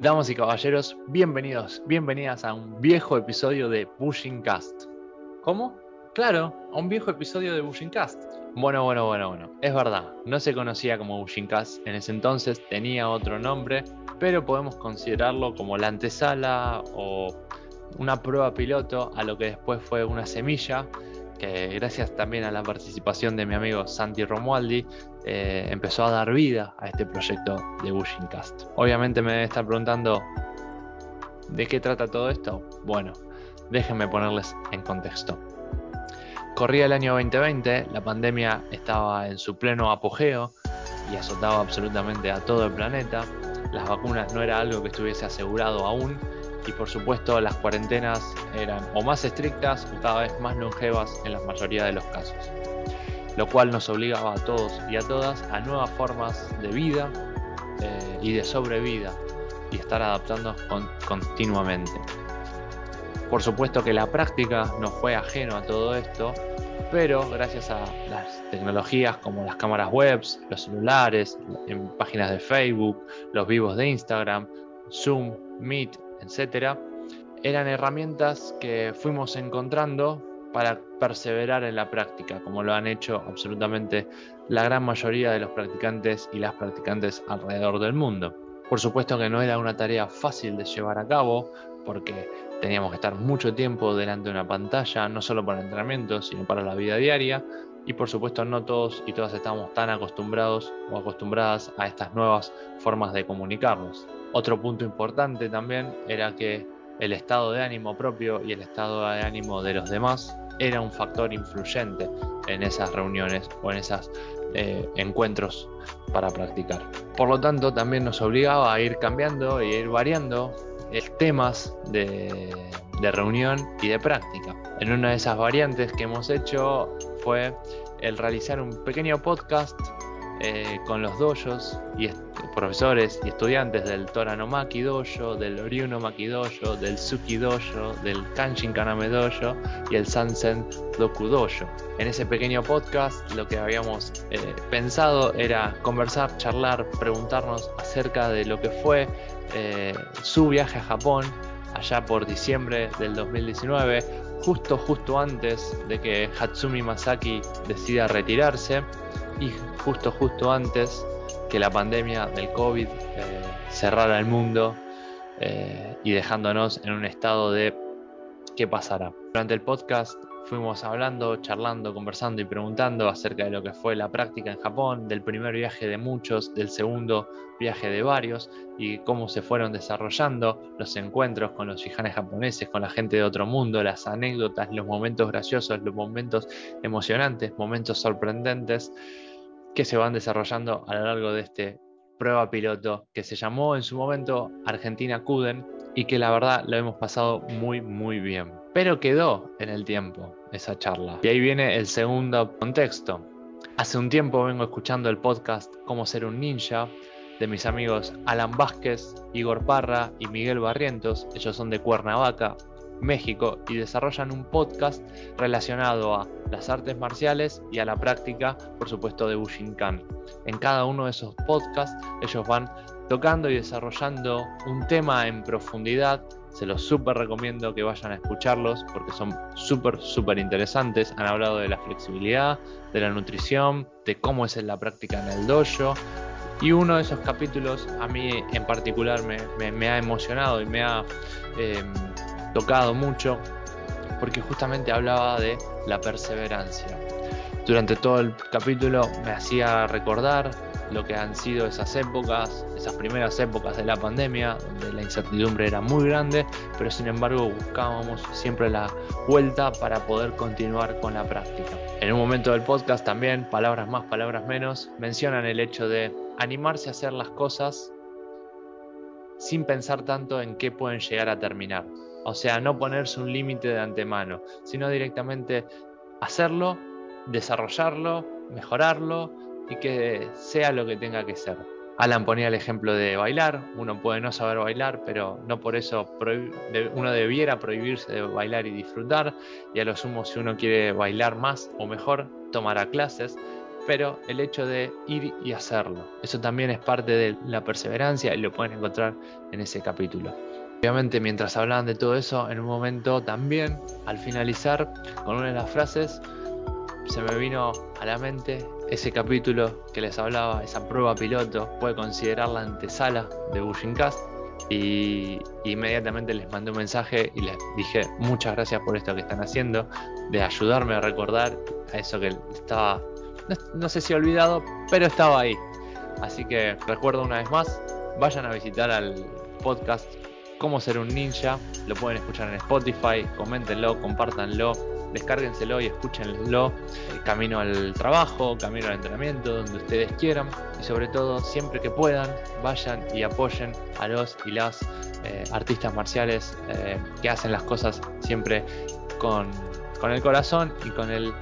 Damas y caballeros, bienvenidos, bienvenidas a un viejo episodio de Bushing Cast. ¿Cómo? Claro, a un viejo episodio de Bushing Cast. Bueno, bueno, bueno, bueno. Es verdad, no se conocía como Bushing Cast en ese entonces, tenía otro nombre, pero podemos considerarlo como la antesala o una prueba piloto a lo que después fue una semilla gracias también a la participación de mi amigo Santi Romualdi, eh, empezó a dar vida a este proyecto de Bushingcast. Obviamente me debe estar preguntando de qué trata todo esto. Bueno, déjenme ponerles en contexto. Corría el año 2020, la pandemia estaba en su pleno apogeo y azotaba absolutamente a todo el planeta. Las vacunas no era algo que estuviese asegurado aún y por supuesto las cuarentenas eran o más estrictas o cada vez más longevas en la mayoría de los casos, lo cual nos obligaba a todos y a todas a nuevas formas de vida eh, y de sobrevida y estar adaptándonos continuamente. Por supuesto que la práctica no fue ajeno a todo esto, pero gracias a las tecnologías como las cámaras web, los celulares, en páginas de Facebook, los vivos de Instagram, Zoom, Meet, etcétera, eran herramientas que fuimos encontrando para perseverar en la práctica, como lo han hecho absolutamente la gran mayoría de los practicantes y las practicantes alrededor del mundo. Por supuesto que no era una tarea fácil de llevar a cabo, porque teníamos que estar mucho tiempo delante de una pantalla, no solo para el entrenamiento, sino para la vida diaria, y por supuesto no todos y todas estábamos tan acostumbrados o acostumbradas a estas nuevas formas de comunicarnos. Otro punto importante también era que el estado de ánimo propio y el estado de ánimo de los demás era un factor influyente en esas reuniones o en esos eh, encuentros para practicar. Por lo tanto, también nos obligaba a ir cambiando a ir variando temas de, de reunión y de práctica. En una de esas variantes que hemos hecho fue el realizar un pequeño podcast eh, con los dojos y profesores y estudiantes del Toranomaki Dojo, del Ryunomaki Dojo, del Suki Dojo, del Kanshin Kaname Dojo y el Sansen Doku Dojo. En ese pequeño podcast lo que habíamos eh, pensado era conversar, charlar, preguntarnos acerca de lo que fue eh, su viaje a Japón allá por diciembre del 2019, justo justo antes de que Hatsumi Masaki decida retirarse y justo justo antes que la pandemia del COVID eh, cerrara el mundo eh, y dejándonos en un estado de qué pasará. Durante el podcast fuimos hablando, charlando, conversando y preguntando acerca de lo que fue la práctica en Japón, del primer viaje de muchos, del segundo viaje de varios y cómo se fueron desarrollando los encuentros con los shihanes japoneses, con la gente de otro mundo, las anécdotas, los momentos graciosos, los momentos emocionantes, momentos sorprendentes que se van desarrollando a lo largo de este prueba piloto que se llamó en su momento Argentina Cuden y que la verdad lo hemos pasado muy muy bien. Pero quedó en el tiempo esa charla. Y ahí viene el segundo contexto. Hace un tiempo vengo escuchando el podcast Cómo ser un ninja de mis amigos Alan Vázquez, Igor Parra y Miguel Barrientos. Ellos son de Cuernavaca, México y desarrollan un podcast relacionado a las artes marciales y a la práctica, por supuesto, de Bushinkan. En cada uno de esos podcasts ellos van tocando y desarrollando un tema en profundidad. Se los súper recomiendo que vayan a escucharlos porque son súper, súper interesantes. Han hablado de la flexibilidad, de la nutrición, de cómo es la práctica en el dojo. Y uno de esos capítulos a mí en particular me, ha emocionado y me ha em, tocado mucho porque justamente hablaba de la perseverancia. Durante todo el capítulo me hacía recordar lo que han sido esas épocas, esas primeras épocas de la pandemia, donde la incertidumbre era muy grande, pero sin embargo buscábamos siempre la vuelta para poder continuar con la práctica. En un momento del podcast también, palabras más, palabras menos, mencionan el hecho de animarse a hacer las cosas sin pensar tanto en qué pueden llegar a terminar. O sea, no ponerse un límite de antemano, sino directamente hacerlo, desarrollarlo, mejorarlo y que sea lo que tenga que ser. Alan ponía el ejemplo de bailar, uno puede no saber bailar, pero no por eso uno debiera prohibirse de bailar y disfrutar, y a lo sumo si uno quiere bailar más o mejor, tomará clases, pero el hecho de ir y hacerlo. Eso también es parte de la perseverancia y lo pueden encontrar en ese capítulo. Obviamente mientras hablaban de todo eso, en un momento también, al finalizar, con una de las frases, se me vino a la mente ese capítulo que les hablaba, esa prueba piloto, puede considerar la antesala de Cast y inmediatamente les mandé un mensaje y les dije muchas gracias por esto que están haciendo, de ayudarme a recordar a eso que estaba, no, sé si olvidado, pero estaba ahí. Así que recuerdo una vez más, vayan a visitar al podcast Cómo ser un ninja, lo pueden escuchar en Spotify, coméntenlo, compártanlo, descárguenselo y escúchenlo eh, camino al trabajo, camino al entrenamiento, donde ustedes quieran y sobre todo siempre que puedan vayan y apoyen a los y las eh, artistas marciales eh, que hacen las cosas siempre con, con el corazón y con el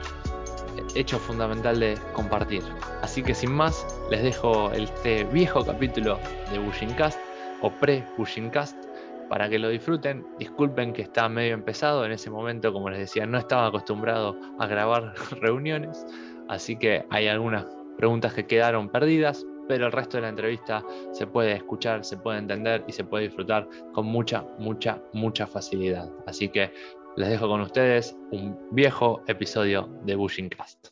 hecho fundamental de compartir. Así que sin más, les dejo este viejo capítulo de Bushincast o pre-Bushincast para que lo disfruten. Disculpen que está medio empezado en ese momento, como les decía, no estaba acostumbrado a grabar reuniones, así que hay algunas preguntas que quedaron perdidas, pero el resto de la entrevista se puede escuchar, se puede entender y se puede disfrutar con mucha, mucha, mucha facilidad. Así que les dejo con ustedes un viejo episodio de Bushing Cast.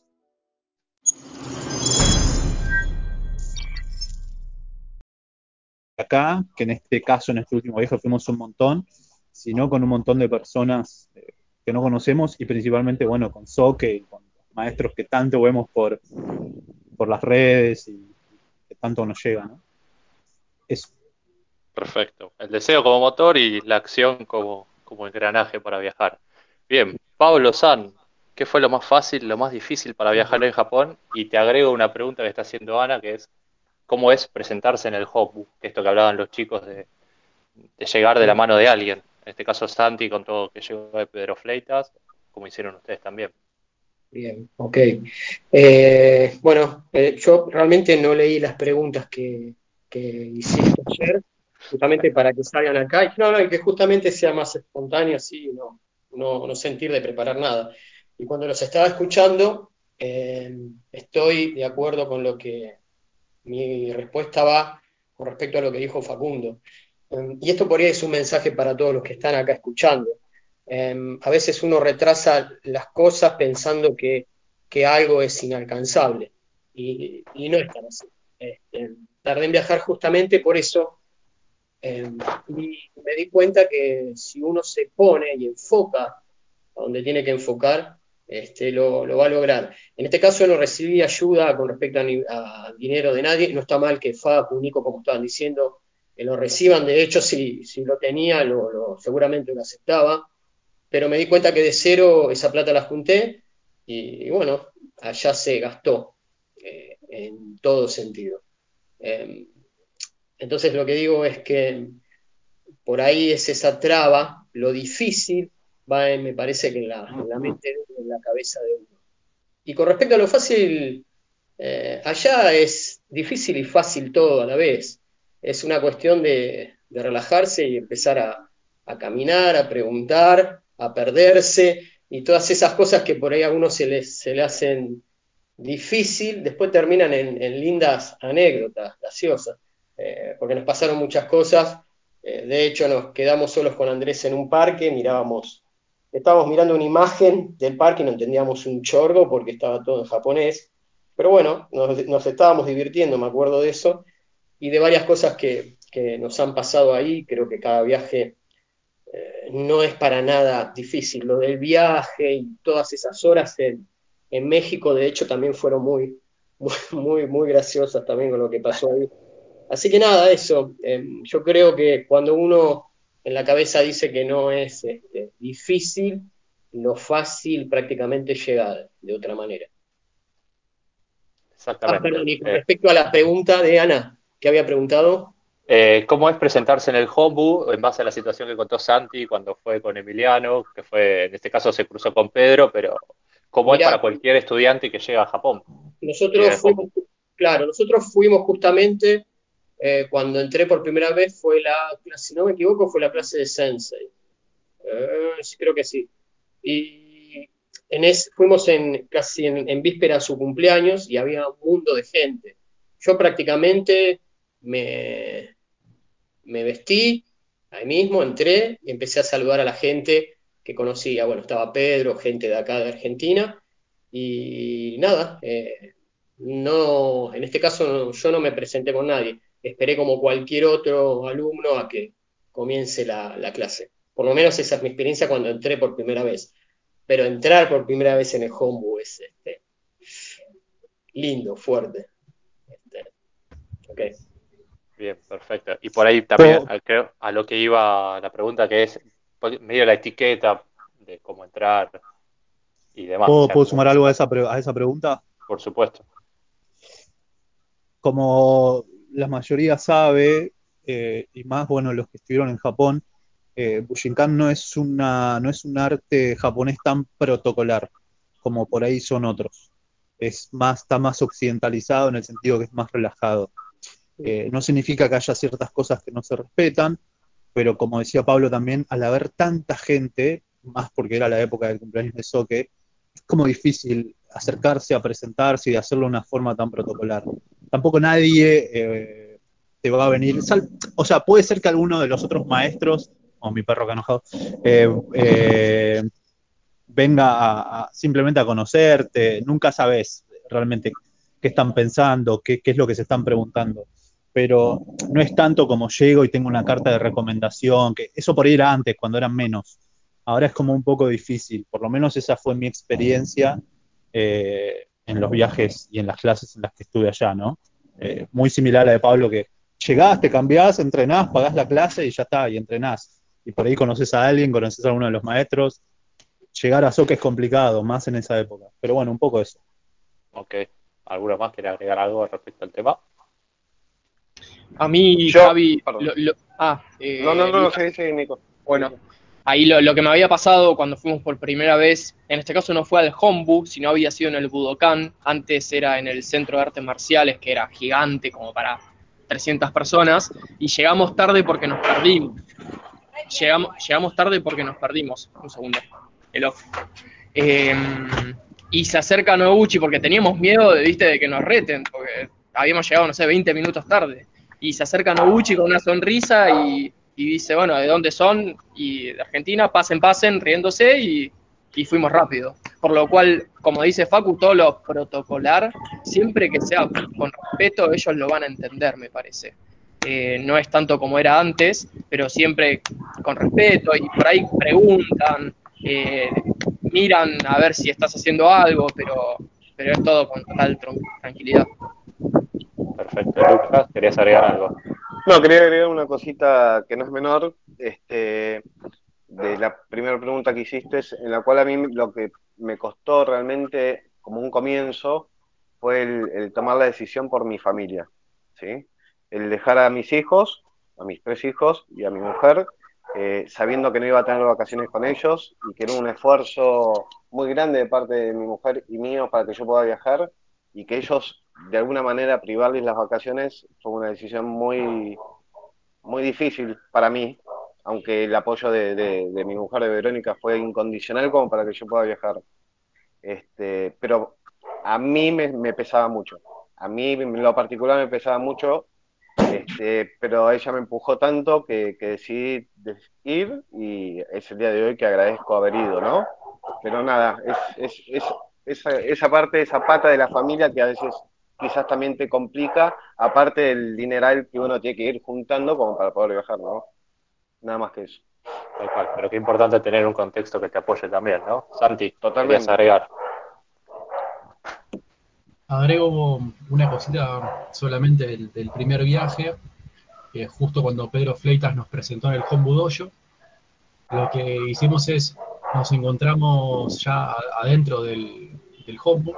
Acá, que en este caso, en este último viaje fuimos un montón, sino con un montón de personas eh, que no conocemos y principalmente, bueno, con Soke y con maestros que tanto vemos por, por las redes y que tanto nos llega, ¿no? Perfecto. El deseo como motor y la acción como, como engranaje para viajar. Bien, Pablo San, ¿qué fue lo más fácil, lo más difícil para viajar en Japón? Y te agrego una pregunta que está haciendo Ana, que es, ¿cómo es presentarse en el Hopu? Esto que hablaban los chicos de, llegar de la mano de alguien. En este caso Santi con todo que llegó de Pedro Fleitas, como hicieron ustedes también. Bien, ok. Eh, bueno, eh, yo realmente no leí las preguntas que, que hiciste ayer, justamente para que salgan acá. Y no, no, y que justamente sea más espontáneo, así, no, no, no sentir de preparar nada. Y cuando los estaba escuchando, eh, estoy de acuerdo con lo que mi respuesta va con respecto a lo que dijo Facundo. y esto por ahí es un mensaje para todos los que están acá escuchando. Em, a veces uno retrasa las cosas pensando que, algo es inalcanzable y, no es tan así. Este, tardé en viajar justamente por eso em, y me di cuenta que si uno se pone y enfoca a donde tiene que enfocar, este, lo, va a lograr. En este caso no recibí ayuda con respecto al dinero de nadie, no está mal que FAP, Nico, como estaban diciendo, que lo reciban, de hecho si, si lo tenía, lo, seguramente lo aceptaba, pero me di cuenta que de cero esa plata la junté y, bueno, allá se gastó eh, en todo sentido. Em, entonces lo que digo es que por ahí es esa traba, lo difícil va, me parece que en la, mente en la cabeza de uno. Y con respecto a lo fácil, eh, allá es difícil y fácil todo a la vez. Es una cuestión de, relajarse y empezar a, caminar, a preguntar, a perderse y todas esas cosas que por ahí a uno se le, se le hacen difícil, después terminan en, lindas anécdotas graciosas, eh, porque nos pasaron muchas cosas. Eh, de hecho, nos quedamos solos con Andrés en un parque, mirábamos, estábamos mirando una imagen del parque y no entendíamos un chorgo porque estaba todo en japonés. Pero bueno, nos, estábamos divirtiendo, me acuerdo de eso, y de varias cosas que, que nos han pasado ahí. Creo que cada viaje eh, no es para nada difícil. Lo del viaje y todas esas horas en, en México, de hecho, también fueron muy, muy, muy, graciosas también con lo que pasó ahí. Así que nada, eso. Em, yo creo que cuando uno en la cabeza dice que no es este, difícil, lo fácil prácticamente llega de otra manera. Exactamente. Ah, y con eh, respecto a la pregunta de Ana, que había preguntado. Eh, ¿Cómo es presentarse en el Hombu en base a la situación que contó Santi cuando fue con Emiliano, que fue, en este caso se cruzó con Pedro, pero ¿cómo es para cualquier estudiante que llega a Japón? Nosotros fuimos, claro, nosotros fuimos justamente, eh, cuando entré por primera vez fue la clase, si no me equivoco, fue la clase de Sensei. sí, creo que sí. Y en es, fuimos en, casi en, en víspera a su cumpleaños y había un mundo de gente. Yo prácticamente me, me vestí, ahí mismo entré y empecé a saludar a la gente que conocía. Bueno, estaba Pedro, gente de acá de Argentina, y nada, eh, no, en este caso yo no me presenté con nadie. Esperé como cualquier otro alumno a que comience la, la clase. Por lo menos esa es mi experiencia cuando entré por primera vez. Pero entrar por primera vez en el Hombu es este, lindo, fuerte. Este, ok. Bien, perfecto. Y por ahí también, creo, a lo que iba la pregunta que es medio la etiqueta de cómo entrar y demás. ¿Puedo, O sea, puedo sumar algo a esa, a esa pregunta? Por supuesto. Como la mayoría sabe, eh, y más bueno los que estuvieron en Japón, eh, Bushinkan no es una, no es un arte japonés tan protocolar como por ahí son otros. Es más, está más occidentalizado en el sentido que es más relajado. Eh, no significa que haya ciertas cosas que no se respetan, pero como decía Pablo también, al haber tanta gente, más porque era la época del cumpleaños de Soke, es como difícil acercarse a presentarse y hacerlo de una forma tan protocolar. Tampoco nadie eh, te va a venir, o sea, puede ser que alguno de los otros maestros, o mi perro enojado, eh, eh, venga a, simplemente a conocerte, nunca sabes realmente qué están pensando, qué, es lo que se están preguntando. Pero no es tanto como llego y tengo una carta de recomendación, que eso por era antes, cuando eran menos. Ahora es como un poco difícil, por lo menos esa fue mi experiencia eh, en los viajes y en las clases en las que estuve allá, ¿no? Eh, muy similar a la de Pablo, que llegás, te cambiás, entrenás, pagás la clase y ya está, y entrenás. Y por ahí conoces a alguien, conoces a alguno de los maestros. Llegar a Soca es complicado, más en esa época. Pero bueno, un poco eso. Ok. ¿Alguno más quiere agregar algo respecto al tema? A mí, Yo- Javi, lo- lo- ah, eh, No, no, no, Lucas, sí, sí, Nico. Bueno, ahí lo, que me había pasado cuando fuimos por primera vez, en este caso no fue al Hombu, sino había sido en el Budokan, antes era en el Centro de Artes Marciales, que era gigante, como para 300 personas, y llegamos tarde porque nos perdimos. Llegamos, tarde porque nos perdimos. Un segundo. El off. Eh, y se acerca Noguchi porque teníamos miedo de, ¿viste, de que nos reten, porque habíamos llegado, no sé, 20 minutos tarde. Y se acerca Noguchi con una sonrisa y, y dice, bueno, ¿de dónde son? Y de Argentina, pasen, pasen, riéndose y, y fuimos rápido. Por lo cual, como dice Facu, todo lo protocolar, siempre que sea con respeto, ellos lo van a entender, me parece. Eh, no es tanto como era antes, pero siempre con respeto y por ahí preguntan, eh, miran a ver si estás haciendo algo, pero, pero es todo con total tran- tranquilidad. Perfecto. Lucas, ¿querías agregar algo? No, quería agregar una cosita que no es menor, este, de la primera pregunta que hiciste, en la cual a mí lo que me costó realmente como un comienzo fue el, tomar la decisión por mi familia, ¿sí? El dejar a mis hijos, a mis tres hijos y a mi mujer, eh, sabiendo que no iba a tener vacaciones con ellos y que era un esfuerzo muy grande de parte de mi mujer y mío para que yo pueda viajar y que ellos de alguna manera privarles las vacaciones fue una decisión muy, muy difícil para mí, aunque el apoyo de, mi mujer, de Verónica, fue incondicional como para que yo pueda viajar. Este, pero a mí me, pesaba mucho, a mí en lo particular me pesaba mucho, este, pero ella me empujó tanto que, que decidí ir y es el día de hoy que agradezco haber ido, ¿no? Pero nada, es, es esa, esa parte, esa pata de la familia que a veces quizás también te complica, aparte del dineral que uno tiene que ir juntando como para poder viajar, ¿no? Nada más que eso. Tal cual. Pero qué importante tener un contexto que te apoye también, ¿no? Santi, Totalmente. ¿querías agregar? Agrego una cosita solamente del, del primer viaje, que justo cuando Pedro Fleitas nos presentó en el Hombu Dojo, lo que hicimos es, nos encontramos ya adentro del, del Hombu.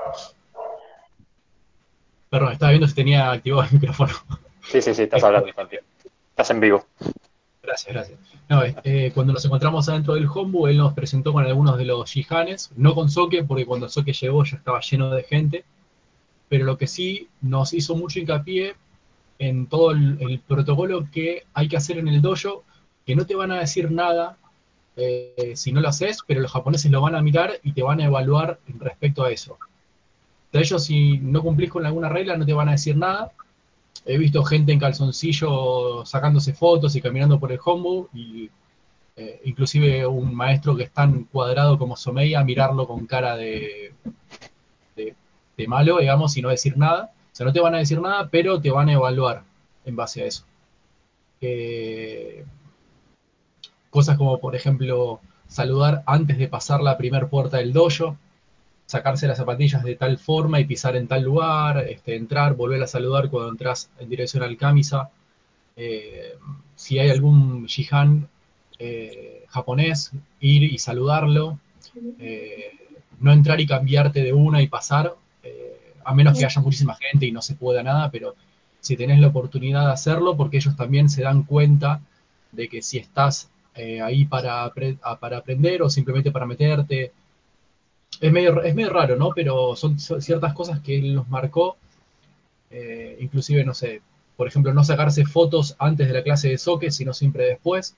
Perdón, estaba viendo si tenía activado el micrófono. Sí, sí, sí, estás hablando. Estás en vivo. Gracias, gracias. No, eh, cuando nos encontramos adentro del Hombu, él nos presentó con algunos de los Shihanes, no con Soke, porque cuando Soke llegó ya estaba lleno de gente, pero lo que sí nos hizo mucho hincapié en todo el, el protocolo que hay que hacer en el dojo, que no te van a decir nada eh, si no lo haces, pero los japoneses lo van a mirar y te van a evaluar respecto a eso. De ellos, si no cumplís con alguna regla, no te van a decir nada. He visto gente en calzoncillo sacándose fotos y caminando por el hombu, y eh, inclusive un maestro que es tan cuadrado como Someya, mirarlo con cara de, malo, digamos, y no decir nada. O sea, no te van a decir nada, pero te van a evaluar en base a eso. Eh, cosas como, por ejemplo, saludar antes de pasar la primera puerta del dojo, sacarse las zapatillas de tal forma y pisar en tal lugar, este, entrar, volver a saludar cuando entras en dirección al camisa. Eh, si hay algún shihan eh, japonés, ir y saludarlo. Eh, no entrar y cambiarte de una y pasar, a menos que haya muchísima gente y no se pueda nada, pero si tenés la oportunidad de hacerlo, porque ellos también se dan cuenta de que si estás eh, ahí para, para aprender o simplemente para meterte, es medio, es medio raro, ¿no? Pero son, ciertas cosas que él nos marcó, eh, inclusive, no sé, por ejemplo, no sacarse fotos antes de la clase de soque, sino siempre después,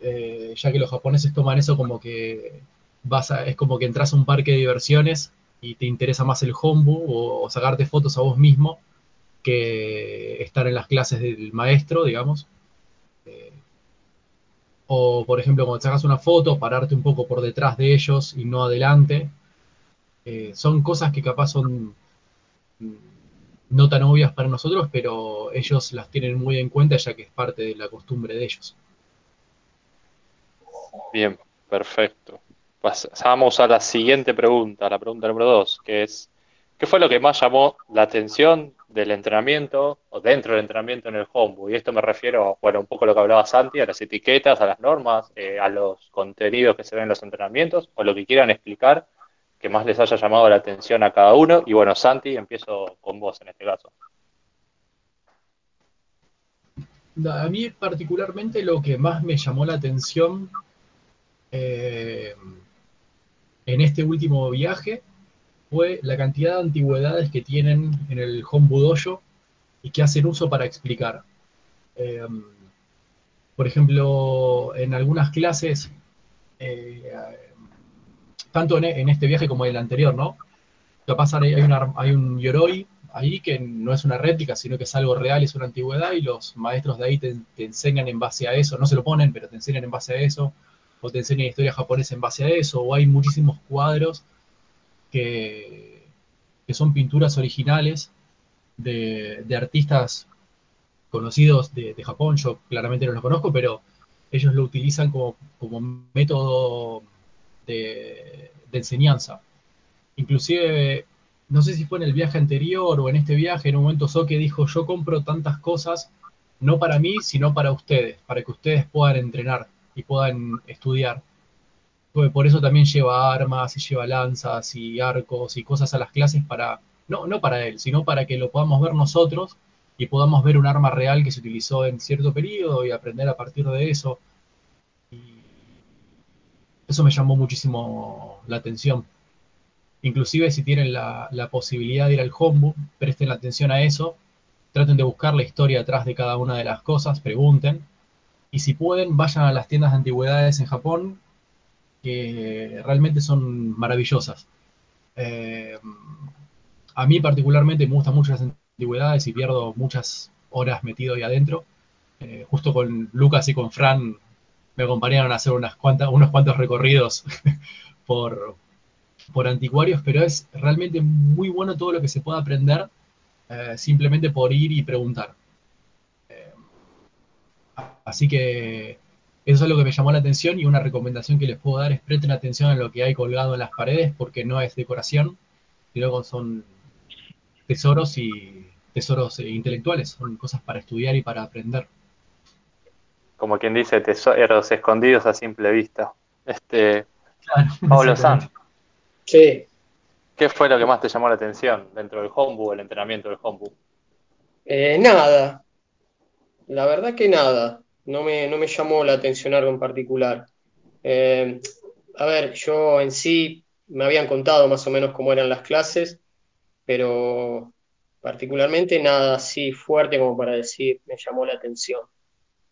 eh, ya que los japoneses toman eso como que vas a- es como que entras a un parque de diversiones y te interesa más el hombu o, sacarte fotos a vos mismo que estar en las clases del maestro, digamos. O, por ejemplo, cuando sacas una foto, pararte un poco por detrás de ellos y no adelante. Eh, son cosas que capaz son mm, no tan obvias para nosotros, pero ellos las tienen muy en cuenta ya que es parte de la costumbre de ellos. Bien, perfecto. Pasamos a la siguiente pregunta, la pregunta número dos, que es, ¿qué fue lo que más llamó la atención del entrenamiento o dentro del entrenamiento en el hombu? Y esto me refiero, bueno, un poco a lo que hablaba Santi, a las etiquetas, a las normas, eh, a los contenidos que se ven en los entrenamientos, o lo que quieran explicar que más les haya llamado la atención a cada uno. Y bueno, Santi, empiezo con vos en este caso. A mí particularmente lo que más me llamó la atención eh, en este último viaje fue la cantidad de antigüedades que tienen en el Hombu Dojo y que hacen uso para explicar. Eh, por ejemplo, en algunas clases, eh, tanto en, en este viaje como en el anterior, ¿no? Capaz hay, una- hay un Yoroi ahí que no es una réplica, sino que es algo real, es una antigüedad, y los maestros de ahí te enseñan en base a eso, no se lo ponen, pero te enseñan en base a eso, o te enseñan historia japonesa en base a eso, o hay muchísimos cuadros que, son pinturas originales de, artistas conocidos de, Japón, yo claramente no los conozco, pero ellos lo utilizan como, método de, de enseñanza. Inclusive, no sé si fue en el viaje anterior o en este viaje, en un momento Soke dijo, yo compro tantas cosas, no para mí, sino para ustedes, para que ustedes puedan entrenar y puedan estudiar. Pues Por eso también lleva armas y lleva lanzas y arcos y cosas a las clases para, no, no para él, sino para que lo podamos ver nosotros y podamos ver un arma real que se utilizó en cierto periodo y aprender a partir de eso. Y eso me llamó muchísimo la atención. Inclusive si tienen la, la posibilidad de ir al hombu, presten atención a eso, traten de buscar la historia atrás de cada una de las cosas, pregunten, y si pueden, vayan a las tiendas de antigüedades en Japón, que realmente son maravillosas. Eh, a mí particularmente me gustan mucho las antigüedades y pierdo muchas horas metido ahí adentro. Eh, justo con Lucas y con Fran me acompañaron a hacer unas unos cuantos recorridos por, por anticuarios, pero es realmente muy bueno todo lo que se puede aprender eh, simplemente por ir y preguntar. Así que eso es lo que me llamó la atención y una recomendación que les puedo dar es presten atención a lo que hay colgado en las paredes porque no es decoración, sino que son tesoros y tesoros eh, intelectuales, son cosas para estudiar y para aprender. Como quien dice, tesoros escondidos a simple vista. Este, Claro, Pablo exactamente. San, Sí, ¿qué fue lo que más te llamó la atención dentro del hombu el entrenamiento del hombu? Eh, nada, la verdad que nada, no me, no me llamó la atención algo en particular. Eh, a ver, yo en sí me habían contado más o menos cómo eran las clases, pero particularmente nada así fuerte como para decir me llamó la atención.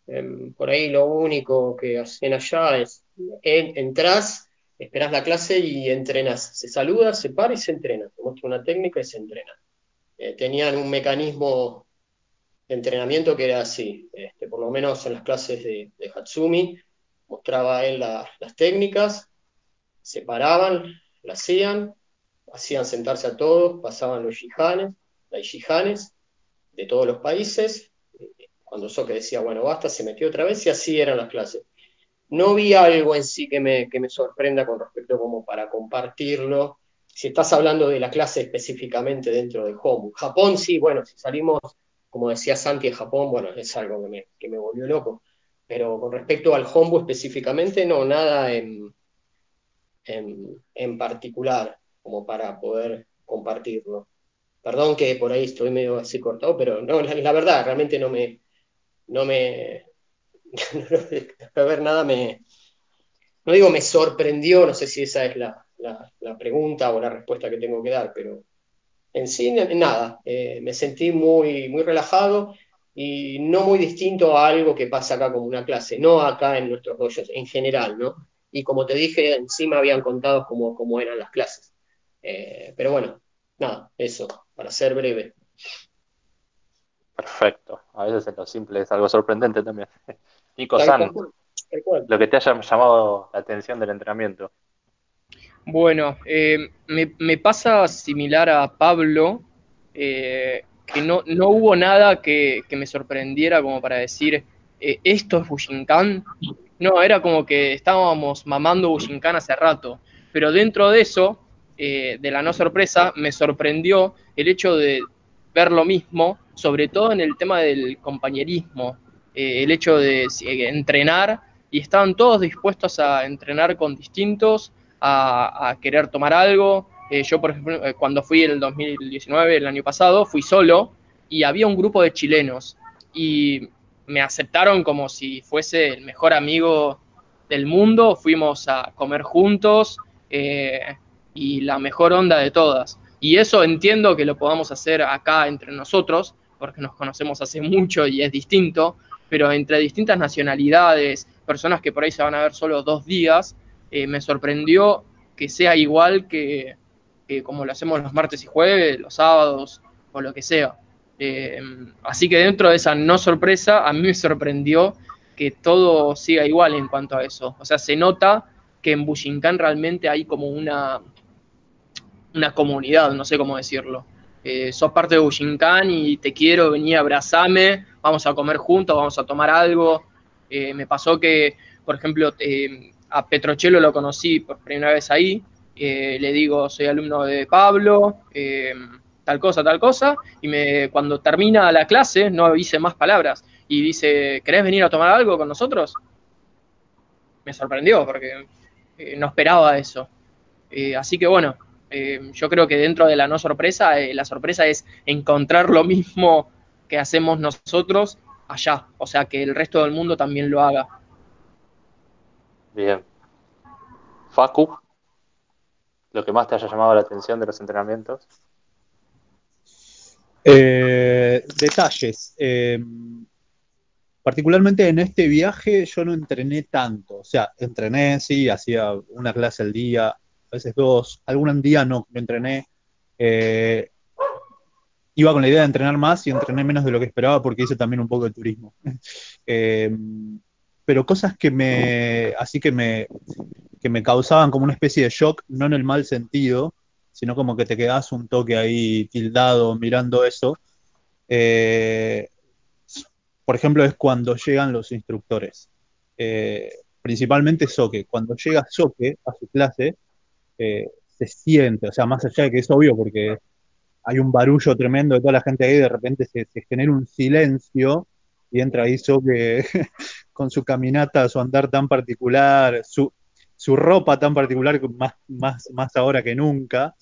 Em, por ahí lo único que hacen allá es en, entras, esperás la clase y entrenas. Se saluda, se para y se entrena. Te muestra una técnica y se entrena. Eh, tenían un mecanismo de entrenamiento que era así, este, por lo menos en las clases de, Hatsumi, mostraba él las técnicas, se paraban, la hacían, hacían sentarse a todos, pasaban los yihanes, las yihanes de todos los países, cuando Soke decía, bueno, basta, se metió otra vez y así eran las clases. No vi algo en sí que me, que me sorprenda con respecto como para compartirlo. Si estás hablando de la clase específicamente dentro del home. Japón sí, bueno, si salimos, como decía Santi, de Japón, bueno, es algo que me, que me volvió loco. Pero con respecto al hombo específicamente, no, nada en, en, en particular como para poder compartirlo. Perdón que por ahí estoy medio así cortado, pero no, la verdad, realmente no me, no me, no, ver nada me, no digo me sorprendió, no sé si esa es la, pregunta o la respuesta que tengo que dar, pero en sí nada, eh, me sentí muy, muy relajado y no muy distinto a algo que pasa acá como una clase, no acá en nuestros rollos, en general, ¿no? Y como te dije, encima habían contado cómo, cómo eran las clases. Eh, pero bueno, nada, eso, para ser breve. Perfecto. A veces en lo simple es algo sorprendente también. Nico San, lo que te haya llamado la atención del entrenamiento. Bueno, eh, me, pasa similar a Pablo, eh, que no, no hubo nada que, me sorprendiera como para decir, eh, esto es Bushinkan. No, era como que estábamos mamando Bushinkan hace rato, pero dentro de eso, de la no sorpresa, me sorprendió el hecho de ver lo mismo sobre todo en el tema del compañerismo, eh, el hecho de eh, entrenar y estaban todos dispuestos a entrenar con distintos, a, querer tomar algo. Eh, yo, por ejemplo, cuando fui el 2019, el año pasado, fui solo y había un grupo de chilenos y me aceptaron como si fuese el mejor amigo del mundo, fuimos a comer juntos y la mejor onda de todas. Y eso entiendo que lo podamos hacer acá entre nosotros, porque nos conocemos hace mucho y es distinto, pero entre distintas nacionalidades, personas que por ahí se van a ver solo dos días, eh, me sorprendió que sea igual que, como lo hacemos los martes y jueves, los sábados o lo que sea. Eh, así que dentro de esa no sorpresa, a mí me sorprendió que todo siga igual en cuanto a eso. O sea, se nota que en Bushinkan realmente hay como una, una comunidad, no sé cómo decirlo. Eh, sos parte de Bushinkan y te quiero, vení, abrazame, vamos a comer juntos, vamos a tomar algo. Me pasó que, por ejemplo, eh, a Petrochelo lo conocí por primera vez ahí, le digo, soy alumno de Pablo, tal cosa, tal cosa, y me, cuando termina la clase no hice más palabras y dice, ¿querés venir a tomar algo con nosotros? Me sorprendió porque no esperaba eso. así que bueno, eh, yo creo que dentro de la no sorpresa, eh, la sorpresa es encontrar lo mismo que hacemos nosotros allá, o sea, que el resto del mundo también lo haga. Bien. Facu, lo que más te haya llamado la atención de los entrenamientos. Eh, detalles. particularmente en este viaje yo no entrené tanto, o sea, entrené, sí, hacía una clase al día, a veces dos, algún día no, me entrené. Eh, iba con la idea de entrenar más y entrené menos de lo que esperaba porque hice también un poco de turismo. Eh, pero cosas que me, así que me, que me causaban como una especie de shock, no en el mal sentido, sino como que te quedas un toque ahí tildado mirando eso. Eh, por ejemplo, es cuando llegan los instructores. principalmente Soke. Cuando llega Soke a su clase, eh, se siente, o sea, más allá de que es obvio porque hay un barullo tremendo de toda la gente ahí, de repente se, genera un silencio y entra ahí que con su caminata, su andar tan particular, su, su ropa tan particular, más, más, más ahora que nunca.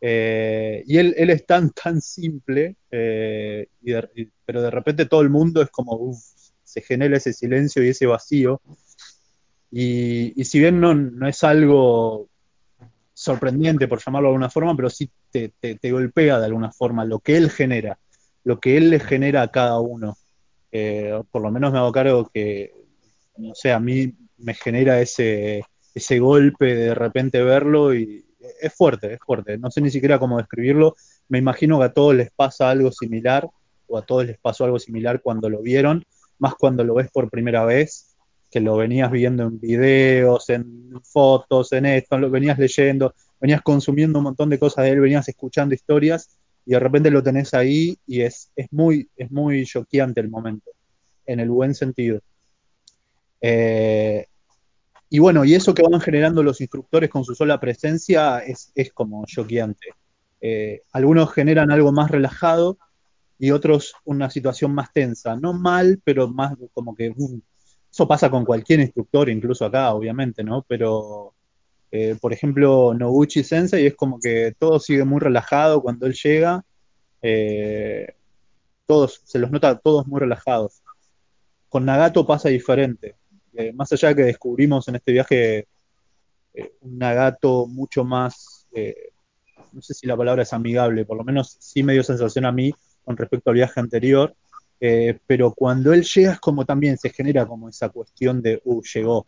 Eh, y él, él, es tan, tan simple, eh, pero de repente todo el mundo es como, se genera ese silencio y ese vacío. Y, y si bien no, no, es algo sorprendente, por llamarlo de alguna forma, pero sí te, golpea de alguna forma lo que él genera, lo que él le genera a cada uno. Eh, por lo menos me hago cargo que, no sé, a mí me genera ese, ese golpe de, repente verlo y es fuerte, es fuerte. No sé ni siquiera cómo describirlo. Me imagino que a todos les pasa algo similar o a todos les pasó algo similar cuando lo vieron, más cuando lo ves por primera vez, que lo venías viendo en videos, en fotos, en esto, lo venías leyendo, venías consumiendo un montón de cosas de él, venías escuchando historias y de repente lo tenés ahí y es, es muy, es muy choqueante el momento, en el buen sentido. Eh, y bueno, y eso que van generando los instructores con su sola presencia es, es como choqueante. Eh, algunos generan algo más relajado y otros una situación más tensa. No mal, pero más como que uh, eso pasa con cualquier instructor, incluso acá, obviamente, ¿no? Pero, eh, por ejemplo, Noguchi Sensei es como que todo sigue muy relajado cuando él llega. Todos, se los nota todos muy relajados. Con Nagato pasa diferente. Eh, más allá de que descubrimos en este viaje eh, un Nagato mucho más, eh, no sé si la palabra es amigable, por lo menos sí me dio sensación a mí con respecto al viaje anterior, eh, pero cuando él llega es como también se genera como esa cuestión de, uh, llegó.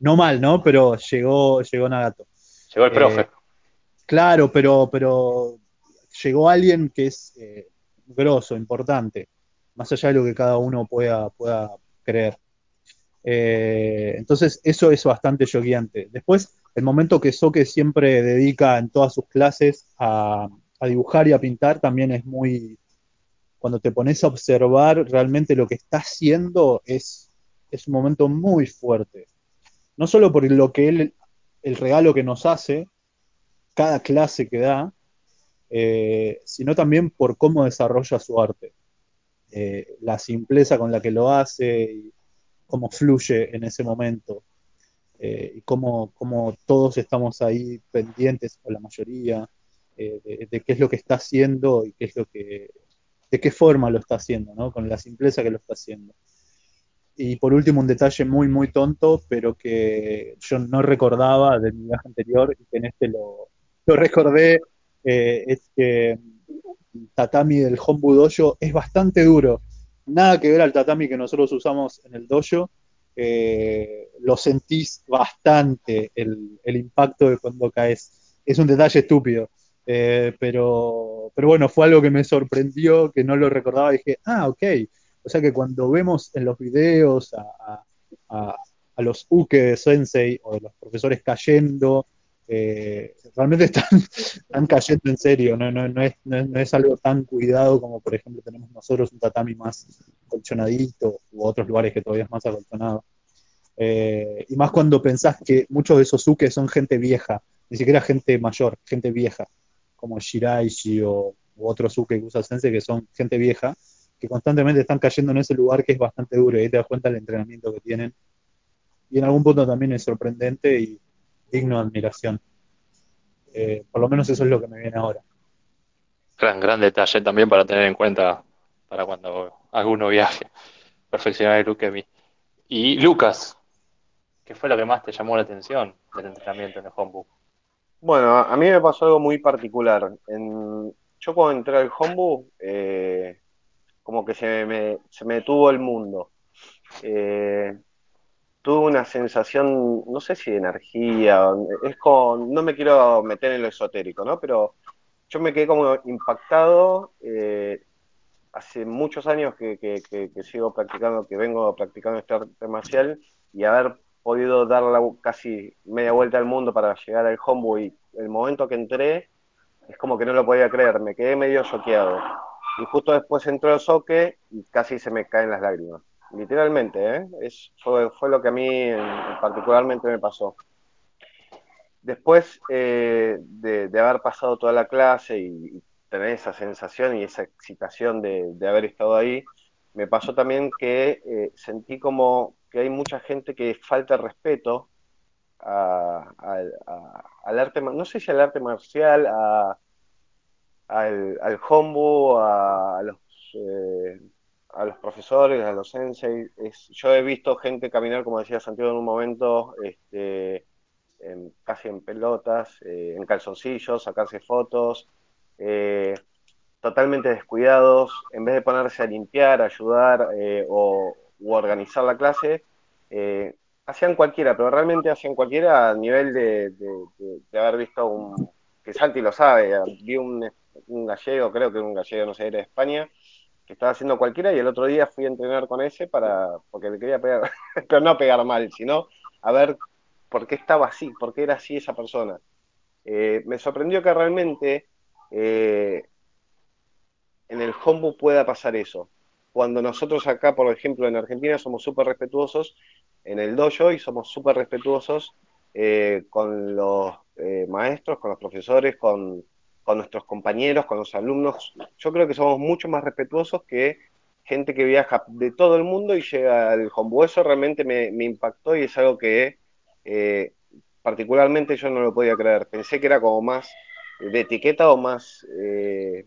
No mal, ¿no? Pero llegó, llegó Nagato. Llegó el profe. Claro, pero, pero llegó alguien que es grosso, importante, más allá de lo que cada uno pueda, pueda creer. Eh, entonces, eso es bastante choqueante. Después, el momento que Soke siempre dedica en todas sus clases a, dibujar y a pintar también es muy. Cuando te pones a observar realmente lo que está haciendo, es, un momento muy fuerte. No solo por lo que él, el regalo que nos hace, cada clase que da, eh, sino también por cómo desarrolla su arte. Eh, la simpleza con la que lo hace cómo fluye en ese momento. Eh, y cómo, todos estamos ahí pendientes, o la mayoría, eh, de, qué es lo que está haciendo y qué es lo que, de qué forma lo está haciendo, ¿no? Con la simpleza que lo está haciendo. Y por último, un detalle muy, muy tonto, pero que yo no recordaba de mi viaje anterior y que en este lo, recordé, eh, es que el tatami del Hombu Dojo es bastante duro. Nada que ver al tatami que nosotros usamos en el dojo. eh, lo sentís bastante el, impacto de cuando caes. Es un detalle estúpido. Eh, pero, pero bueno, fue algo que me sorprendió, que no lo recordaba y dije, ah, ok. O sea que cuando vemos en los videos a, a los uke de Sensei o de los profesores cayendo, eh, realmente están, están cayendo en serio, no, no, no, es, no, es, no, es, algo tan cuidado como por ejemplo tenemos nosotros un tatami más acolchonadito u otros lugares que todavía es más acolchonado. Eh, y más cuando pensás que muchos de esos uke son gente vieja, ni siquiera gente mayor, gente vieja, como Shiraishi o u otros uke que usa Sensei que son gente vieja, que constantemente están cayendo en ese lugar que es bastante duro y ahí te das cuenta del entrenamiento que tienen. Y en algún punto también es sorprendente y digno de admiración. Eh, por lo menos eso es lo que me viene ahora. Gran, gran detalle también para tener en cuenta para cuando alguno viaje. Perfeccionar el Ukemi. Y Lucas, ¿qué fue lo que más te llamó la atención del entrenamiento en el Hombu? Bueno, a mí me pasó algo muy particular. En, yo cuando entré al Hombu, eh, como que se me, se me detuvo el mundo. Eh, tuve una sensación, no sé si de energía, es con, no me quiero meter en lo esotérico, ¿no? Pero yo me quedé como impactado. Eh, hace muchos años que, que, sigo practicando, que vengo practicando este arte marcial y haber podido dar la, casi media vuelta al mundo para llegar al Hombu y el momento que entré es como que no lo podía creer, me quedé medio choqueado. Y justo después entró el soque y casi se me caen las lágrimas literalmente, ¿eh? Es, fue, fue, lo que a mí en, particularmente me pasó. Después eh, de, haber pasado toda la clase y, tener esa sensación y esa excitación de, de haber estado ahí, me pasó también que eh, sentí como que hay mucha gente que falta respeto a, al arte, no sé si al arte marcial, al, al hombu, a los eh, a los profesores, a los sensei. Es, yo he visto gente caminar, como decía Santiago en un momento, este, en, casi en pelotas, eh, en calzoncillos, sacarse fotos. Eh, totalmente descuidados, en vez de ponerse a limpiar, ayudar eh, o organizar la clase, eh, hacían cualquiera, pero realmente hacían cualquiera a nivel de, de- de- de haber visto un, que Santi lo sabe, vi un, un gallego, creo que un gallego, no sé, era de España, estaba haciendo cualquiera y el otro día fui a entrenar con ese para, porque le quería pegar, pero no pegar mal, sino a ver por qué estaba así, por qué era así esa persona. Eh, me sorprendió que realmente eh, en el hombu pueda pasar eso. Cuando nosotros acá, por ejemplo, en Argentina somos súper respetuosos en el dojo y somos súper respetuosos eh, con los maestros, con los profesores, con, con nuestros compañeros, con los alumnos. Yo creo que somos mucho más respetuosos que gente que viaja de todo el mundo y llega al hombu. Eso realmente me, impactó y es algo que eh, particularmente yo no lo podía creer. Pensé que era como más de etiqueta o más, eh,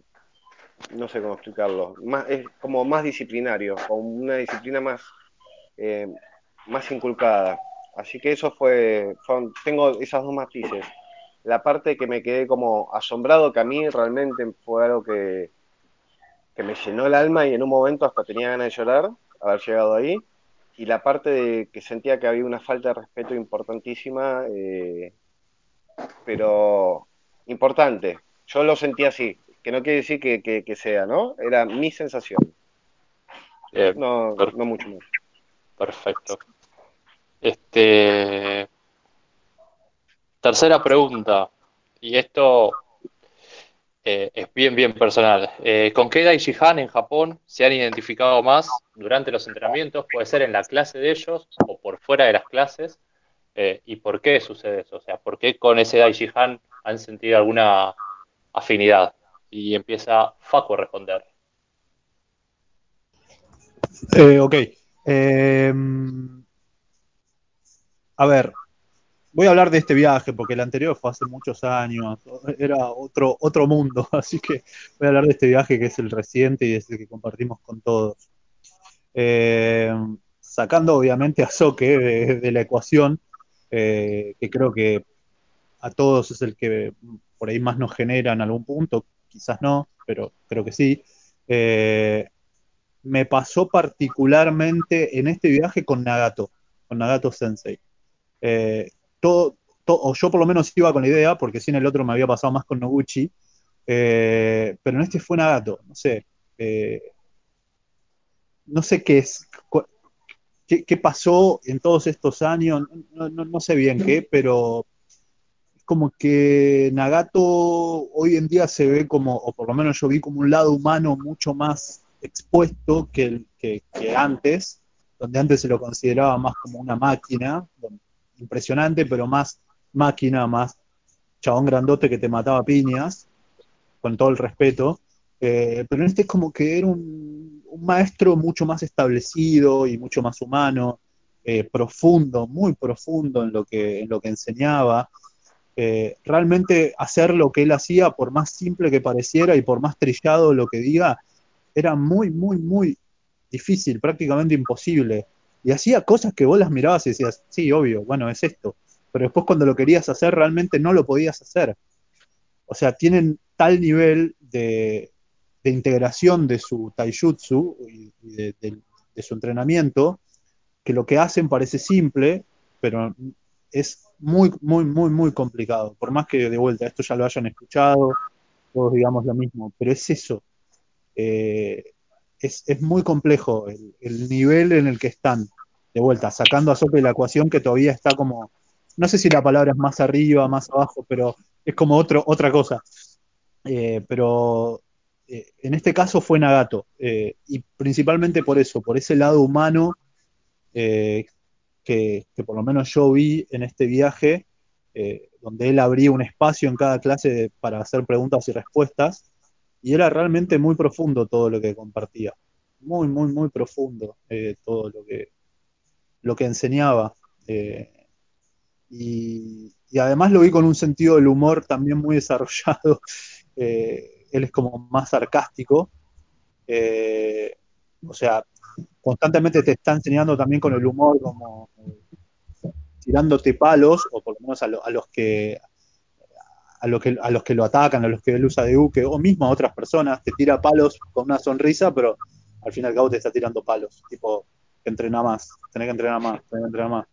no sé cómo explicarlo, más, es como más disciplinario, con una disciplina más, eh, más inculcada. Así que eso fue, tengo esas dos matices. La parte que me quedé como asombrado, que a mí realmente fue algo que, que me llenó el alma y en un momento hasta tenía ganas de llorar, haber llegado ahí. Y la parte de que sentía que había una falta de respeto importantísima, eh, pero importante. Yo lo sentí así, que no quiere decir que, que- que sea, ¿no? Era mi sensación, no, no mucho más. perfecto. Este, tercera pregunta, y esto eh, es bien, bien personal. Eh, ¿con qué Daishihan en Japón se han identificado más durante los entrenamientos? Puede ser en la clase de ellos o por fuera de las clases. Eh, ¿Y por qué sucede eso? O sea, ¿por qué con ese Daishihan han sentido alguna afinidad? Y empieza Facu a responder. Ok. A ver, voy a hablar de este viaje porque el anterior fue hace muchos años, era otro, otro mundo, así que voy a hablar de este viaje que es el reciente y es el que compartimos con todos. Eh, sacando obviamente a Soke de, la ecuación, eh, que creo que a todos es el que por ahí más nos genera en algún punto, quizás no, pero creo que sí. Eh, me pasó particularmente en este viaje con Nagato, con Nagato Sensei. O yo por lo menos iba con la idea, porque sí en el otro me había pasado más con Noguchi, eh, pero en este fue Nagato, no sé, eh, no sé qué es, qué, pasó en todos estos años, no, no- no sé bien qué, pero es como que Nagato hoy en día se ve como, o por lo menos yo vi como un lado humano mucho más expuesto que, que antes, donde antes se lo consideraba más como una máquina, donde- impresionante, pero más máquina, más chabón grandote que te mataba piñas, con todo el respeto. Eh, pero este es como que era un, un maestro mucho más establecido y mucho más humano, eh, profundo, muy profundo en lo que, en lo que enseñaba. Eh, realmente hacer lo que él hacía, por más simple que pareciera y por más trillado lo que diga, era muy, muy, muy difícil, prácticamente imposible. Y hacía cosas que vos las mirabas y decías, sí, obvio, bueno, es esto. Pero después cuando lo querías hacer, realmente no lo podías hacer. O sea, tienen tal nivel de, de integración de su taijutsu y, de su entrenamiento que lo que hacen parece simple, pero es muy, muy, muy, muy complicado. Por más que de vuelta esto ya lo hayan escuchado, todos digamos lo mismo, pero es eso. Eh, es, es muy complejo el, el nivel en el que están. De vuelta, sacando a Sope la ecuación que todavía está como, no sé si la palabra es más arriba, más abajo, pero es como otro, otra cosa. Eh, pero eh, en este caso fue Nagato, eh, y principalmente por eso, por ese lado humano que, que por lo menos yo vi en este viaje, donde él abría un espacio en cada clase para hacer preguntas y respuestas, y era realmente muy profundo todo lo que compartía, muy, muy, muy profundo eh, todo lo que, lo que enseñaba. eh, y, y además lo vi con un sentido del humor también muy desarrollado. eh, él es como más sarcástico. o sea, constantemente te está enseñando también con el humor, como tirándote palos, o por lo menos a, lo- a los que a, lo que, a los que lo atacan, a los que él usa de uke, o mismo a otras personas, te tira palos con una sonrisa, pero al fin y al cabo te está tirando palos, tipo, entrena más, tenés que entrenar más, tenés que entrenar más.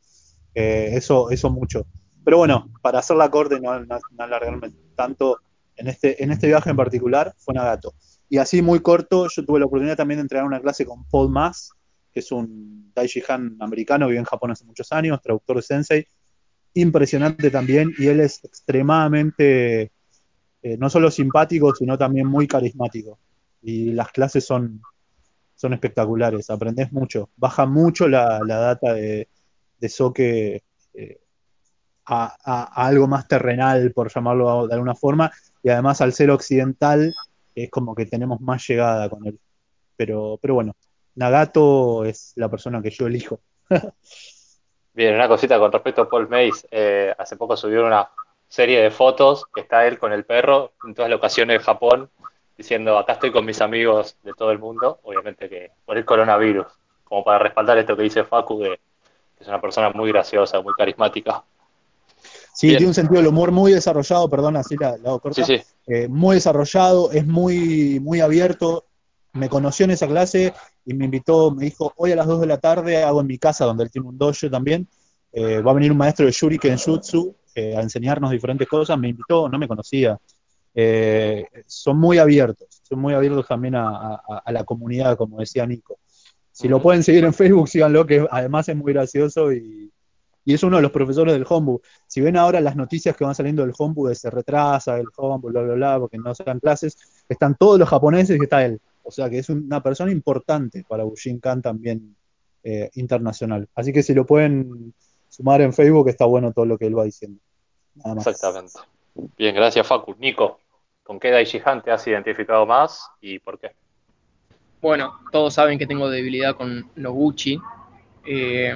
Eh, eso, eso mucho. Pero bueno, para hacer la corte no, no, alargarme tanto, en este, en este viaje en particular fue Nagato. Y así muy corto, yo tuve la oportunidad también de entrenar una clase con Paul Mass, que es un Daishi Han americano, vive en Japón hace muchos años, traductor de Sensei, impresionante también, y él es extremadamente, eh, no solo simpático, sino también muy carismático. Y las clases son, son espectaculares, aprendes mucho, baja mucho la, la data de, de Soke eh, a, algo más terrenal, por llamarlo de alguna forma, y además al ser occidental es como que tenemos más llegada con él. Pero, pero bueno, Nagato es la persona que yo elijo. Bien, una cosita con respecto a Paul Mace. Eh, hace poco subió una serie de fotos que está él con el perro en todas las ocasiones de Japón, diciendo, acá estoy con mis amigos de todo el mundo, obviamente que por el coronavirus, como para respaldar esto que dice Facu, que, que es una persona muy graciosa, muy carismática. Sí, Bien. tiene un sentido del humor muy desarrollado, perdón, así la, la hago corta. Sí, sí. Eh, muy desarrollado, es muy, muy abierto. Me conoció en esa clase y me invitó, me dijo, hoy a las 2 de la tarde hago en mi casa, donde él tiene un dojo también, eh, va a venir un maestro de Shuriken Jutsu eh, a enseñarnos diferentes cosas, me invitó, no me conocía. Eh, son muy abiertos, son muy abiertos también a, a, a, la comunidad, como decía Nico. Si lo pueden seguir en Facebook, síganlo, que además es muy gracioso y, y es uno de los profesores del Hombu. Si ven ahora las noticias que van saliendo del Hombu de se retrasa el Hombu, bla, bla, bla, porque no se dan clases, están todos los japoneses y está él. O sea que es una persona importante para Bushinkan también eh, internacional. Así que si lo pueden sumar en Facebook, está bueno todo lo que él va diciendo. Nada más. Exactamente. Bien, gracias Facu. Nico, ¿con qué Daishihan te has identificado más y por qué? Bueno, todos saben que tengo debilidad con Noguchi. Eh,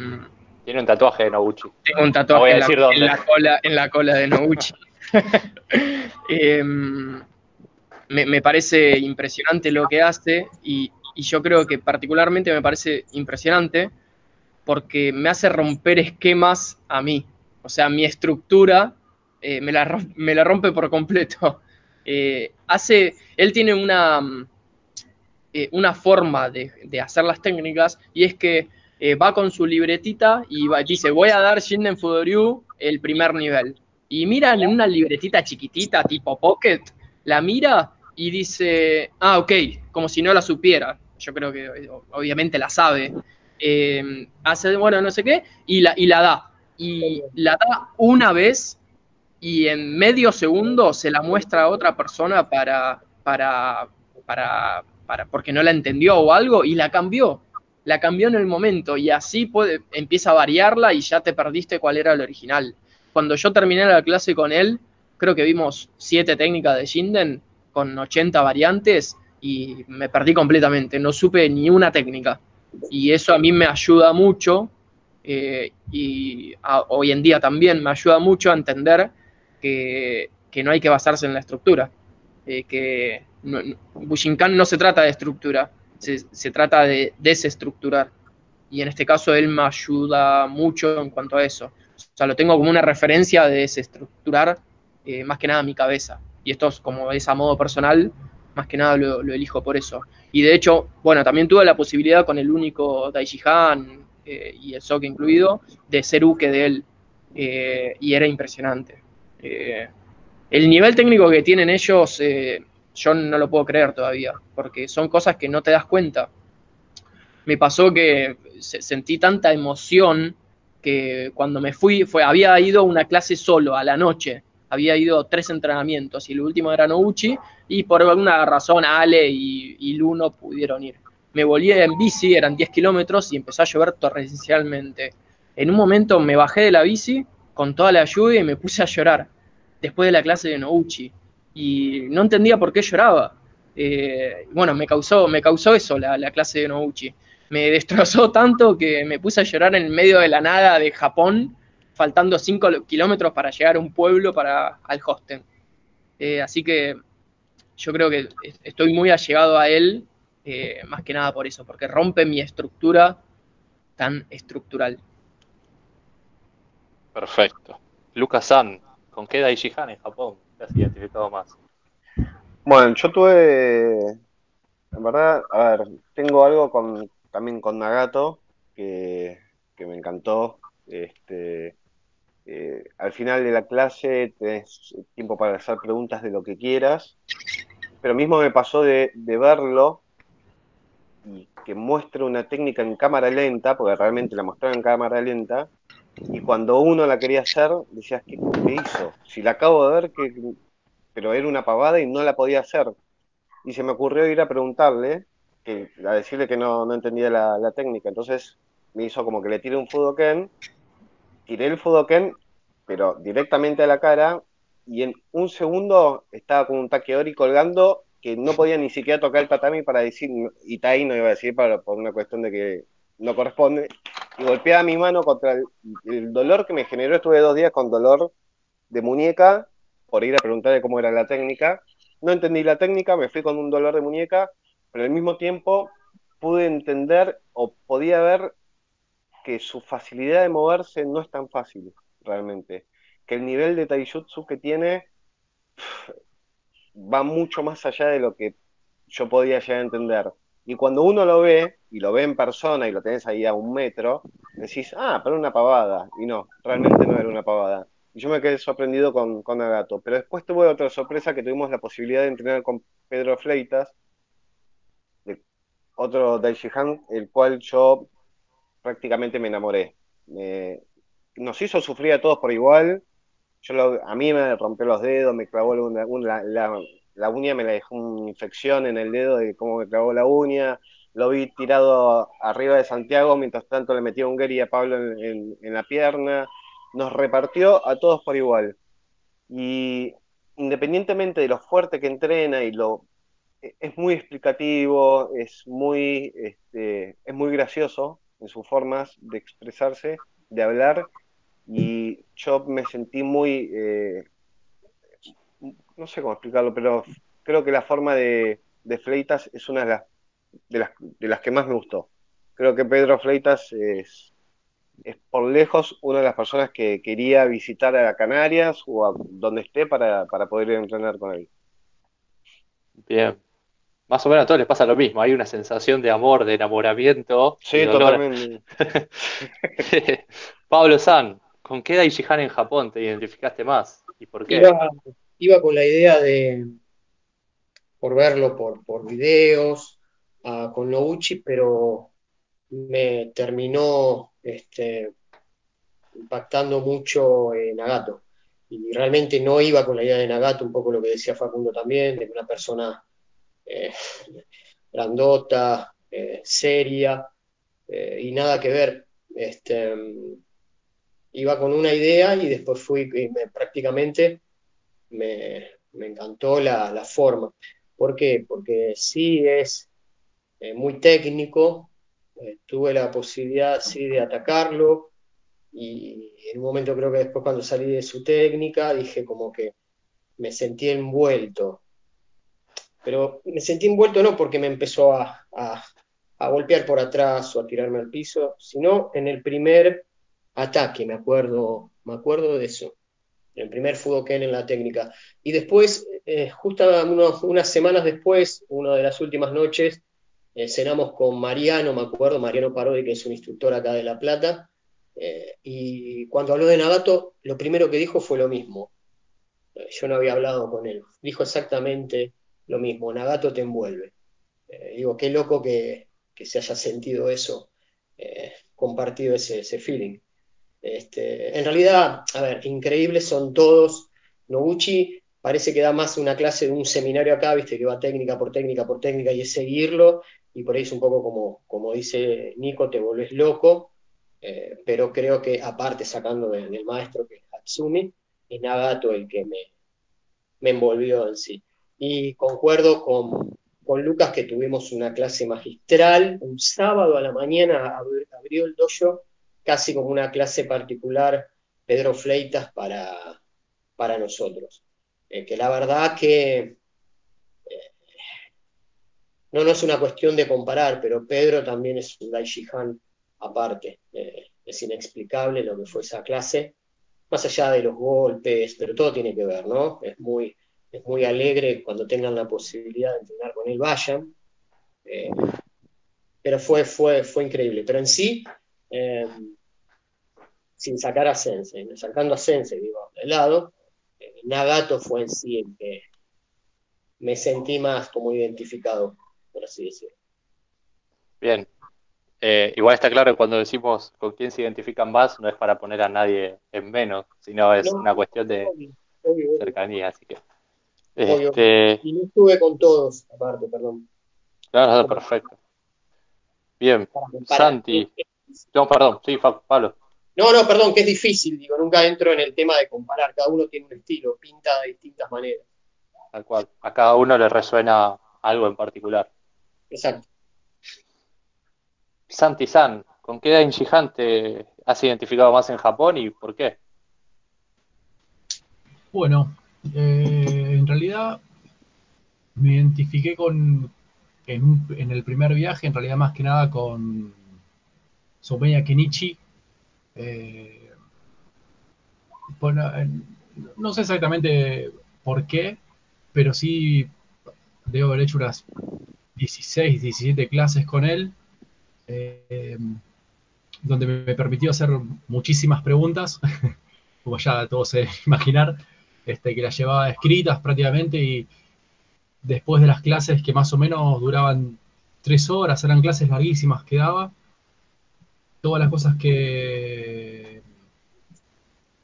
tiene un tatuaje de Noguchi. Tengo un tatuaje no en, la, en, la, cola, en la cola de Noguchi. eh, me, me, parece impresionante lo que hace y, y, yo creo que particularmente me parece impresionante porque me hace romper esquemas a mí. O sea, mi estructura eh, me, la, me, la, rompe por completo. Eh, hace, él tiene una, eh, una forma de, de, hacer las técnicas y es que va con su libretita y va, dice, voy a dar Shinden Fudoryu el primer nivel. Y mira en una libretita chiquitita tipo pocket, la mira y dice, ah, ok, como si no la supiera. Yo creo que obviamente la sabe. Eh, hace, bueno, no sé qué, y la, y la da. Y la da una vez y en medio segundo se la muestra a otra persona para, para, para, para, porque no la entendió o algo y la cambió. La cambió en el momento y así puede, empieza a variarla y ya te perdiste cuál era el original. Cuando yo terminé la clase con él, creo que vimos siete técnicas de Shinden con 80 variantes y me perdí completamente, no supe ni una técnica. Y eso a mí me ayuda mucho eh, y hoy en día también me ayuda mucho a entender que, que no hay que basarse en la estructura. Eh, que no, Bushinkan no se trata de estructura, se, se, trata de desestructurar. Y en este caso él me ayuda mucho en cuanto a eso. O sea, lo tengo como una referencia de desestructurar eh, más que nada mi cabeza y esto es como es a modo personal, más que nada lo, elijo por eso. Y de hecho, bueno, también tuve la posibilidad con el único Daishihan eh, y el Soke incluido, de ser uke de él, eh, y era impresionante. Eh, el nivel técnico que tienen ellos, eh, yo no lo puedo creer todavía, porque son cosas que no te das cuenta. Me pasó que sentí tanta emoción que cuando me fui, fue, había ido a una clase solo a la noche, había ido tres entrenamientos y el último era Nouchi y por alguna razón Ale y, Luno pudieron ir. Me volví en bici, eran 10 kilómetros y empezó a llover torrencialmente. En un momento me bajé de la bici con toda la lluvia y me puse a llorar después de la clase de Nouchi y no entendía por qué lloraba. Eh, bueno, me causó, me causó eso la, la clase de Nouchi. Me destrozó tanto que me puse a llorar en medio de la nada de Japón faltando 5 kilómetros para llegar a un pueblo para al hostel. Eh, así que yo creo que estoy muy allegado a él, eh, más que nada por eso, porque rompe mi estructura tan estructural. Perfecto. Lucas San, ¿con qué Daishihan en Japón? te has identificado más? Bueno, yo tuve, en verdad, a ver, tengo algo con también con Nagato que, que me encantó. Este, eh, al final de la clase tenés tiempo para hacer preguntas de lo que quieras, pero mismo me pasó de, verlo y que muestre una técnica en cámara lenta, porque realmente la mostraba en cámara lenta, y cuando uno la quería hacer, decías, ¿qué, qué hizo? Si la acabo de ver, que, pero era una pavada y no la podía hacer. Y se me ocurrió ir a preguntarle, que, a decirle que no, no entendía la, técnica. Entonces me hizo como que le tiré un Fudoken, tiré el Fudoken, pero directamente a la cara, y en un segundo estaba con un Takeori colgando que no podía ni siquiera tocar el tatami para decir, y Tai no iba a decir para, por una cuestión de que no corresponde, y golpeaba mi mano contra el, el dolor que me generó, estuve dos días con dolor de muñeca por ir a preguntarle cómo era la técnica. No entendí la técnica, me fui con un dolor de muñeca, pero al mismo tiempo pude entender o podía ver que su facilidad de moverse no es tan fácil realmente. Que el nivel de taijutsu que tiene va mucho más allá de lo que yo podía llegar a entender. Y cuando uno lo ve, y lo ve en persona y lo tenés ahí a un metro, decís, ah, pero una pavada. Y no, realmente no era una pavada. Y yo me quedé sorprendido con, con Agato. Pero después tuve otra sorpresa que tuvimos la posibilidad de entrenar con Pedro Fleitas, de otro Daishihan, el cual yo prácticamente me enamoré. Nos hizo sufrir a todos por igual. Yo lo, a mí me rompió los dedos, me clavó una, la, la, uña, me la dejó una infección en el dedo de cómo me clavó la uña. Lo vi tirado arriba de Santiago, mientras tanto le metía un Gary a Pablo en, en, la pierna nos repartió a todos por igual. Y independientemente de lo fuerte que entrena y lo es muy explicativo, es muy, este, es muy gracioso en sus formas de expresarse, de hablar, y yo me sentí muy, eh, no sé cómo explicarlo, pero creo que la forma de, Fleitas es una de las, de las, de las que más me gustó. Creo que Pedro Fleitas es, es por lejos una de las personas que quería visitar a Canarias o a donde esté para, para poder entrenar con él. Bien. Más o menos a todos les pasa lo mismo, hay una sensación de amor, de enamoramiento. Sí, totalmente. Pablo San, ¿con qué Daishihan en Japón te identificaste más? ¿Y por qué? Iba, iba con la idea de, por verlo por, por videos, uh, con Noguchi, pero me terminó este, impactando mucho eh, Nagato. Y realmente no iba con la idea de Nagato, un poco lo que decía Facundo también, de una persona eh, grandota, eh, seria, eh, y nada que ver. Este, iba con una idea y después fui, y me, prácticamente me, encantó la, forma. ¿Por qué? Porque sí es muy técnico, tuve la posibilidad sí de atacarlo y en un momento creo que después cuando salí de su técnica dije como que me sentí envuelto. Pero me sentí envuelto no porque me empezó a, golpear por atrás o a tirarme al piso, sino en el primer ataque, me acuerdo, me acuerdo de eso. El primer Fudoken en la técnica. Y después, eh, justo unas semanas después, una de las últimas noches, eh, cenamos con Mariano, me acuerdo, Mariano Parodi, que es un instructor acá de La Plata, eh, y cuando habló de Nagato, lo primero que dijo fue lo mismo. Yo no había hablado con él. Dijo exactamente lo mismo, Nagato te envuelve. Eh, digo, qué loco que, que, se haya sentido eso, eh, compartido ese, ese feeling. Este, en realidad, a ver, increíbles son todos. Noguchi parece que da más una clase de un seminario acá, viste, que va técnica por técnica por técnica y es seguirlo, y por ahí es un poco como, como dice Nico, te volvés loco, eh, pero creo que aparte sacando del, maestro que es Hatsumi, es Nagato el que me, me envolvió en sí. Y concuerdo con, con, Lucas que tuvimos una clase magistral, un sábado a la mañana abrió el dojo, casi como una clase particular, Pedro Fleitas para, para nosotros. Eh, que la verdad que no, no es una cuestión de comparar, pero Pedro también es un Daishihan aparte. Eh, es inexplicable lo que fue esa clase. más allá de los golpes, pero todo tiene que ver, ¿no? Es muy, es muy alegre cuando tengan la posibilidad de entrenar con él, vayan. Eh, pero fue, fue, fue increíble. Pero en sí, eh, sin sacar a Sensei, sacando a Sensei, digo, de lado, eh, Nagato fue en sí el que me sentí más como identificado, por así decirlo. Bien. Eh, igual está claro que cuando decimos con quién se identifican más, no es para poner a nadie en menos, sino es No, una cuestión de obvio, obvio, obvio. cercanía, así que. Este, Y no estuve con todos, aparte, perdón. claro, no, perfecto. Bien, Para- para- Santi. No, perdón, sí, Pablo. No, no, perdón, que es difícil, digo, nunca entro en el tema de comparar, cada uno tiene un estilo, pinta de distintas maneras. Tal cual. A cada uno le resuena algo en particular. Exacto. Santi San, ¿con qué Dainji Han te has identificado más en Japón y por qué? Bueno, eh, realidad me identifiqué con, en, un- en el primer viaje, en realidad más que nada con Someya Kenichi. eh, bueno, en- no sé exactamente por qué, pero sí debo haber hecho unas 16, 17 clases con él, eh, donde me permitió hacer muchísimas preguntas, como ya todos se imaginar, este, que las llevaba escritas prácticamente y después de las clases que más o menos duraban tres horas, eran clases larguísimas que daba, todas las cosas que,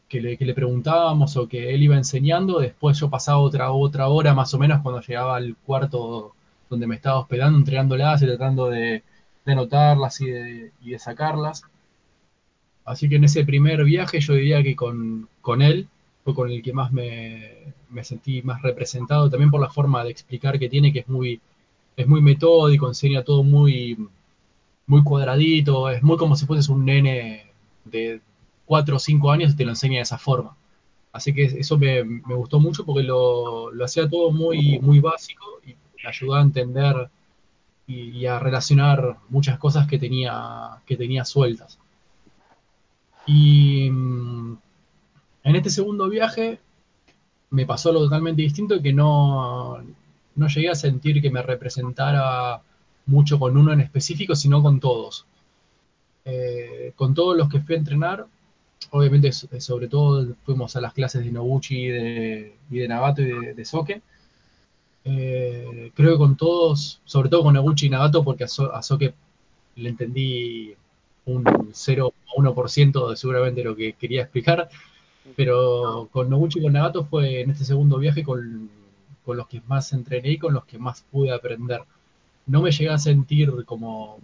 que, le, preguntábamos o que él iba enseñando, después yo pasaba otra, otra hora más o menos cuando llegaba al cuarto donde me estaba hospedando, entregándolas y tratando de, de anotarlas y de, y de sacarlas. Así que en ese primer viaje yo diría que con, con él fue con el que más me, me sentí más representado, también por la forma de explicar que tiene, que es muy, es muy metódico, enseña todo muy, muy cuadradito, es muy como si fueses un nene de 4 o 5 años y te lo enseña de esa forma. Así que eso me, me gustó mucho porque lo, lo hacía todo muy, muy básico y me ayudó a entender y, y a relacionar muchas cosas que tenía, que tenía sueltas. Y mm, en este segundo viaje me pasó algo totalmente distinto que no, no llegué a sentir que me representara mucho con uno en específico, sino con todos. Eh, con todos los que fui a entrenar, obviamente so- sobre todo fuimos a las clases de Noguchi y de, y de Nagato y de, de Soke. Eh, creo que con todos, sobre todo con Noguchi y Nagato, porque a, So- a Soke le entendí un 0,1% de seguramente lo que quería explicar, pero con Noguchi y con Nagato fue en este segundo viaje con, con los que más entrené y con los que más pude aprender. No me llegué a sentir como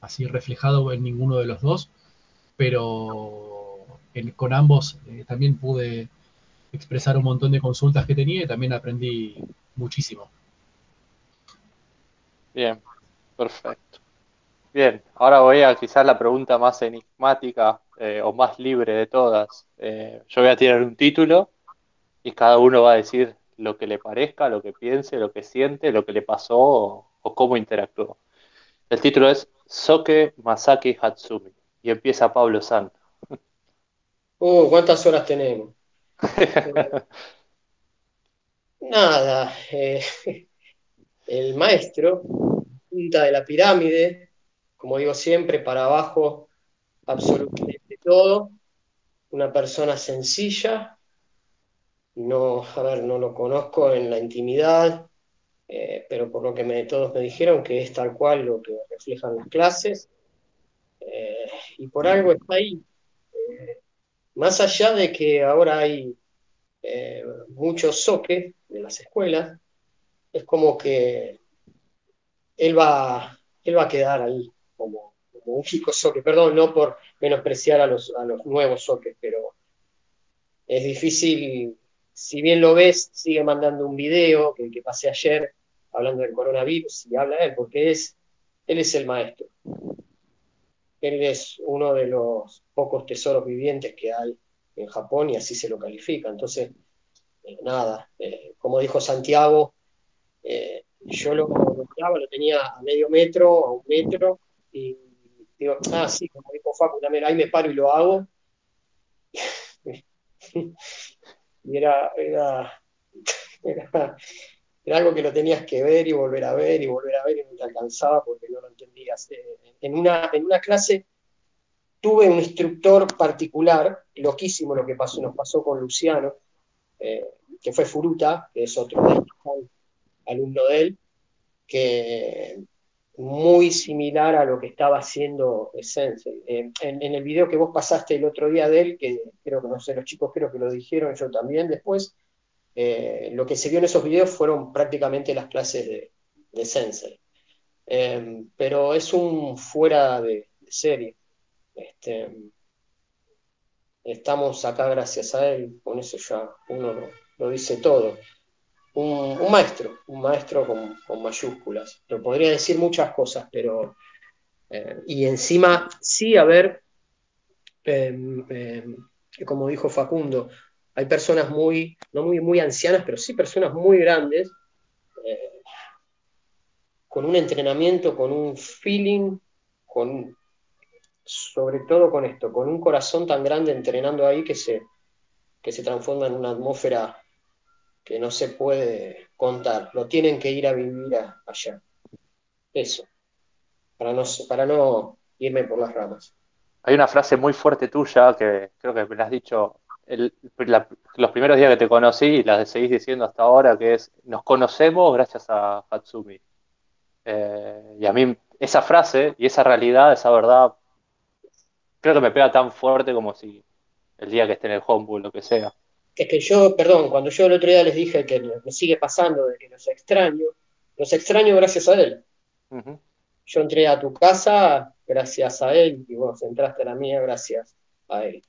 así reflejado en ninguno de los dos, pero en- con ambos eh, también pude expresar un montón de consultas que tenía y también aprendí muchísimo. Bien, perfecto. Bien, ahora voy a quizás la pregunta más enigmática eh, o más libre de todas. Eh, yo voy a tirar un título y cada uno va a decir lo que le parezca, lo que piense, lo que siente, lo que le pasó o, o cómo interactuó. El título es Soke Masaki Hatsumi y empieza Pablo San. Uh, ¿cuántas horas tenemos? Nada, eh, el maestro, punta de la pirámide, como digo siempre, para abajo absolutamente todo, una persona sencilla, no, a ver, no lo conozco en la intimidad, eh, pero por lo que me, todos me dijeron que es tal cual lo que reflejan las clases, eh, y por algo está ahí. Eh, más allá de que ahora hay muchos soques de las escuelas, es como que él va, él va a quedar ahí como, un chico soque, perdón, no por menospreciar a los, a los nuevos soques, pero es difícil, si bien lo ves, sigue mandando un video que, pasé ayer hablando del coronavirus y habla él, porque es, él es el maestro. Él es uno de los pocos tesoros vivientes que hay en Japón y así se lo califica. Entonces, eh, nada, eh, como dijo Santiago, eh, yo lo, lo lo tenía a medio metro, a un metro, y digo, ah, sí, como dijo Facu también, ahí me paro y lo hago. y era, era, era, algo que lo tenías que ver y volver a ver y volver a ver y no te alcanzaba porque no lo entendías. Eh, en, una, en una clase tuve un instructor particular, loquísimo lo que pasó, nos pasó con Luciano, eh, que fue Furuta, que es otro alumno de él, que muy similar a lo que estaba haciendo Sensei. Eh, en, el video que vos pasaste el otro día de él, que creo que no sé, los chicos creo que lo dijeron, yo también después, eh, lo que se vio en esos videos fueron prácticamente las clases de, de Sensei. Eh, pero es un fuera de, serie. Este, estamos acá gracias a él, con eso ya uno lo dice todo un, maestro, un maestro con, mayúsculas. Lo podría decir muchas cosas, pero... Eh, y encima sí haber, eh, eh, como dijo Facundo, hay personas muy, no muy, muy ancianas, pero sí personas muy grandes, eh, con un entrenamiento, con un feeling, con, sobre todo con esto, con un corazón tan grande entrenando ahí que se, que se transforma en una atmósfera que no se puede contar, lo tienen que ir a vivir allá. Eso, para no, para no irme por las ramas. Hay una frase muy fuerte tuya que creo que me la has dicho los primeros días que te conocí y la seguís diciendo hasta ahora, que es, nos conocemos gracias a Hatsumi. Eh, y a mí esa frase y esa realidad, esa verdad, creo que me pega tan fuerte como si el día que esté en el homebrew, lo que sea es que yo, perdón, cuando yo el otro día les dije que me sigue pasando de que los extraño, los extraño gracias a él. Uh -huh. Yo entré a tu casa gracias a él y vos entraste a la mía gracias a él.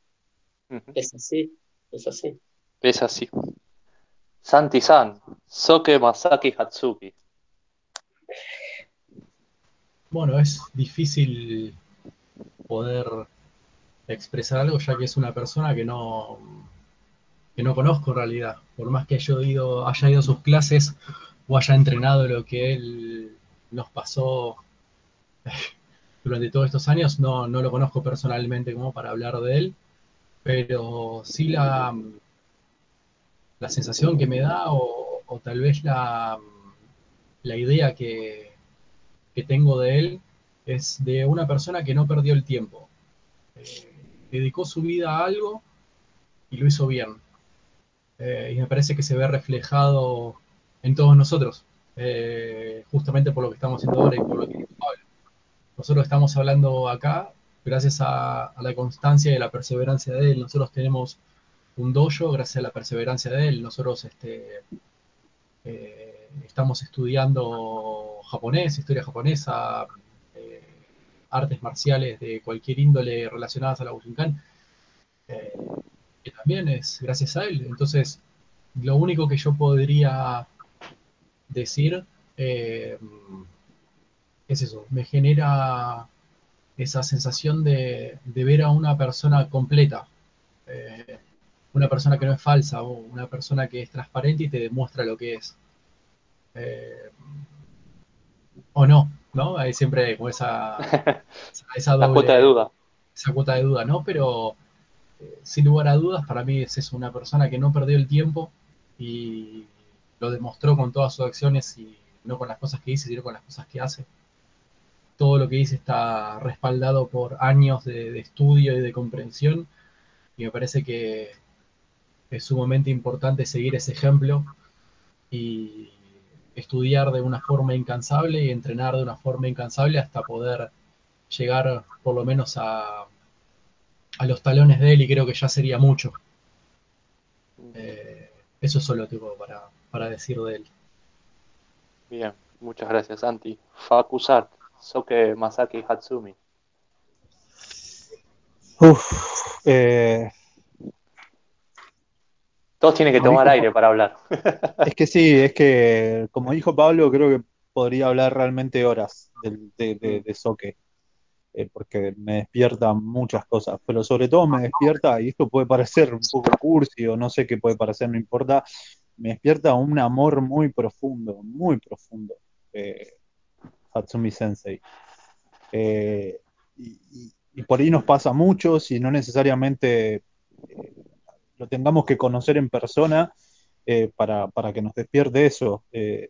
Uh -huh. Es así, es así. Es así. Santi-san, Soke Masaki Hatsuki. Bueno, es difícil poder expresar algo ya que es una persona que no que no conozco en realidad, por más que haya ido, haya ido a sus clases o haya entrenado lo que él nos pasó durante todos estos años, no, no lo conozco personalmente como para hablar de él, pero sí la, la sensación que me da o, o tal vez la, la idea que, que, tengo de él es de una persona que no perdió el tiempo. Eh, dedicó su vida a algo y lo hizo bien eh, y me parece que se ve reflejado en todos nosotros, eh, justamente por lo que estamos haciendo ahora y por lo que Pablo. Nosotros estamos hablando acá gracias a, la constancia y la perseverancia de él. Nosotros tenemos un dojo gracias a la perseverancia de él. Nosotros este, eh, estamos estudiando japonés, historia japonesa, artes marciales de cualquier índole relacionadas a la Bujinkan. Que también es gracias a él. Entonces, lo único que yo podría decir eh, es eso, me genera esa sensación de, de ver a una persona completa, eh, una persona que no es falsa, o una persona que es transparente y te demuestra lo que es. Eh, o no, ¿no? Hay siempre como esa, esa, esa doble, La cuota de duda. Esa cuota de duda, ¿no? Pero sin lugar a dudas, para mí es una persona que no perdió el tiempo y lo demostró con todas sus acciones y no con las cosas que dice, sino con las cosas que hace. Todo lo que dice está respaldado por años de estudio y de comprensión y me parece que es sumamente importante seguir ese ejemplo y estudiar de una forma incansable y entrenar de una forma incansable hasta poder llegar por lo menos a a los talones de él y creo que ya sería mucho. Eh, eso solo tengo para, para decir de él. Bien, muchas gracias, Santi. Fakusat, Soke Masaki Hatsumi. Uf, eh... Todos tienen que tomar dijo, aire para hablar. es que sí, es que, como dijo Pablo, creo que podría hablar realmente horas de, de, de, de Soke eh, porque me despierta muchas cosas, pero sobre todo me despierta, y esto puede parecer un poco cursi o no sé qué puede parecer, no importa, me despierta un amor muy profundo, muy profundo, eh, Hatsumi Sensei. Eh, y, y, por ahí nos pasa mucho, si no necesariamente lo tengamos que conocer en persona eh, para, para, que nos despierte eso, eh,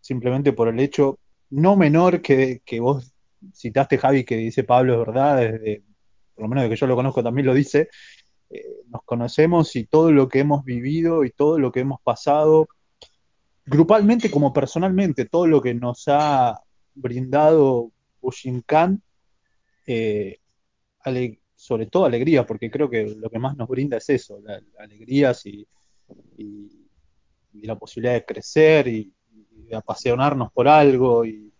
simplemente por el hecho no menor que, que, vos citaste, Javi, que dice Pablo es verdad, desde, por lo menos de que yo lo conozco también lo dice, eh, nos conocemos y todo lo que hemos vivido y todo lo que hemos pasado, grupalmente como personalmente, todo lo que nos ha brindado Bushinkan, eh, sobre todo alegría, porque creo que lo que más nos brinda es eso, la, alegrías y, y, la posibilidad de crecer y, de apasionarnos por algo y,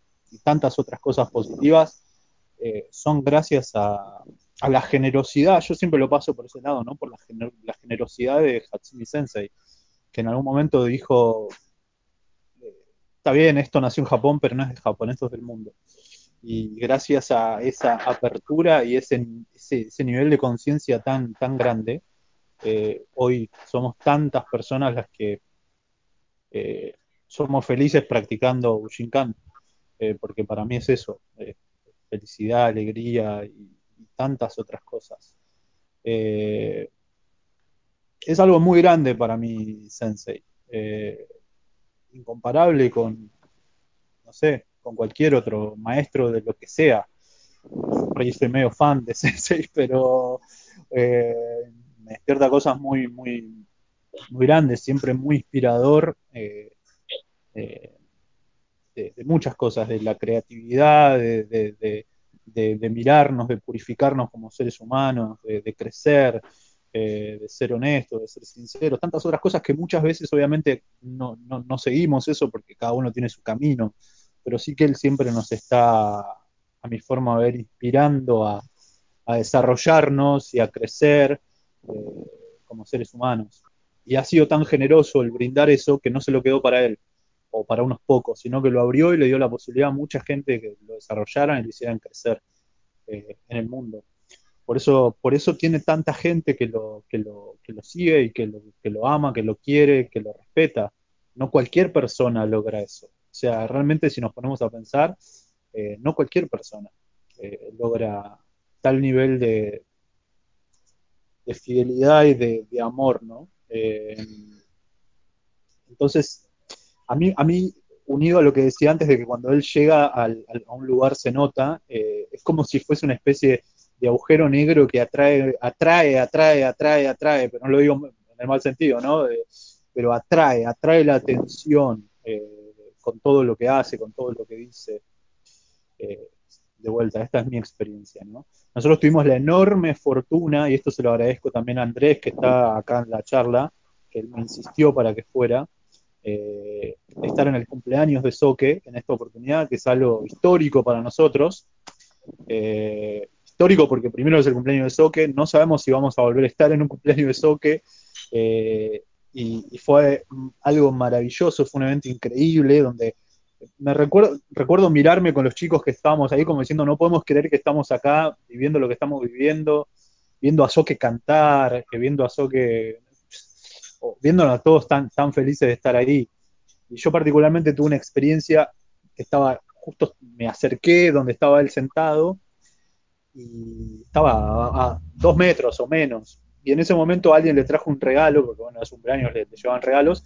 tantas otras cosas positivas, eh, son gracias a, a la generosidad, yo siempre lo paso por ese lado, ¿no? Por la, la generosidad de Hatsumi Sensei, que en algún momento dijo, eh, está bien, esto nació en Japón, pero no es de Japón, esto es del mundo. Y gracias a esa apertura y ese, ese, nivel de conciencia tan, tan grande, eh, hoy somos tantas personas las que somos felices practicando Ushinkan, porque para mí es eso, felicidad, alegría y tantas otras cosas. Eh, es algo muy grande para mí, Sensei. Eh, incomparable con, no sé, con cualquier otro maestro de lo que sea. Yo soy medio fan de Sensei, pero eh, me despierta cosas muy, muy, muy grandes, siempre muy inspirador. De, muchas cosas, de la creatividad, de, de, mirarnos, de purificarnos como seres humanos, de, crecer, eh, de ser honestos, de ser sinceros, tantas otras cosas que muchas veces obviamente no, seguimos eso porque cada uno tiene su camino, pero sí que él siempre nos está, a mi forma de ver, inspirando a, desarrollarnos y a crecer eh, como seres humanos. Y ha sido tan generoso el brindar eso que no se lo quedó para él o para unos pocos, sino que lo abrió y le dio la posibilidad a mucha gente que lo desarrollaran y lo hicieran crecer eh, en el mundo. Por eso, por eso tiene tanta gente que lo, que lo, que lo sigue y que lo, que lo ama, que lo quiere, que lo respeta. No cualquier persona logra eso. O sea, realmente si nos ponemos a pensar, eh, no cualquier persona eh, logra tal nivel de, de fidelidad y de amor, ¿no? entonces, a mí, unido a lo que decía antes de que cuando él llega a un lugar se nota, eh, es como si fuese una especie de agujero negro que atrae, atrae, atrae, atrae, atrae, pero no lo digo en el mal sentido, ¿no? pero atrae, atrae la atención eh, con todo lo que hace, con todo lo que dice. Eh, de vuelta, esta es mi experiencia, ¿no? Nosotros tuvimos la enorme fortuna, y esto se lo agradezco también a Andrés, que está acá en la charla, que él me insistió para que fuera, eh, estar en el cumpleaños de Soque en esta oportunidad, que es algo histórico para nosotros. Eh, histórico porque primero es el cumpleaños de Soque, no sabemos si vamos a volver a estar en un cumpleaños de Soque, eh, y, fue algo maravilloso, fue un evento increíble donde me recuerdo, recuerdo mirarme con los chicos que estábamos ahí como diciendo no podemos creer que estamos acá viviendo lo que estamos viviendo, viendo a Soque cantar, viendo a Soque viéndonos todos tan, tan felices de estar ahí. Y yo particularmente tuve una experiencia que estaba, justo me acerqué donde estaba él sentado y estaba a, dos metros o menos. Y en ese momento alguien le trajo un regalo, porque bueno, a su cumpleaños le, llevaban regalos.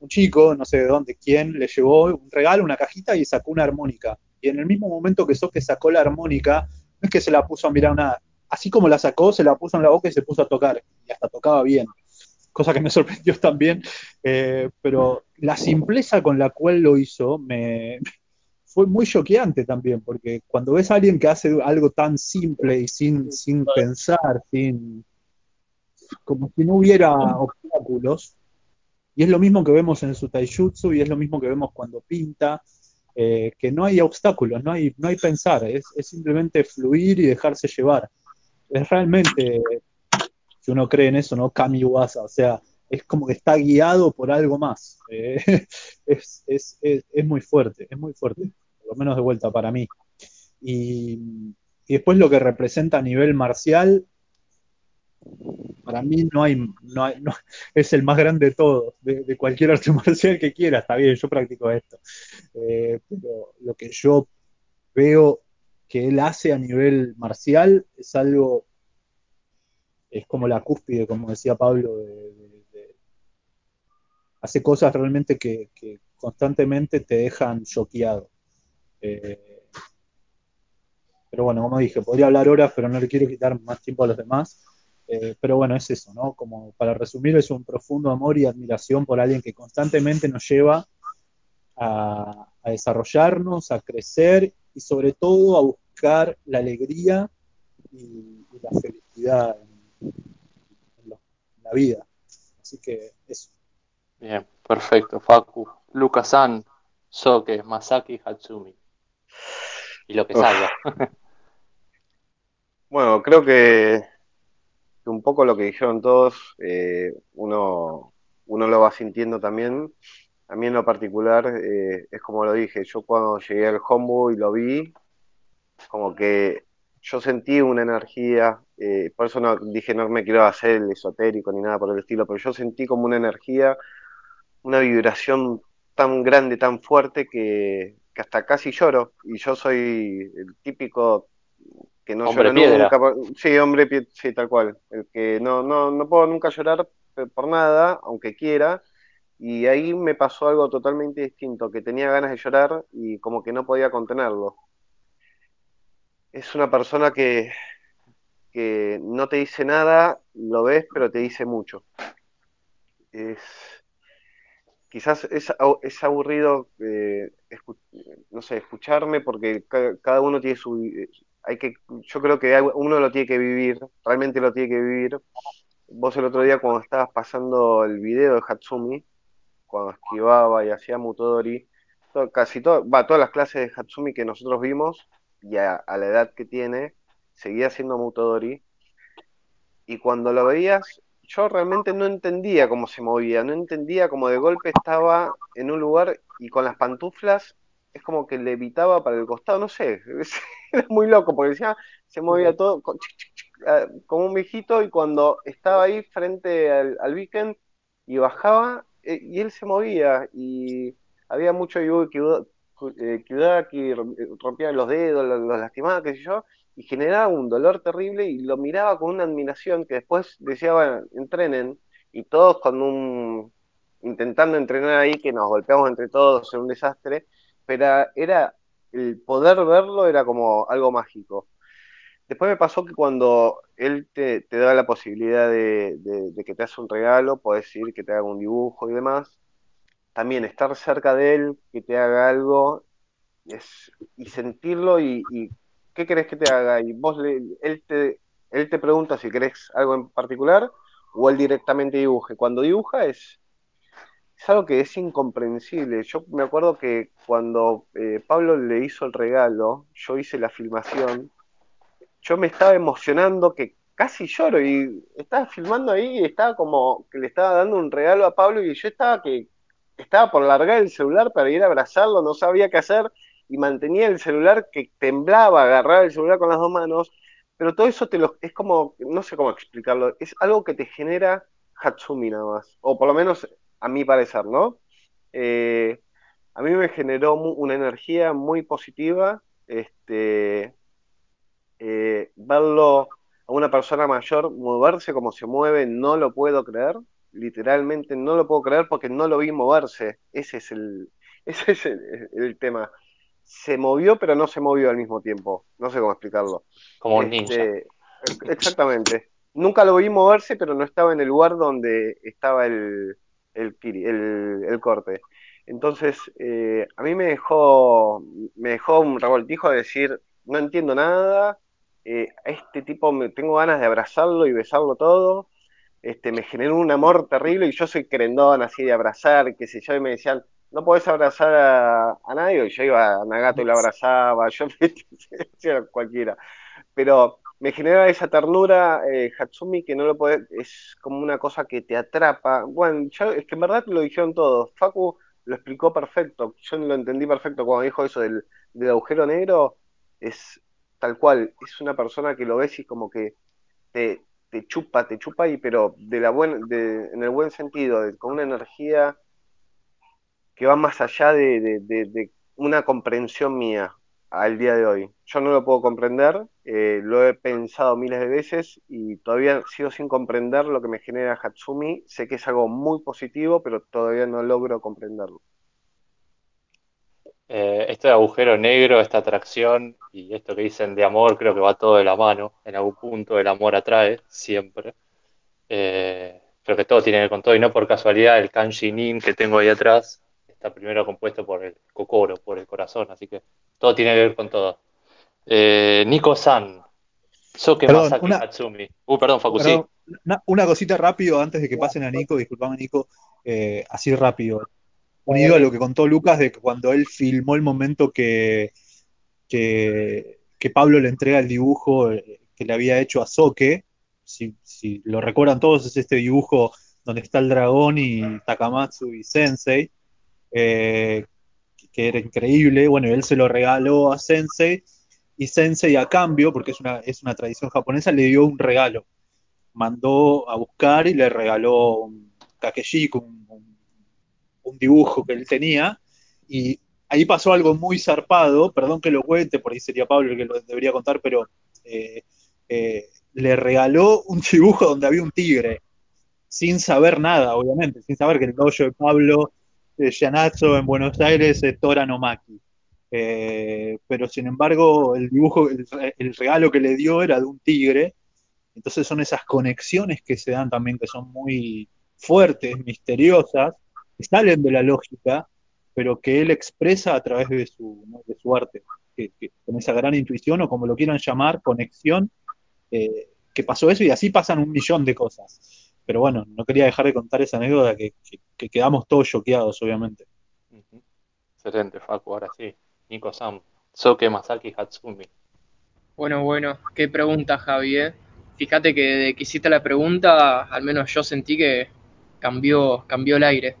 Un chico, no sé de dónde, quién, le llevó un regalo, una cajita y sacó una armónica. Y en el mismo momento que Soke sacó la armónica, no es que se la puso a mirar nada. Así como la sacó, se la puso en la boca y se puso a tocar. Y hasta tocaba bien cosa que me sorprendió también, eh, pero la simpleza con la cual lo hizo me fue muy choqueante también, porque cuando ves a alguien que hace algo tan simple y sin, sin pensar, sin como si no hubiera obstáculos, y es lo mismo que vemos en su taijutsu y es lo mismo que vemos cuando pinta, eh, que no hay obstáculos, no hay, no hay pensar, es, es simplemente fluir y dejarse llevar. Es realmente uno cree en eso, ¿no? Kami Wasa, o sea, es como que está guiado por algo más. Eh, es, es, es, muy fuerte, es muy fuerte, por lo menos de vuelta para mí. Y, después lo que representa a nivel marcial, para mí no hay, no, hay, no es el más grande de todos, de, cualquier arte marcial que quiera, está bien, yo practico esto. Eh, pero lo que yo veo que él hace a nivel marcial es algo es como la cúspide, como decía Pablo, de, hace cosas realmente que, constantemente te dejan choqueado. Eh, pero bueno, como dije, podría hablar horas, pero no le quiero quitar más tiempo a los demás. Eh, pero bueno, es eso, ¿no? Como para resumir, es un profundo amor y admiración por alguien que constantemente nos lleva a, desarrollarnos, a crecer y sobre todo a buscar la alegría y, la felicidad en lo- en la vida. Así que eso. Bien, perfecto, Facu. Lucas-san, Soke, Masaki, Hatsumi. Y lo que Uf. salga. Bueno, creo que, que un poco lo que dijeron todos, eh, uno, uno lo va sintiendo también. A mí en lo particular, eh, es como lo dije, yo cuando llegué al Hombu y lo vi, como que yo sentí una energía, eh, por eso no dije no me quiero hacer el esotérico ni nada por el estilo, pero yo sentí como una energía, una vibración tan grande, tan fuerte que, que hasta casi lloro. Y yo soy el típico que no Hombre llora piedra. nunca. Sí, hombre, sí, tal cual. El que no, no, no puedo nunca llorar por nada, aunque quiera. Y ahí me pasó algo totalmente distinto, que tenía ganas de llorar y como que no podía contenerlo. Es una persona que, que no te dice nada, lo ves, pero te dice mucho. Es, quizás es, es aburrido, eh, no sé, escucharme porque ca- cada uno tiene su... Hay que, yo creo que uno lo tiene que vivir, realmente lo tiene que vivir. Vos el otro día cuando estabas pasando el video de Hatsumi, cuando esquivaba y hacía Mutodori, to- casi todo, va, todas las clases de Hatsumi que nosotros vimos, y a la edad que tiene, seguía haciendo Mutodori, y cuando lo veías, yo realmente no entendía cómo se movía, no entendía cómo de golpe estaba en un lugar y con las pantuflas es como que levitaba para el costado, no sé, era muy loco, porque decía, se movía todo con- ah, como un viejito y cuando estaba ahí frente al, al weekend y bajaba, eh, y él se movía y había mucho Yugi Kyudaki, rompía los dedos, los, los lastimaba, qué sé yo, y generaba un dolor terrible y lo miraba con una admiración que después decía, entrenen, y todos con un, intentando entrenar ahí, que nos golpeamos entre todos en un desastre, pero era, el poder verlo era como algo mágico. Después me pasó que cuando él te, da la posibilidad de, de- que te hace un regalo, podés ir, que te haga un dibujo y demás, también estar cerca de él, que te haga algo, es, y sentirlo y, y ¿qué querés que te haga? Y vos le, él te, él te pregunta si querés algo en particular o él directamente dibuje. Cuando dibuja es, es algo que es incomprensible. Yo me acuerdo que cuando eh, Pablo le hizo el regalo, yo hice la filmación, yo me estaba emocionando que casi lloro y estaba filmando ahí y estaba como que le estaba dando un regalo a Pablo y yo estaba que estaba por largar el celular para ir a abrazarlo, no sabía qué hacer y mantenía el celular que temblaba, agarrar el celular con las dos manos, pero todo eso te lo, es como, no sé cómo explicarlo, es algo que te genera Hatsumi nada más, o por lo menos a mi parecer, ¿no? Eh, a mí me generó una energía muy positiva, este, eh, verlo a una persona mayor moverse como se mueve, no lo puedo creer, literalmente no lo puedo creer porque no lo vi moverse, ese es el, ese es el tema. Se movió pero no se movió al mismo tiempo, no sé cómo explicarlo. Como un ninja. Este, exactamente. Nunca lo vi moverse, pero no estaba en el lugar donde estaba el, el, kiri- el, el corte. Entonces, eh, a mí me dejó, me dejó un revoltijo de decir, no entiendo nada, eh, a este tipo me tengo ganas de abrazarlo y besarlo todo, este, me generó un amor terrible y yo soy querendón así de abrazar, qué sé yo, y me decían, no podés abrazar a, a nadie, y yo iba a Nagato y lo abrazaba, yo decía cualquiera, pero me genera esa ternura eh, Hatsumi que no lo puede, es como una cosa que te atrapa. Bueno, ya- es que en verdad lo dijeron todos. Facu lo explicó perfecto. Yo lo entendí perfecto cuando dijo eso del, del agujero negro. Es tal cual. Es una persona que lo ves y como que te, te chupa, te chupa y pero de la buen, de, en el buen sentido, de- con una energía que va más allá de, una comprensión mía. al día de hoy. Yo no lo puedo comprender, eh, lo he pensado miles de veces y todavía sigo sin comprender lo que me genera Hatsumi. Sé que es algo muy positivo, pero todavía no logro comprenderlo. Eh, esto de agujero negro, esta atracción y esto que dicen de amor, creo que va todo de la mano. En algún punto el amor atrae, siempre. Eh, creo que todo tiene que ver con todo y no por casualidad el kanji nin que tengo ahí atrás está primero compuesto por el kokoro, por el corazón, así que todo tiene que ver con todo. Eh, Nico-san, Soke Perdón, Masaki una- Hatsumi. Uh, perdón, Facu, sí. Una, una cosita rápido antes de que pasen a Nico, disculpame Nico, eh, así rápido. Unido a lo que contó Lucas de que cuando él filmó el momento que, que, que Pablo le entrega el dibujo eh, que le había hecho a Soke, si, si lo recuerdan todos, es este dibujo donde está el dragón y Takamatsu y Sensei, eh, que era increíble. Bueno, él se lo regaló a Sensei y Sensei a cambio, porque es una, es una tradición japonesa, le dio un regalo. Mandó a buscar y le regaló un kakeshiko, un, dibujo que él tenía, y ahí pasó algo muy zarpado, perdón que lo cuente, por ahí sería Pablo el que lo debería contar, pero eh, eh, le regaló un dibujo donde había un tigre, sin saber nada, obviamente, sin saber que el dojo de Pablo Gianazzo en Buenos Aires es Tora no Maki. Eh, pero sin embargo, el dibujo, el, re- el regalo que le dio era de un tigre, entonces son esas conexiones que se dan también que son muy fuertes, misteriosas, que salen de la lógica, pero que él expresa a través de su, de su arte, que- con esa gran intuición o como lo quieran llamar, conexión, eh, que pasó eso y así pasan un millón de cosas. Pero bueno, no quería dejar de contar esa anécdota que, que- que quedamos todos choqueados, obviamente. Excelente, Facu, ahora sí. Nico-san, Soke Masaki Hatsumi. Bueno, bueno, qué pregunta, Javi. eh. Fíjate que desde que hiciste la pregunta, al menos yo sentí que cambió, cambió el aire.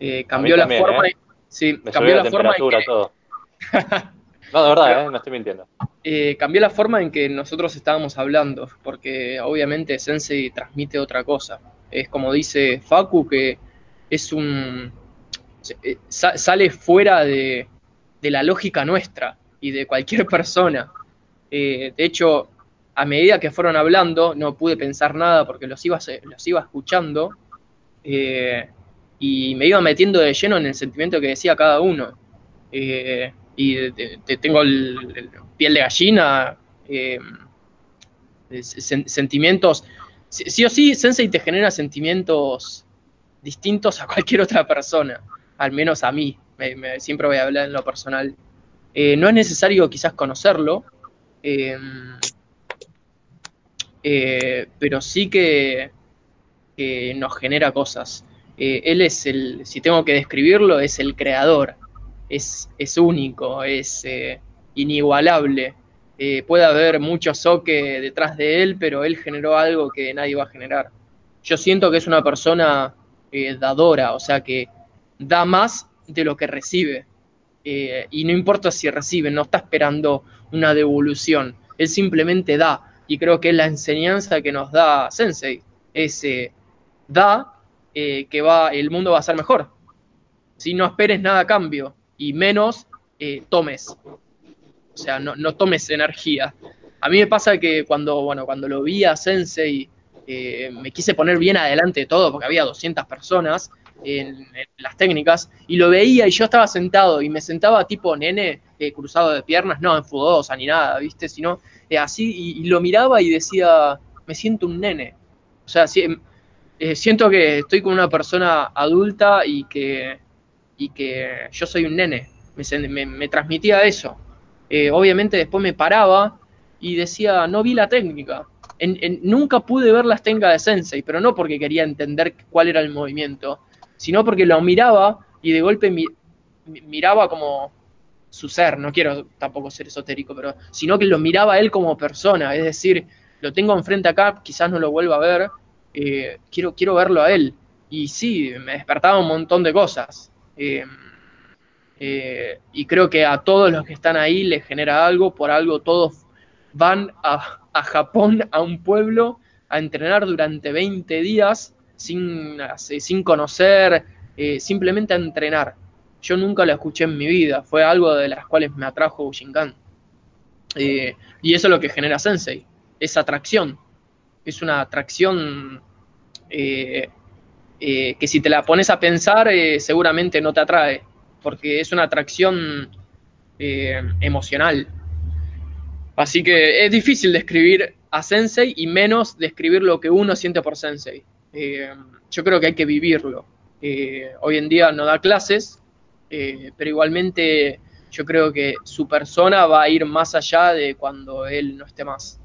Eh, cambió la también, forma, ¿eh? en- sí, Me cambió la la forma todo. No, de verdad, ¿eh? No estoy mintiendo. eh, cambió la forma en que nosotros estábamos hablando, porque obviamente Sensei transmite otra cosa. Es como dice Facu, que es un eh, sa- sale fuera de, de la lógica nuestra y de cualquier persona. Eh, de hecho, a medida que fueron hablando, no pude pensar nada porque los iba, se- los iba escuchando eh, y me iba metiendo de lleno en el sentimiento que decía cada uno. Eh, y de- tengo el, el piel de gallina, eh, sen- sentimientos. Sí, o sí, Sensei te genera sentimientos distintos a cualquier otra persona, al menos a mí. Me- siempre voy a hablar en lo personal. Eh, no es necesario quizás conocerlo, eh, eh, pero sí que, que nos genera cosas. Eh, él es el, si tengo que describirlo, es el creador, es, es único, es eh, inigualable. Eh, puede haber mucho soque detrás de él, pero él generó algo que nadie va a generar. Yo siento que es una persona eh, dadora, o sea que da más de lo que recibe. Y no importa si recibe, no está esperando una devolución, él simplemente da. Y creo que es la enseñanza que nos da Sensei, es da eh, que va, el mundo va a ser mejor. Si no esperes nada a cambio y menos eh, tomes. O sea, no, no tomes energía. A mí me pasa que cuando, bueno, cuando lo vi a Sensei, eh, me quise poner bien adelante de todo, porque había 200 personas en, las técnicas, y lo veía y yo estaba sentado, y me sentaba tipo nene, eh, cruzado de piernas, no en fudosa ni nada, ¿viste? Sino eh, así, y, lo miraba y decía, me siento un nene. O sea, si- siento que estoy con una persona adulta y que, y que yo soy un nene. Me, me- me transmitía eso. Eh, obviamente después me paraba y decía, no vi la técnica. En- nunca pude ver las técnicas de Sensei, pero no porque quería entender cuál era el movimiento, sino porque lo miraba y de golpe mi- mi- miraba como su ser, no quiero tampoco ser esotérico, pero sino que lo miraba él como persona, es decir, lo tengo enfrente acá, quizás no lo vuelva a ver, eh, quiero, quiero verlo a él. Y sí, me despertaba un montón de cosas. Eh, eh, y creo que a todos los que están ahí les genera algo, por algo todos van a, Japón, a un pueblo, a entrenar durante 20 días sin, sin conocer, eh, simplemente a entrenar. Yo nunca lo escuché en mi vida, fue algo de las cuales me atrajo Bushinkan. Eh, y eso es lo que genera Sensei, esa atracción. Es una atracción eh, eh, que si te la pones a pensar seguramente no te atrae, porque es una atracción emocional. Así que es difícil describir a Sensei y menos describir lo que uno siente por Sensei. yo creo que hay que vivirlo. hoy en día no da clases, pero igualmente yo creo que su persona va a ir más allá de cuando él no esté más.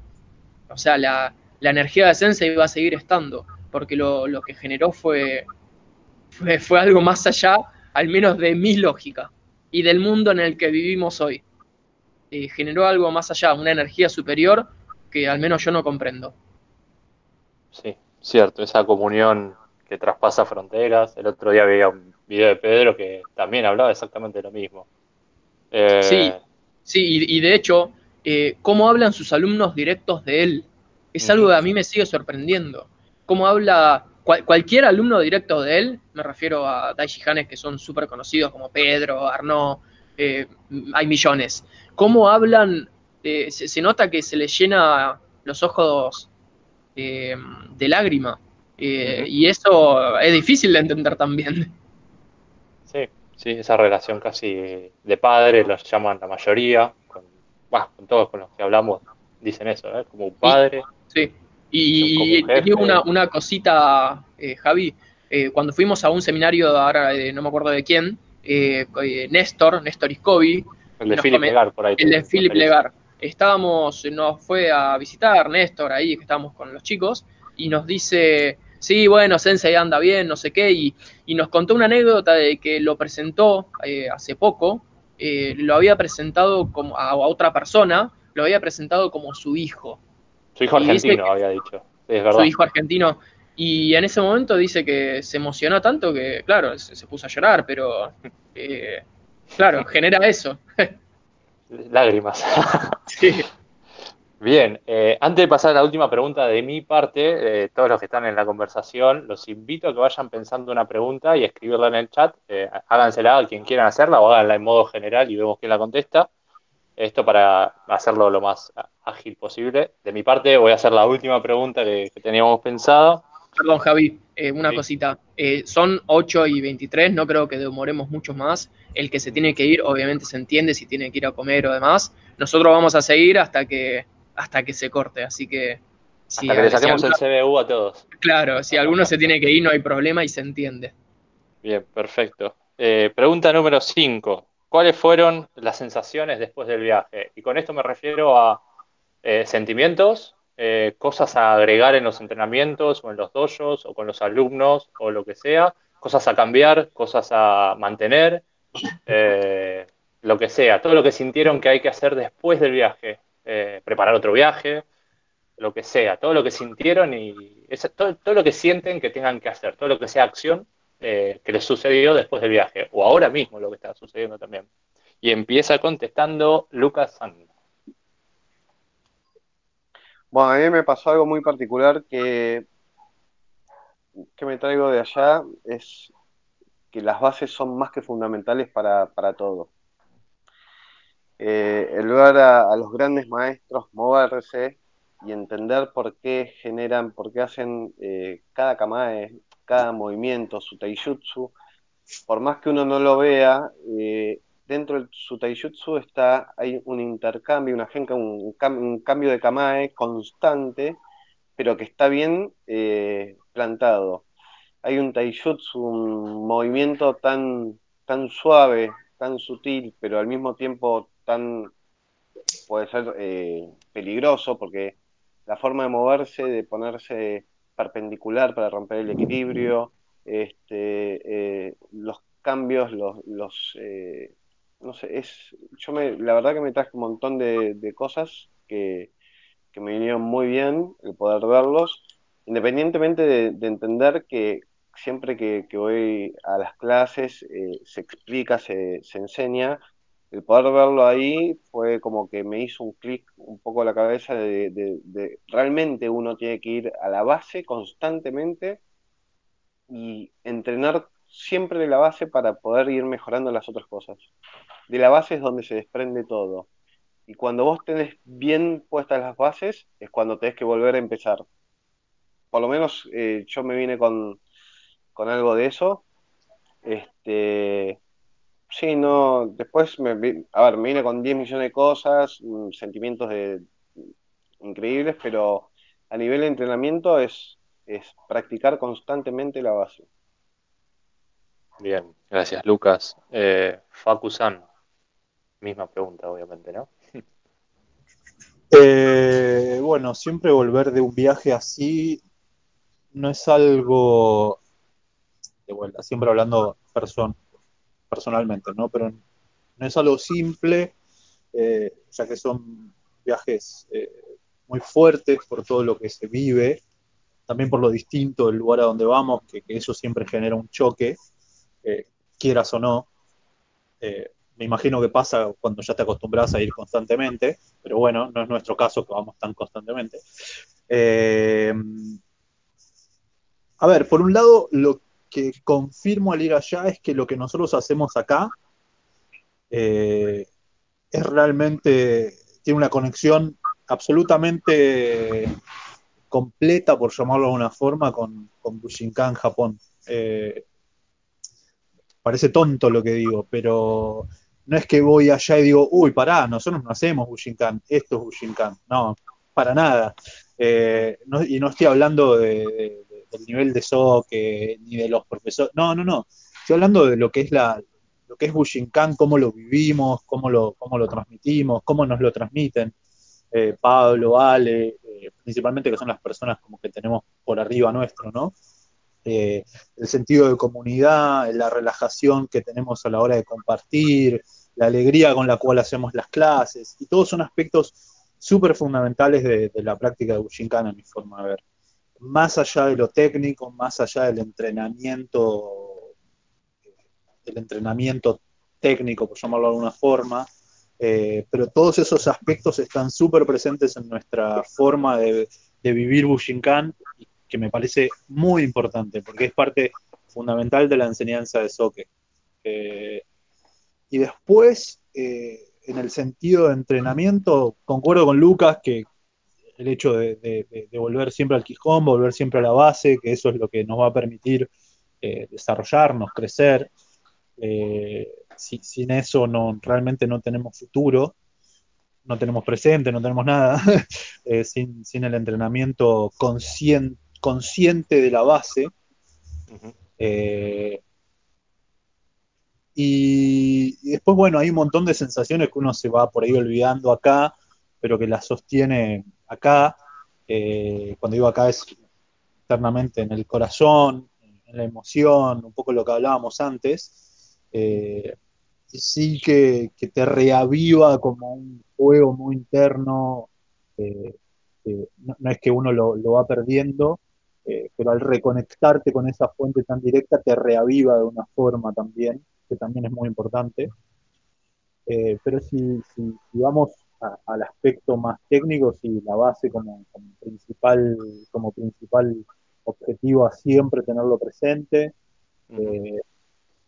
O sea, la, energía de Sensei va a seguir estando, porque lo, que generó fue, fue, algo más allá, al menos de mi lógica, y del mundo en el que vivimos hoy. generó algo más allá, una energía superior que al menos yo no comprendo. Sí, cierto, esa comunión que traspasa fronteras. El otro día veía un video de Pedro que también hablaba exactamente de lo mismo. Eh, sí, sí, y, de hecho, eh, cómo hablan sus alumnos directos de él, es algo que a mí me sigue sorprendiendo. Cómo habla cualquier alumno directo de él, me refiero a Daishi Hanes que son súper conocidos como Pedro, Arnaud, eh, hay millones. Cómo hablan, se, nota que se les llena los ojos de lágrima. Y eso es difícil de entender también. Sí, Sí, esa relación casi de padre, los llaman la mayoría, con, con todos con los que hablamos dicen eso, ¿eh? como un padre. sí, y, te digo una, una cosita, eh, Javi, eh, cuando fuimos a un seminario, ahora eh, no me acuerdo de quién, Néstor, Néstor Iscovi. El de Philip Legar, por ahí. El de Philip Legar. Estábamos, nos fue a visitar Néstor ahí, que estábamos con los chicos, y nos dice, sí, bueno, Sensei anda bien, no sé qué, y, nos contó una anécdota de que lo presentó eh, hace poco, eh, lo había presentado como a, otra persona, lo había presentado como su hijo. Su hijo argentino, había dicho. Su hijo argentino. Y en ese momento dice que se emocionó tanto que, claro, se, puso a llorar, pero, eh, claro, genera eso. Lágrimas. sí. Bien, eh, antes de pasar a la última pregunta de mi parte, eh, todos los que están en la conversación, los invito a que vayan pensando una pregunta y escribirla en el chat. Eh, hágansela a quien quieran hacerla o háganla en modo general y vemos quién la contesta. Esto para hacerlo lo más ágil posible. De mi parte, voy a hacer la última pregunta que, teníamos pensado. Perdón, Javi, eh, una cosita. son 8 y 23, no creo que demoremos mucho más. El que se tiene que ir, obviamente se entiende si tiene que ir a comer o demás. Nosotros vamos a seguir hasta que hasta que se corte, así que... Si hasta que le saquemos el CBU a todos. Claro, si alguno se tiene que ir no hay problema y se entiende. Bien, perfecto. Eh, pregunta número 5. ¿Cuáles fueron las sensaciones después del viaje? Y con esto me refiero a eh, sentimientos, eh, cosas a agregar en los entrenamientos o en los dojos o con los alumnos o lo que sea, cosas a cambiar, cosas a mantener, lo que sea, todo lo que sintieron que hay que hacer después del viaje. Eh, preparar otro viaje, lo que sea, todo lo que sintieron y todo, lo que sienten que tengan que hacer, todo lo que sea acción eh, que les sucedió después del viaje, o ahora mismo lo que está sucediendo también. Y empieza contestando Lucas Sand. Bueno, a mí me pasó algo muy particular que, que me traigo de allá, es que las bases son más que fundamentales para, para todo eh, el ver a, los grandes maestros moverse y entender por qué generan, por qué hacen eh, cada kamae, cada movimiento, su taijutsu, por más que uno no lo vea, eh, dentro de su taijutsu está, hay un intercambio, una genka, un, cambio de kamae constante, pero que está bien eh, plantado. Hay un taijutsu, un movimiento tan, tan suave, tan sutil, pero al mismo tiempo tan puede ser eh, peligroso porque la forma de moverse, de ponerse perpendicular para romper el equilibrio, este, eh, los cambios, los, los eh, no sé, es, yo me, la verdad que me traje un montón de, cosas que, me vinieron muy bien el poder verlos, independientemente de, entender que siempre que, voy a las clases se explica, se, se enseña, el poder verlo ahí fue como que me hizo un clic un poco a la cabeza de, realmente uno tiene que ir a la base constantemente y entrenar siempre de la base para poder ir mejorando las otras cosas. De la base es donde se desprende todo. y cuando vos tenés bien puestas las bases es cuando tenés que volver a empezar. Por lo menos eh, yo me vine con, con algo de eso. Este, sí, no, después me, vi- a ver, me vine con 10 millones de cosas, mm, sentimientos de, increíbles, pero a nivel de entrenamiento es, es practicar constantemente la base. Bien, gracias Lucas. Eh, Facu-san, misma pregunta obviamente, ¿no? Eh, bueno, siempre volver de un viaje así no es algo, de vuelta, siempre hablando person- personalmente, ¿no? Pero no es algo simple, eh, ya que son viajes eh, muy fuertes por todo lo que se vive, también por lo distinto del lugar a donde vamos, que, eso siempre genera un choque, eh, quieras o no. Eh, me imagino que pasa cuando ya te acostumbras a ir constantemente, pero bueno, no es nuestro caso que vamos tan constantemente. A ver, por un lado, lo que confirmo al ir allá es que lo que nosotros hacemos acá eh, es realmente, tiene una conexión absolutamente completa, por llamarlo de alguna forma, con, con Bushinkan Japón. Eh, parece tonto lo que digo, pero no es que voy allá y digo, uy, pará, nosotros no hacemos Bushinkan, esto es Bushinkan. No, para nada. Eh, y no estoy hablando de- del nivel de Soke, ni de los profesores. No, no, no. Estoy hablando de lo que es la lo que es Bushinkan, cómo lo vivimos, cómo lo, cómo lo transmitimos, cómo nos lo transmiten. Eh, Pablo, Ale, eh, principalmente que son las personas como que tenemos por arriba nuestro, ¿no? eh, el sentido de comunidad, la relajación que tenemos a la hora de compartir, la alegría con la cual hacemos las clases, y todos son aspectos súper fundamentales de, de la práctica de Bushinkan, a mi forma de ver. Más allá de lo técnico, más allá del entrenamiento, del entrenamiento técnico, por llamarlo de alguna forma, eh, pero todos esos aspectos están súper presentes en nuestra forma de, de vivir Bushinkan que me parece muy importante porque es parte fundamental de la enseñanza de Soke. Eh, y después, eh, en el sentido de entrenamiento, concuerdo con Lucas que el hecho de, de- de- de volver siempre al Quijón, volver siempre a la base, que eso es lo que nos va a permitir eh, desarrollarnos, crecer. Eh, si- sin eso no, realmente no tenemos futuro, no tenemos presente, no tenemos nada, eh, sin, sin el entrenamiento conscien- consciente de la base. Y después, bueno, hay un montón de sensaciones que uno se va por ahí olvidando acá, pero que las sostiene acá. Eh, cuando digo acá es internamente en el corazón, en la emoción, un poco lo que hablábamos antes. Eh, sí que, que te reaviva como un fuego muy interno. eh, eh, no, es que uno lo, lo va perdiendo, pero al reconectarte con esa fuente tan directa te reaviva de una forma también, que también es muy importante. Pero si, si vamos a- al aspecto más técnico, si la base como, como principal, como principal objetivo a siempre tenerlo presente, eh,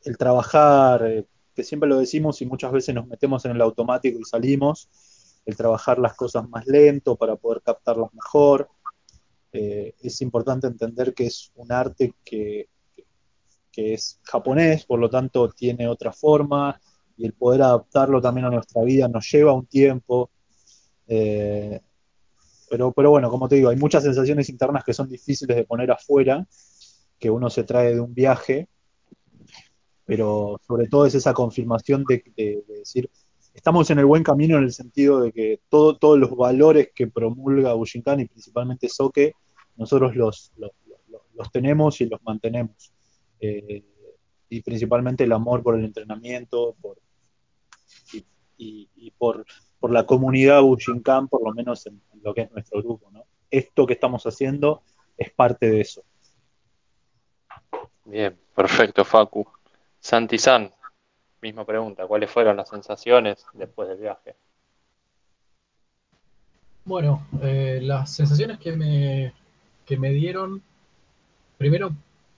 el trabajar, eh, que siempre lo decimos y muchas veces nos metemos en el automático y salimos, el trabajar las cosas más lento para poder captarlas mejor. Eh, es importante entender que es un arte que, que es japonés, por lo tanto tiene otra forma y el poder adaptarlo también a nuestra vida nos lleva un tiempo. Eh, pero, pero bueno, como te digo, hay muchas sensaciones internas que son difíciles de poner afuera, que uno se trae de un viaje, pero sobre todo es esa confirmación de, de- de decir, estamos en el buen camino en el sentido de que todo, todos los valores que promulga Bushinkan y principalmente Soke, nosotros los- los tenemos y los mantenemos. Eh, y principalmente el amor por el entrenamiento por, y, por, por la comunidad Bushinkan, por lo menos en, en lo que es nuestro grupo. ¿no? Esto que estamos haciendo es parte de eso. Bien, perfecto, Facu. Santi-san, misma pregunta. ¿Cuáles fueron las sensaciones después del viaje? Bueno, eh, las sensaciones que me, que me dieron, primero,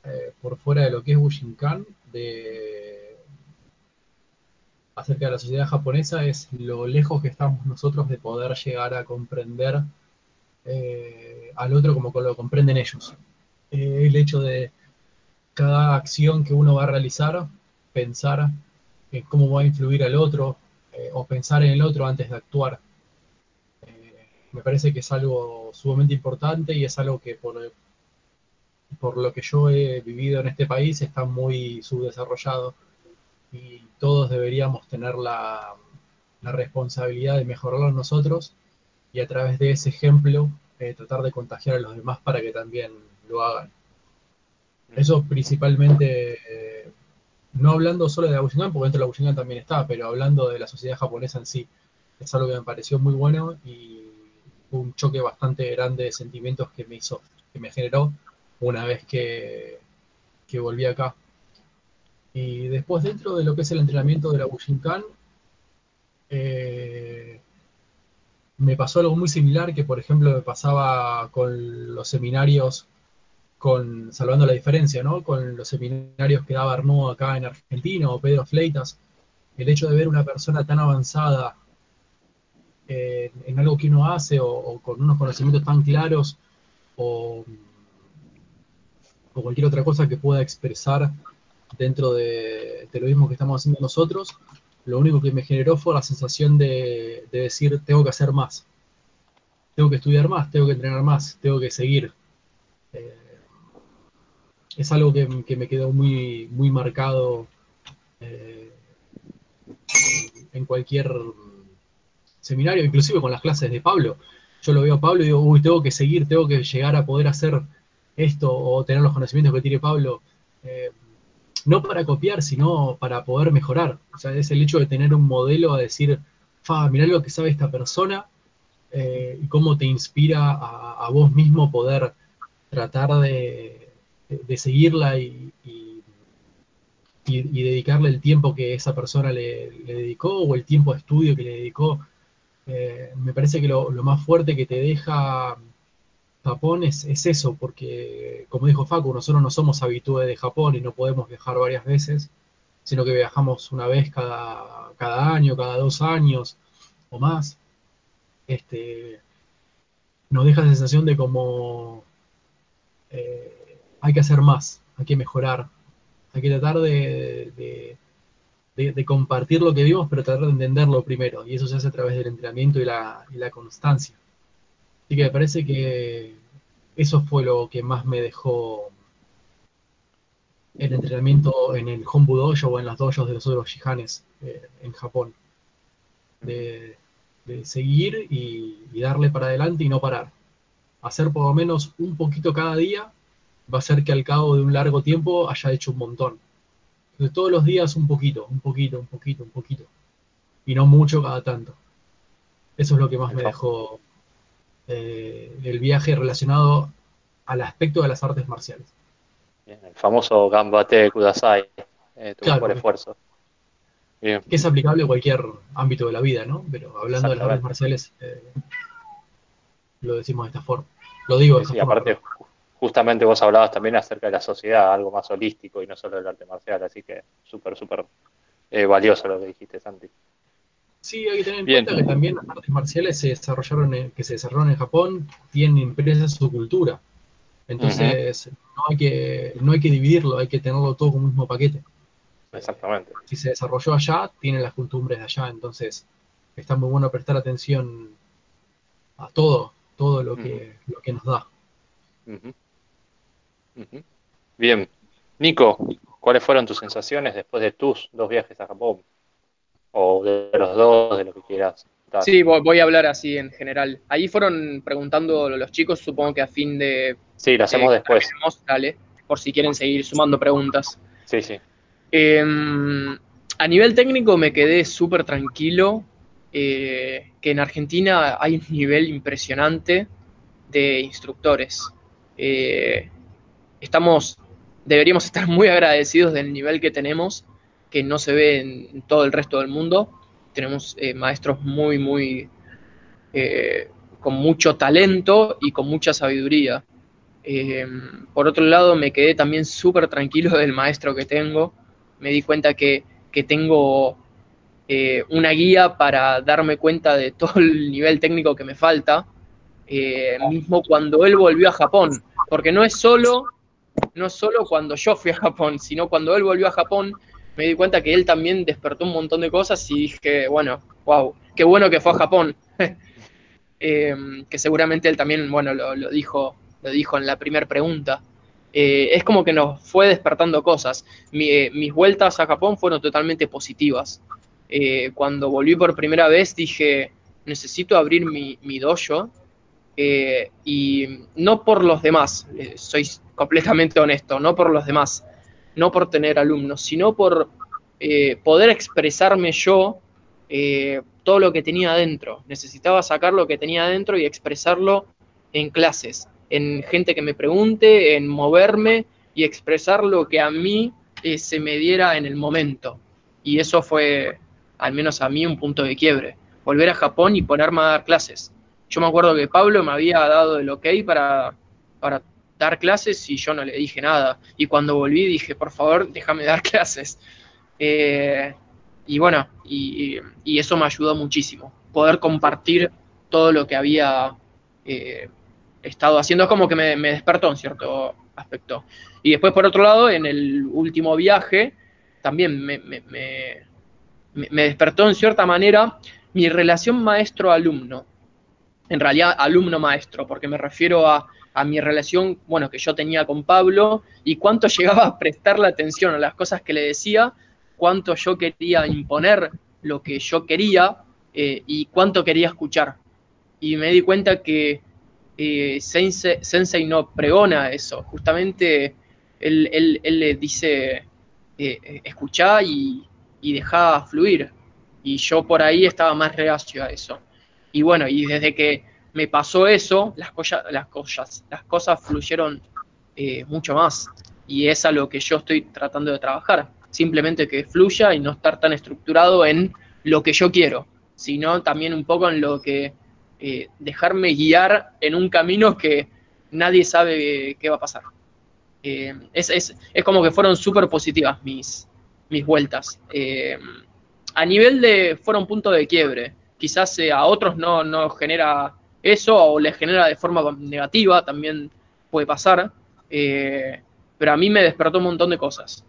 eh, por fuera de lo que es Bushinkan, de, acerca de la sociedad japonesa es lo lejos que estamos nosotros de poder llegar a comprender eh, al otro como lo comprenden ellos. Eh, el hecho de cada acción que uno va a realizar, pensar en cómo va a influir al otro eh, o pensar en el otro antes de actuar. me parece que es algo sumamente importante y es algo que por, por lo que yo he vivido en este país está muy subdesarrollado y todos deberíamos tener la, responsabilidad de mejorarlo nosotros y a través de ese ejemplo eh, tratar de contagiar a los demás para que también lo hagan. Eso principalmente, eh, no hablando solo de la porque dentro de la también está, pero hablando de la sociedad japonesa en sí, es algo que me pareció muy bueno y un choque bastante grande de sentimientos que me hizo, que me generó una vez que, que volví acá. Y después dentro de lo que es el entrenamiento de la Bushinkan, eh, me pasó algo muy similar que por ejemplo me pasaba con los seminarios, con salvando la diferencia, ¿no? Con los seminarios que daba Arnaud acá en Argentina o Pedro Fleitas, el hecho de ver una persona tan avanzada eh, en algo que uno hace o, con unos conocimientos tan claros o o cualquier otra cosa que pueda expresar dentro de, lo mismo que estamos haciendo nosotros, lo único que me generó fue la sensación de, decir, tengo que hacer más, tengo que estudiar más, tengo que entrenar más, tengo que seguir. Eh, es algo que, me quedó muy, muy marcado eh, en cualquier seminario, inclusive con las clases de Pablo. Yo lo veo a Pablo y digo, uy, tengo que seguir, tengo que llegar a poder hacer esto o tener los conocimientos que tiene Pablo, eh, no para copiar, sino para poder mejorar. O sea, es el hecho de tener un modelo a decir, fa, mirá lo que sabe esta persona eh, y cómo te inspira a, vos mismo poder tratar de, seguirla y, dedicarle el tiempo que esa persona le, dedicó o el tiempo de estudio que le dedicó. Eh, me parece que lo, más fuerte que te deja Japón es, eso, porque como dijo Facu, nosotros no somos habituales de Japón y no podemos viajar varias veces, sino que viajamos una vez cada, cada año, cada dos años o más. Este, nos deja la sensación de como eh, hay que hacer más, hay que mejorar, hay que tratar de, de, compartir lo que vimos, pero tratar de entenderlo primero, y eso se hace a través del entrenamiento y la, y la constancia. Así que me parece que eso fue lo que más me dejó el entrenamiento en el Hombu Dojo o en las dojos de los otros shihanes eh, en Japón. De, seguir y, darle para adelante y no parar. Hacer por lo menos un poquito cada día va a ser que al cabo de un largo tiempo haya hecho un montón. Entonces todos los días un poquito, un poquito, un poquito, un poquito. Y no mucho cada tanto. Eso es lo que más me dejó eh, el viaje relacionado al aspecto de las artes marciales. el famoso Gambate Kudasai, eh, tu por esfuerzo. Que es aplicable a cualquier ámbito de la vida, ¿no? Pero hablando de las artes marciales, eh, lo decimos de esta forma. Lo digo de esta sí, aparte, justamente vos hablabas también acerca de la sociedad, algo más holístico y no solo del arte marcial, así que súper, súper eh, valioso lo que dijiste, Santi. Sí, hay que tener en cuenta que también las artes marciales se desarrollaron que se desarrollaron en Japón tienen impresa su cultura. Entonces, no, hay que, no hay que dividirlo, hay que tenerlo todo como un mismo paquete. Exactamente. Si se desarrolló allá, tiene las costumbres de allá, entonces está muy bueno prestar atención a todo, todo lo que, lo que nos da. Bien. Nico, ¿cuáles fueron tus sensaciones después de tus dos viajes a Japón? O de los dos, de lo que quieras. Sí, voy a hablar así en general. Ahí fueron preguntando los chicos, supongo que a fin de... Sí, lo hacemos después. Dale, por si quieren seguir sumando preguntas. Sí, sí. Em, a nivel técnico me quedé súper tranquilo, eh, que en Argentina hay un nivel impresionante de instructores. Eh, estamos, deberíamos estar muy agradecidos del nivel que tenemos que no se ve en, todo el resto del mundo. Tenemos eh, maestros muy, muy, eh, con mucho talento y con mucha sabiduría. Eh, por otro lado, me quedé también súper tranquilo del maestro que tengo. Me di cuenta que, tengo eh, una guía para darme cuenta de todo el nivel técnico que me falta, mismo cuando él volvió a Japón, porque no es solo, no solo cuando yo fui a Japón, sino cuando él volvió a Japón, me di cuenta que él también despertó un montón de cosas y dije, bueno, wow, qué bueno que fue a Japón. Eh, que seguramente él también, bueno, lo, dijo, lo dijo en la primera pregunta. Eh, es como que nos fue despertando cosas. Eh, mis vueltas a Japón fueron totalmente positivas. Eh, cuando volví por primera vez dije, necesito abrir mi, mi dojo y no por los demás, soy completamente honesto, no por los demás, no por tener alumnos, sino por eh, poder expresarme yo eh, todo lo que tenía adentro. Necesitaba sacar lo que tenía adentro y expresarlo en clases, en gente que me pregunte, en moverme y expresar lo que a mí eh, se me diera en el momento. Y eso fue, al menos a mí, un punto de quiebre. Volver a Japón y ponerme a dar clases. Yo me acuerdo que Pablo me había dado el ok para, para dar clases y yo no le dije nada. Y cuando volví dije, por favor, déjame dar clases. Eh, y bueno, y, eso me ayudó muchísimo. Poder compartir todo lo que había eh, estado haciendo. Es como que me, despertó en cierto aspecto. Y después, por otro lado, en el último viaje, también me despertó en cierta manera mi relación maestro-alumno. En realidad, alumno-maestro, porque me refiero a, a mi relación, bueno, que yo tenía con Pablo y cuánto llegaba a prestarle atención a las cosas que le decía, cuánto yo quería imponer lo que yo quería eh, y cuánto quería escuchar. Y me di cuenta que eh, Sensei, no pregona eso, justamente él, él, él le dice, eh, escuchá y, y dejá fluir. Y yo por ahí estaba más reacio a eso. Y bueno, y desde que me pasó eso, las, cosas, las, cosas, las cosas fluyeron eh, mucho más. Y es a lo que yo estoy tratando de trabajar. Simplemente que fluya y no estar tan estructurado en lo que yo quiero, sino también un poco en lo que eh, dejarme guiar en un camino que nadie sabe qué va a pasar. Eh, es, es, es, como que fueron súper positivas mis, mis vueltas. Eh, a nivel de, fueron punto de quiebre. Quizás a otros no, no genera eso o les genera de forma negativa, también puede pasar. Eh, pero a mí me despertó un montón de cosas.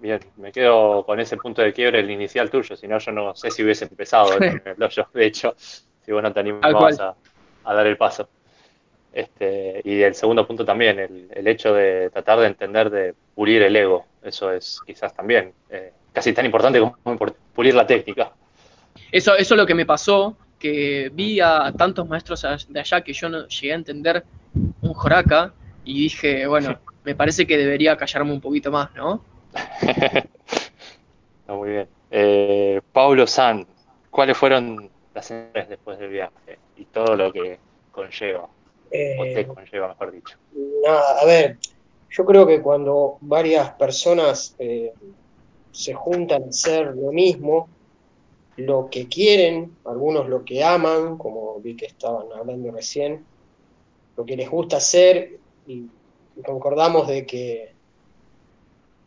Bien, me quedo con ese punto de quiebre, el inicial tuyo, si no yo no sé si hubiese empezado el yo, de hecho, si vos no te animabas a, a, dar el paso. Este, y el segundo punto también, el, el, hecho de tratar de entender, de pulir el ego, eso es quizás también eh, casi tan importante como pulir la técnica. Eso, eso es lo que me pasó, que vi a tantos maestros de allá que yo no llegué a entender un joraca y dije, bueno, me parece que debería callarme un poquito más, ¿no? no, muy bien. Eh, Pablo San, ¿cuáles fueron las sensaciones después del viaje y todo lo que conlleva? Eh, o te conlleva, mejor dicho. Nada, a ver, yo creo que cuando varias personas eh, se juntan a hacer lo mismo, lo que quieren, algunos lo que aman, como vi que estaban hablando recién, lo que les gusta hacer y concordamos de que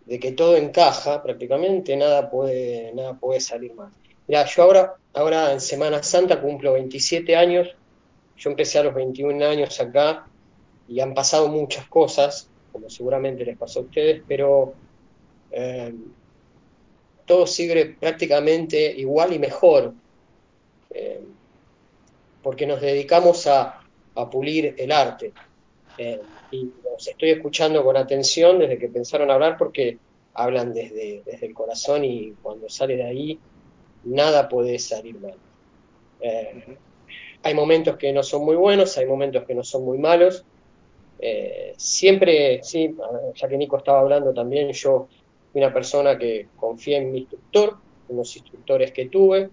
de que todo encaja prácticamente, nada puede, nada puede salir mal. Mira, yo ahora, ahora en Semana Santa cumplo 27 años, yo empecé a los 21 años acá y han pasado muchas cosas, como seguramente les pasó a ustedes, pero eh, todo sigue prácticamente igual y mejor, eh, porque nos dedicamos a, pulir el arte. Eh, y los estoy escuchando con atención desde que pensaron hablar porque hablan desde, el corazón y cuando sale de ahí nada puede salir mal. Eh, hay momentos que no son muy buenos, hay momentos que no son muy malos. Siempre, sí, ya que Nico estaba hablando también, yo una persona que confié en mi instructor, en los instructores que tuve,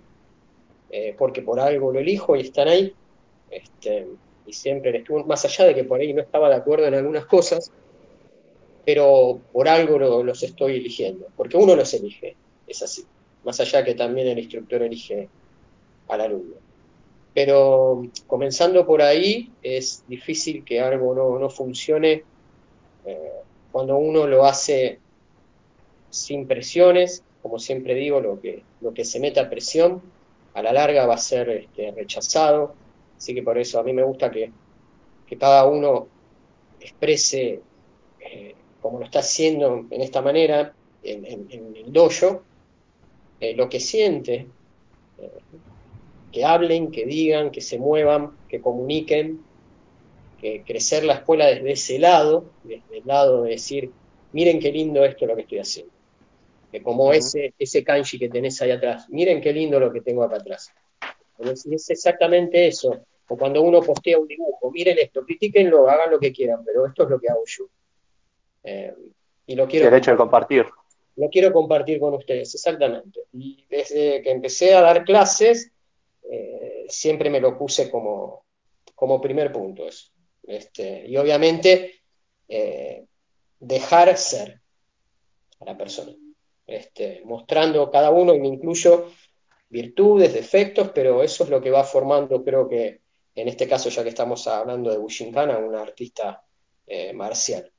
eh, porque por algo lo elijo y están ahí. Este, y siempre les estuve, más allá de que por ahí no estaba de acuerdo en algunas cosas, pero por algo lo, los estoy eligiendo, porque uno los elige, es así, más allá que también el instructor elige al alumno. Pero comenzando por ahí, es difícil que algo no, no funcione eh, cuando uno lo hace sin presiones, como siempre digo, lo que, lo que se meta presión a la larga va a ser este, rechazado, así que por eso a mí me gusta que, que cada uno exprese eh, como lo está haciendo en esta manera, en, el dojo, eh, lo que siente, eh, que hablen, que digan, que se muevan, que comuniquen, que crecer la escuela desde ese lado, desde el lado de decir, miren qué lindo esto lo que estoy haciendo. Que como ese, ese kanji que tenés ahí atrás, miren qué lindo lo que tengo acá atrás. es exactamente eso. O cuando uno postea un dibujo, miren esto, critiquenlo, hagan lo que quieran, pero esto es lo que hago yo. Eh, y lo quiero Derecho de compartir. Lo quiero compartir con ustedes, exactamente. Y desde que empecé a dar clases, eh, siempre me lo puse como, como primer punto eso. Este, y obviamente eh, dejar ser a la persona, este, mostrando cada uno, y me incluyo virtudes, defectos, pero eso es lo que va formando, creo que en este caso, ya que estamos hablando de Bushinkana, una artista eh, marcial.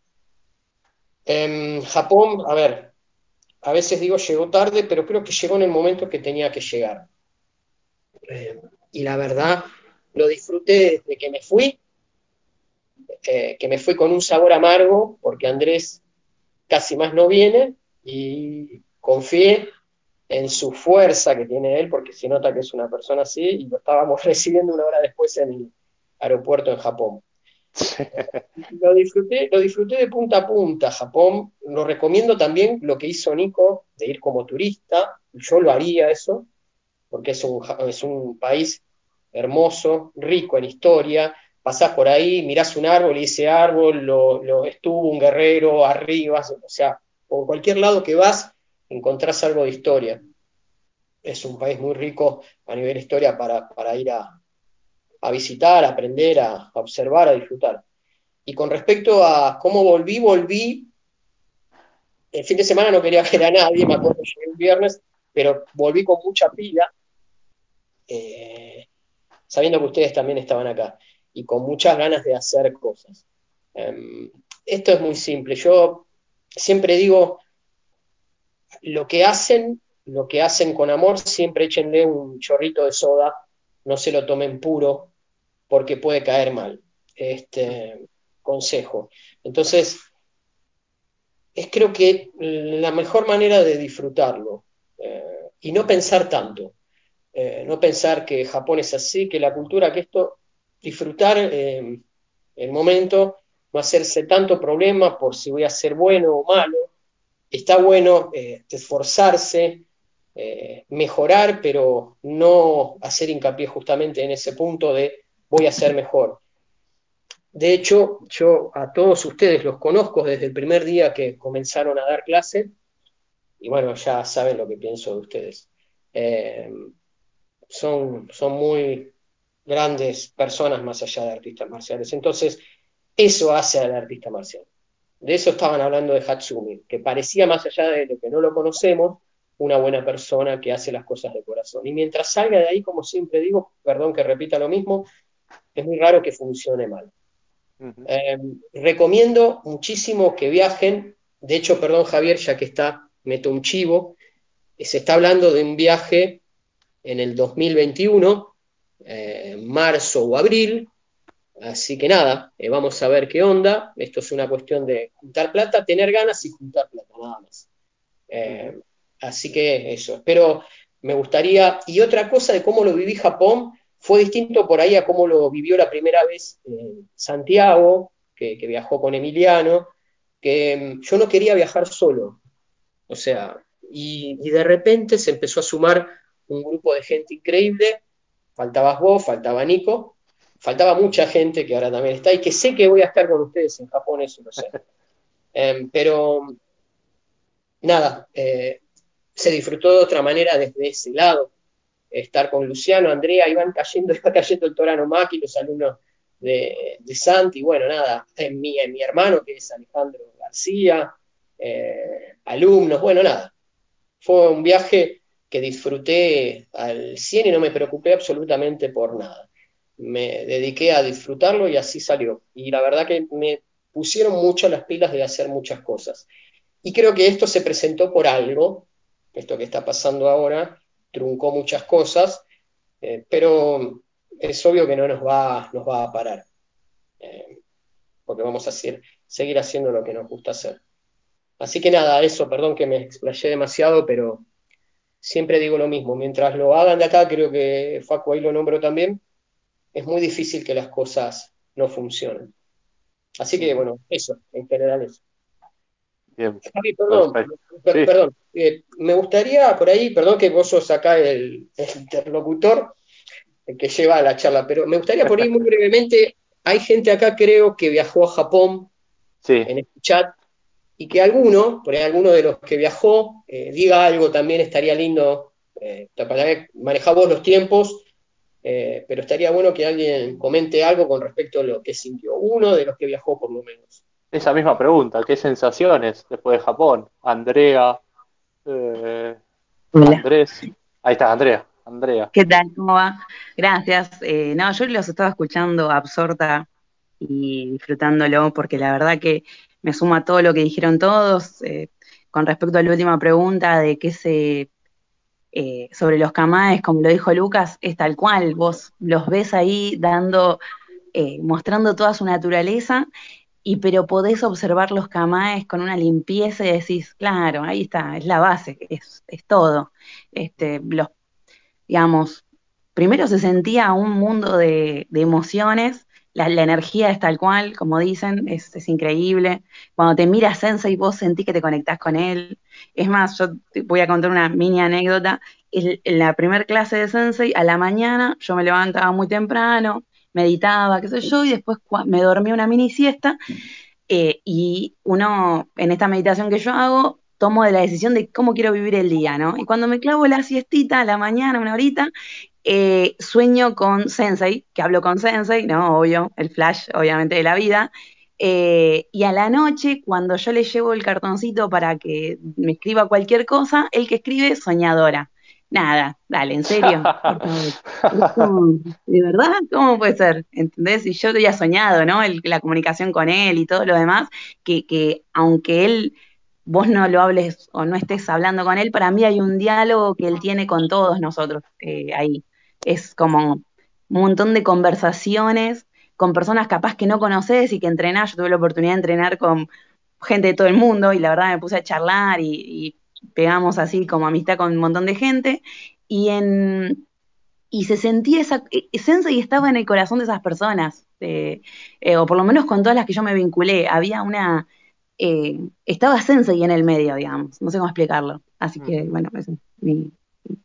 En Japón, a ver, a veces digo llegó tarde, pero creo que llegó en el momento que tenía que llegar. Eh, y la verdad, lo disfruté desde que me fui, eh, que me fui con un sabor amargo, porque Andrés casi más no viene, y confié en su fuerza que tiene él, porque se nota que es una persona así, y lo estábamos recibiendo una hora después en el aeropuerto en Japón. lo, disfruté, lo disfruté de punta a punta, Japón. Lo recomiendo también lo que hizo Nico, de ir como turista. Yo lo haría eso, porque es un, es un país hermoso, rico en historia. Pasás por ahí, mirás un árbol y ese árbol lo, lo estuvo un guerrero arriba, o sea, por cualquier lado que vas, encontrás algo de historia. Es un país muy rico a nivel historia para, para ir a, visitar, a aprender, a, observar, a disfrutar. Y con respecto a cómo volví, volví. El fin de semana no quería ver a nadie, me acuerdo llegué el viernes, pero volví con mucha pila, eh, sabiendo que ustedes también estaban acá, y con muchas ganas de hacer cosas. Em, esto es muy simple. Yo siempre digo, lo que hacen, lo que hacen con amor, siempre échenle un chorrito de soda, no se lo tomen puro, porque puede caer mal. Este consejo. Entonces, es creo que la mejor manera de disfrutarlo eh, y no pensar tanto. Eh, no pensar que Japón es así, que la cultura, que esto, disfrutar eh, el momento, no hacerse tanto problema por si voy a ser bueno o malo. Está bueno esforzarse, mejorar, pero no hacer hincapié justamente en ese punto de voy a ser mejor. De hecho, yo a todos ustedes los conozco desde el primer día que comenzaron a dar clase y bueno, ya saben lo que pienso de ustedes. Eh, son, son muy grandes personas más allá de artistas marciales. Entonces, eso hace al artista marcial. De eso estaban hablando de Hatsumi, que parecía más allá de lo que no lo conocemos, una buena persona que hace las cosas de corazón. Y mientras salga de ahí, como siempre digo, perdón que repita lo mismo, es muy raro que funcione mal. Eh, recomiendo muchísimo que viajen. De hecho, perdón Javier, ya que está, meto un chivo. Se está hablando de un viaje en el 2021, eh, marzo o abril. Así que nada, eh, vamos a ver qué onda. Esto es una cuestión de juntar plata, tener ganas y juntar plata, nada más. Así que eso, pero me gustaría. Y otra cosa de cómo lo viví Japón, fue distinto por ahí a cómo lo vivió la primera vez eh, Santiago, que, viajó con Emiliano, que mm, yo no quería viajar solo. O sea, y, de repente se empezó a sumar un grupo de gente increíble. Faltabas vos, faltaba Nico, faltaba mucha gente que ahora también está y que sé que voy a estar con ustedes en Japón, eso no sé. Em, pero nada, eh, se disfrutó de otra manera desde ese lado estar con Luciano, Andrea, iban cayendo, iba cayendo el Torano Maki, los alumnos de, de Santi, bueno, nada, en mi, mi hermano que es Alejandro García, eh, alumnos, bueno, nada. Fue un viaje que disfruté al 100 y no me preocupé absolutamente por nada. Me dediqué a disfrutarlo y así salió. Y la verdad que me pusieron mucho las pilas de hacer muchas cosas. y creo que esto se presentó por algo, esto que está pasando ahora, truncó muchas cosas, eh, pero es obvio que no nos va, nos va a parar, eh, porque vamos a seguir, seguir haciendo lo que nos gusta hacer. Así que nada, eso, perdón que me explayé demasiado, pero siempre digo lo mismo, mientras lo hagan de acá, creo que Facu ahí lo nombro también, es muy difícil que las cosas no funcionen. Así que bueno, eso, en general eso. Bien. Javi, perdón, per- Sí. perdón, eh, me gustaría por ahí, perdón que vos sos acá el, el interlocutor el que lleva la charla, pero me gustaría por ahí muy brevemente, hay gente acá creo que viajó a Japón Sí, en este chat y que alguno, por ahí alguno de los que viajó, eh, diga algo también estaría lindo, eh, para que manejás vos los tiempos, eh, pero estaría bueno que alguien comente algo con respecto a lo que sintió, uno de los que viajó por lo menos. esa misma pregunta, ¿qué sensaciones después de Japón? Andrea, eh, Andrés, ahí está, Andrea, Andrea. ¿qué tal? ¿Cómo va? Gracias. Eh, no, yo los estaba escuchando absorta y disfrutándolo porque la verdad que me suma a todo lo que dijeron todos. eh, con respecto a la última pregunta de qué se eh, sobre los camaes, como lo dijo Lucas, es tal cual. Vos los ves ahí dando, eh, mostrando toda su naturaleza, y pero podés observar los camaes con una limpieza y decís, claro, ahí está, es la base, es, es todo. Este, los digamos, primero se sentía un mundo de, de emociones, la, energía es tal cual, como dicen, es, increíble. Cuando te mira Sensei, vos sentís que te conectás con él. Es más, yo te voy a contar una mini anécdota. En la primera clase de Sensei, a la mañana, yo me levantaba muy temprano, meditaba, qué sé yo, y después me dormí una mini siesta. eh, y uno, en esta meditación que yo hago, tomo de la decisión de cómo quiero vivir el día, ¿no? Y cuando me clavo la siestita a la mañana, una horita, eh, sueño con Sensei, que hablo con Sensei, ¿no? Obvio, el flash, obviamente, de la vida. Eh, y a la noche, cuando yo le llevo el cartoncito para que me escriba cualquier cosa, el que escribe soñadora. Nada, dale, en serio, ¿De verdad? ¿Cómo puede ser? ¿Entendés? Y yo había soñado, ¿no? El- la comunicación con él y todo lo demás, que, que aunque él, vos no lo hables o no estés hablando con él, para mí hay un diálogo que él tiene con todos nosotros eh, ahí. Es como un montón de conversaciones con personas capaz que no conoces y que entrenás. Yo tuve la oportunidad de entrenar con gente de todo el mundo y la verdad me puse a charlar y, y pegamos así como amistad con un montón de gente. Y en, y se sentía esa eh, Sensei estaba en el corazón de esas personas, eh, eh, o por lo menos con todas las que yo me vinculé. Había una, eh, estaba Sensei en el medio, digamos, no sé cómo explicarlo. Así que, Ujú. bueno, esa es mi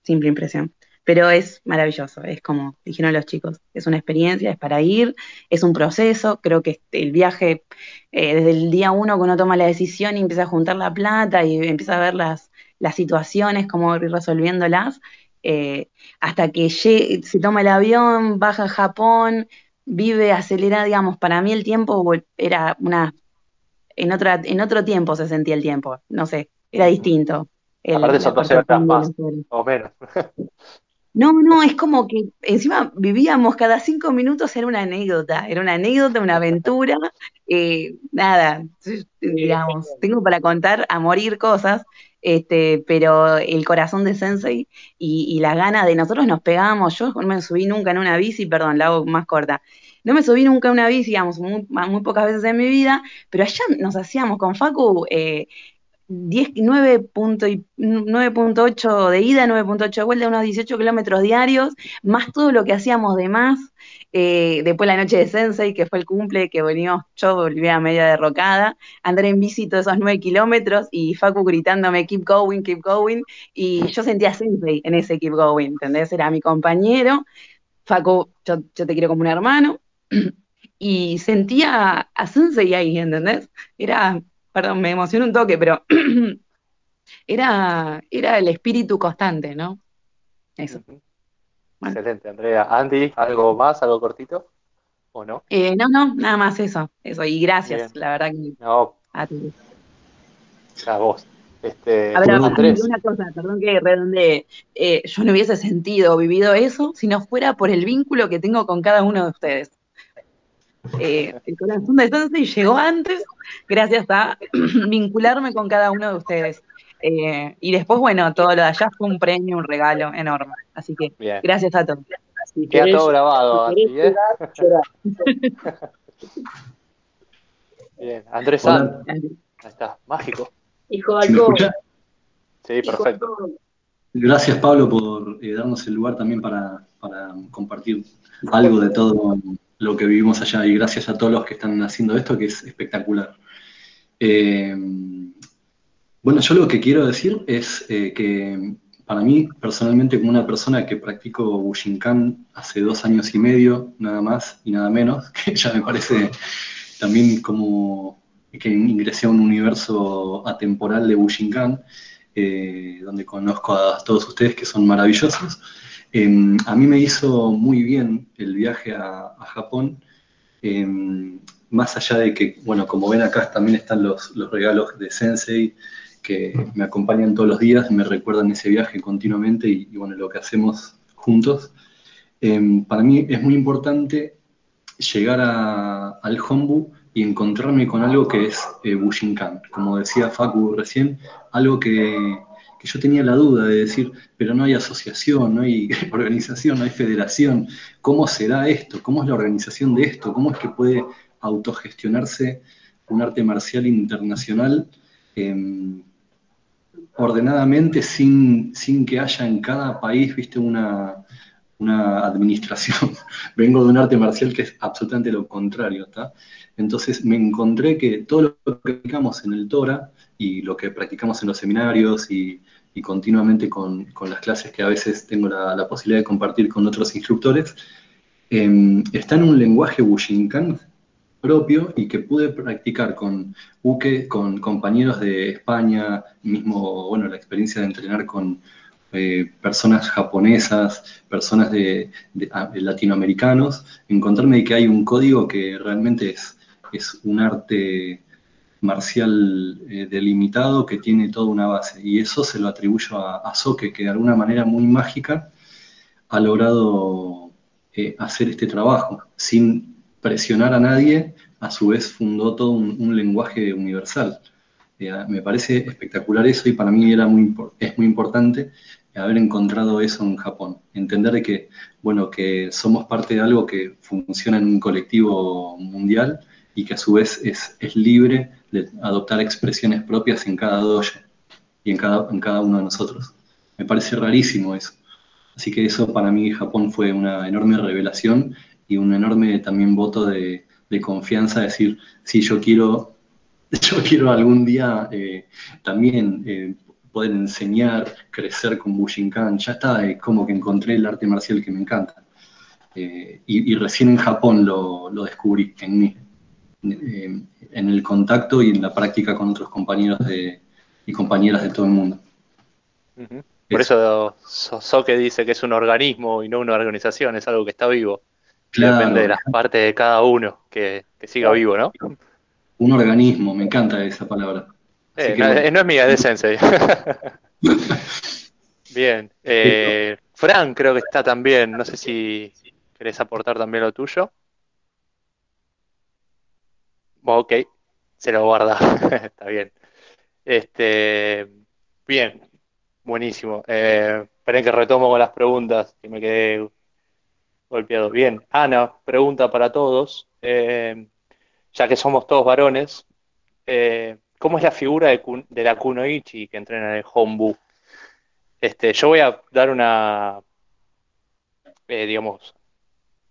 simple impresión. Pero es maravilloso, es como dijeron los chicos, es una experiencia, es para ir, es un proceso. Creo que este- el viaje, eh, desde el día uno que uno toma la decisión y empieza a juntar la plata y empieza a ver las, las situaciones, cómo ir resolviéndolas, eh, hasta que llegue- se toma el avión, baja a Japón, vive, acelera, digamos, para mí el tiempo era una, en otra, en otro tiempo se sentía el tiempo, no sé, era distinto. el- Aparte son 12 horas percepción de más, o menos. No, no, es como que encima vivíamos cada cinco minutos, era una anécdota, era una anécdota, una aventura, eh, nada, digamos, tengo para contar a morir cosas, este, pero el corazón de Sensei y, y la gana de nosotros nos pegábamos, yo no me subí nunca en una bici, perdón, la hago más corta, no me subí nunca en una bici, digamos, muy, muy pocas veces en mi vida, pero allá nos hacíamos con Facu, eh, 10, 9 punto y- 9.8 de ida, 9.8 de vuelta, unos 18 kilómetros diarios, más todo lo que hacíamos de más. Eh, después la noche de Sensei, que fue el cumple, que venimos, yo volví a media derrocada, andar en bici todos esos 9 kilómetros y Facu gritándome keep going, keep going, y yo sentía Sensei en ese keep going, ¿entendés? Era mi compañero, Facu, yo, yo te quiero como un hermano, y sentía a Sensei ahí, ¿entendés? Era, perdón, me emocioné un toque, pero era, era el espíritu constante, ¿no? Eso. Bueno. Excelente, Andrea. Andy, ¿algo más, algo cortito? ¿O no? Eh, no, no, nada más eso, eso, y gracias, Bien. la verdad que No, a ti. a vos. Este, Andrés, una cosa, perdón que redondeé, eh, yo no hubiese sentido, vivido eso, si no fuera por el vínculo que tengo con cada uno de ustedes. Eh, el corazón de Sensei llegó antes gracias a vincularme con cada uno de ustedes. Eh, y después, bueno, todo lo de allá fue un premio, un regalo enorme. Así que Bien. gracias a todos. Si Queda querés- todo grabado, si Andy, ¿eh? llorar, llorar. Bien. Andrés. San. Ahí está. Mágico. Hijo de. Sí, perfecto. Gracias, Pablo, por eh, darnos el lugar también para, para compartir algo de todo lo que vivimos allá. Y gracias a todos los que están haciendo esto, que es espectacular. Eh, bueno, yo lo que quiero decir es eh, que para mí, personalmente, como una persona que practico Bushinkan hace dos años y medio, nada más y nada menos, que ya me parece también como que ingresé a un universo atemporal de Bushinkan, eh, donde conozco a todos ustedes que son maravillosos. Eh, a mí me hizo muy bien el viaje a, Japón, eh, más allá de que, bueno, como ven acá también están los, los regalos de Sensei que me acompañan todos los días, me recuerdan ese viaje continuamente y, bueno, lo que hacemos juntos. Eh, para mí es muy importante llegar a- al Hombu y encontrarme con algo que es eh, Bushinkan. Como decía Facu recién, algo que, yo tenía la duda de decir, pero no hay asociación, no hay organización, no hay federación. ¿Cómo será esto? ¿Cómo es la organización de esto? ¿Cómo es que puede autogestionarse un arte marcial internacional em, ordenadamente sin, sin que haya en cada país, viste, una, una administración. Vengo de un arte marcial que es absolutamente lo contrario, ¿está? Entonces me encontré que todo lo que practicamos en el Tora y lo que practicamos en los seminarios y, continuamente con, las clases que a veces tengo la, posibilidad de compartir con otros instructores, em, está en un lenguaje Bushinkan propio y que pude practicar con Uke, con compañeros de España, mismo, bueno, la experiencia de entrenar con eh, personas japonesas, personas de, ah, de latinoamericanos, encontrarme que hay un código que realmente es, es un arte marcial eh, delimitado que tiene toda una base. Y eso se lo atribuyo a, a Soke, que de alguna manera muy mágica ha logrado eh, hacer este trabajo sin presionar a nadie, a su vez fundó todo un, lenguaje universal. Me parece espectacular eso y para mí era muy, es muy importante haber encontrado eso en Japón. Entender que, bueno, que somos parte de algo que funciona en un colectivo mundial y que a su vez es, es libre de adoptar expresiones propias en cada dojo y en cada, en cada uno de nosotros. Me parece rarísimo eso. Así que eso para mí Japón fue una enorme revelación y un enorme también voto de, de confianza, decir, sí, yo quiero, yo quiero algún día eh, también eh, poder enseñar, crecer con Bushinkan, ya está, eh, como que encontré el arte marcial que me encanta. Eh, y, y recién en Japón lo, lo descubrí en mí, eh, en el contacto y en la práctica con otros compañeros de, y compañeras de todo el mundo. Por eso So- Soke dice que es un organismo y no una organización, es algo que está vivo. Claro. Depende de las partes de cada uno que, que siga vivo, ¿no? Un organismo, me encanta esa palabra. Eh, no es mía, es de Sensei. Bien. Eh, Fran creo que está también. No sé si querés aportar también lo tuyo. Ok, se lo guarda. Está bien. Este, bien, buenísimo. Eh, esperen que retomo con las preguntas, que me quedé golpeado. Bien, Ana, pregunta para todos. Eh, ya que somos todos varones, eh, ¿cómo es la figura de, la Kunoichi que entrena en el Hombu? Este, yo voy a dar una, eh, digamos,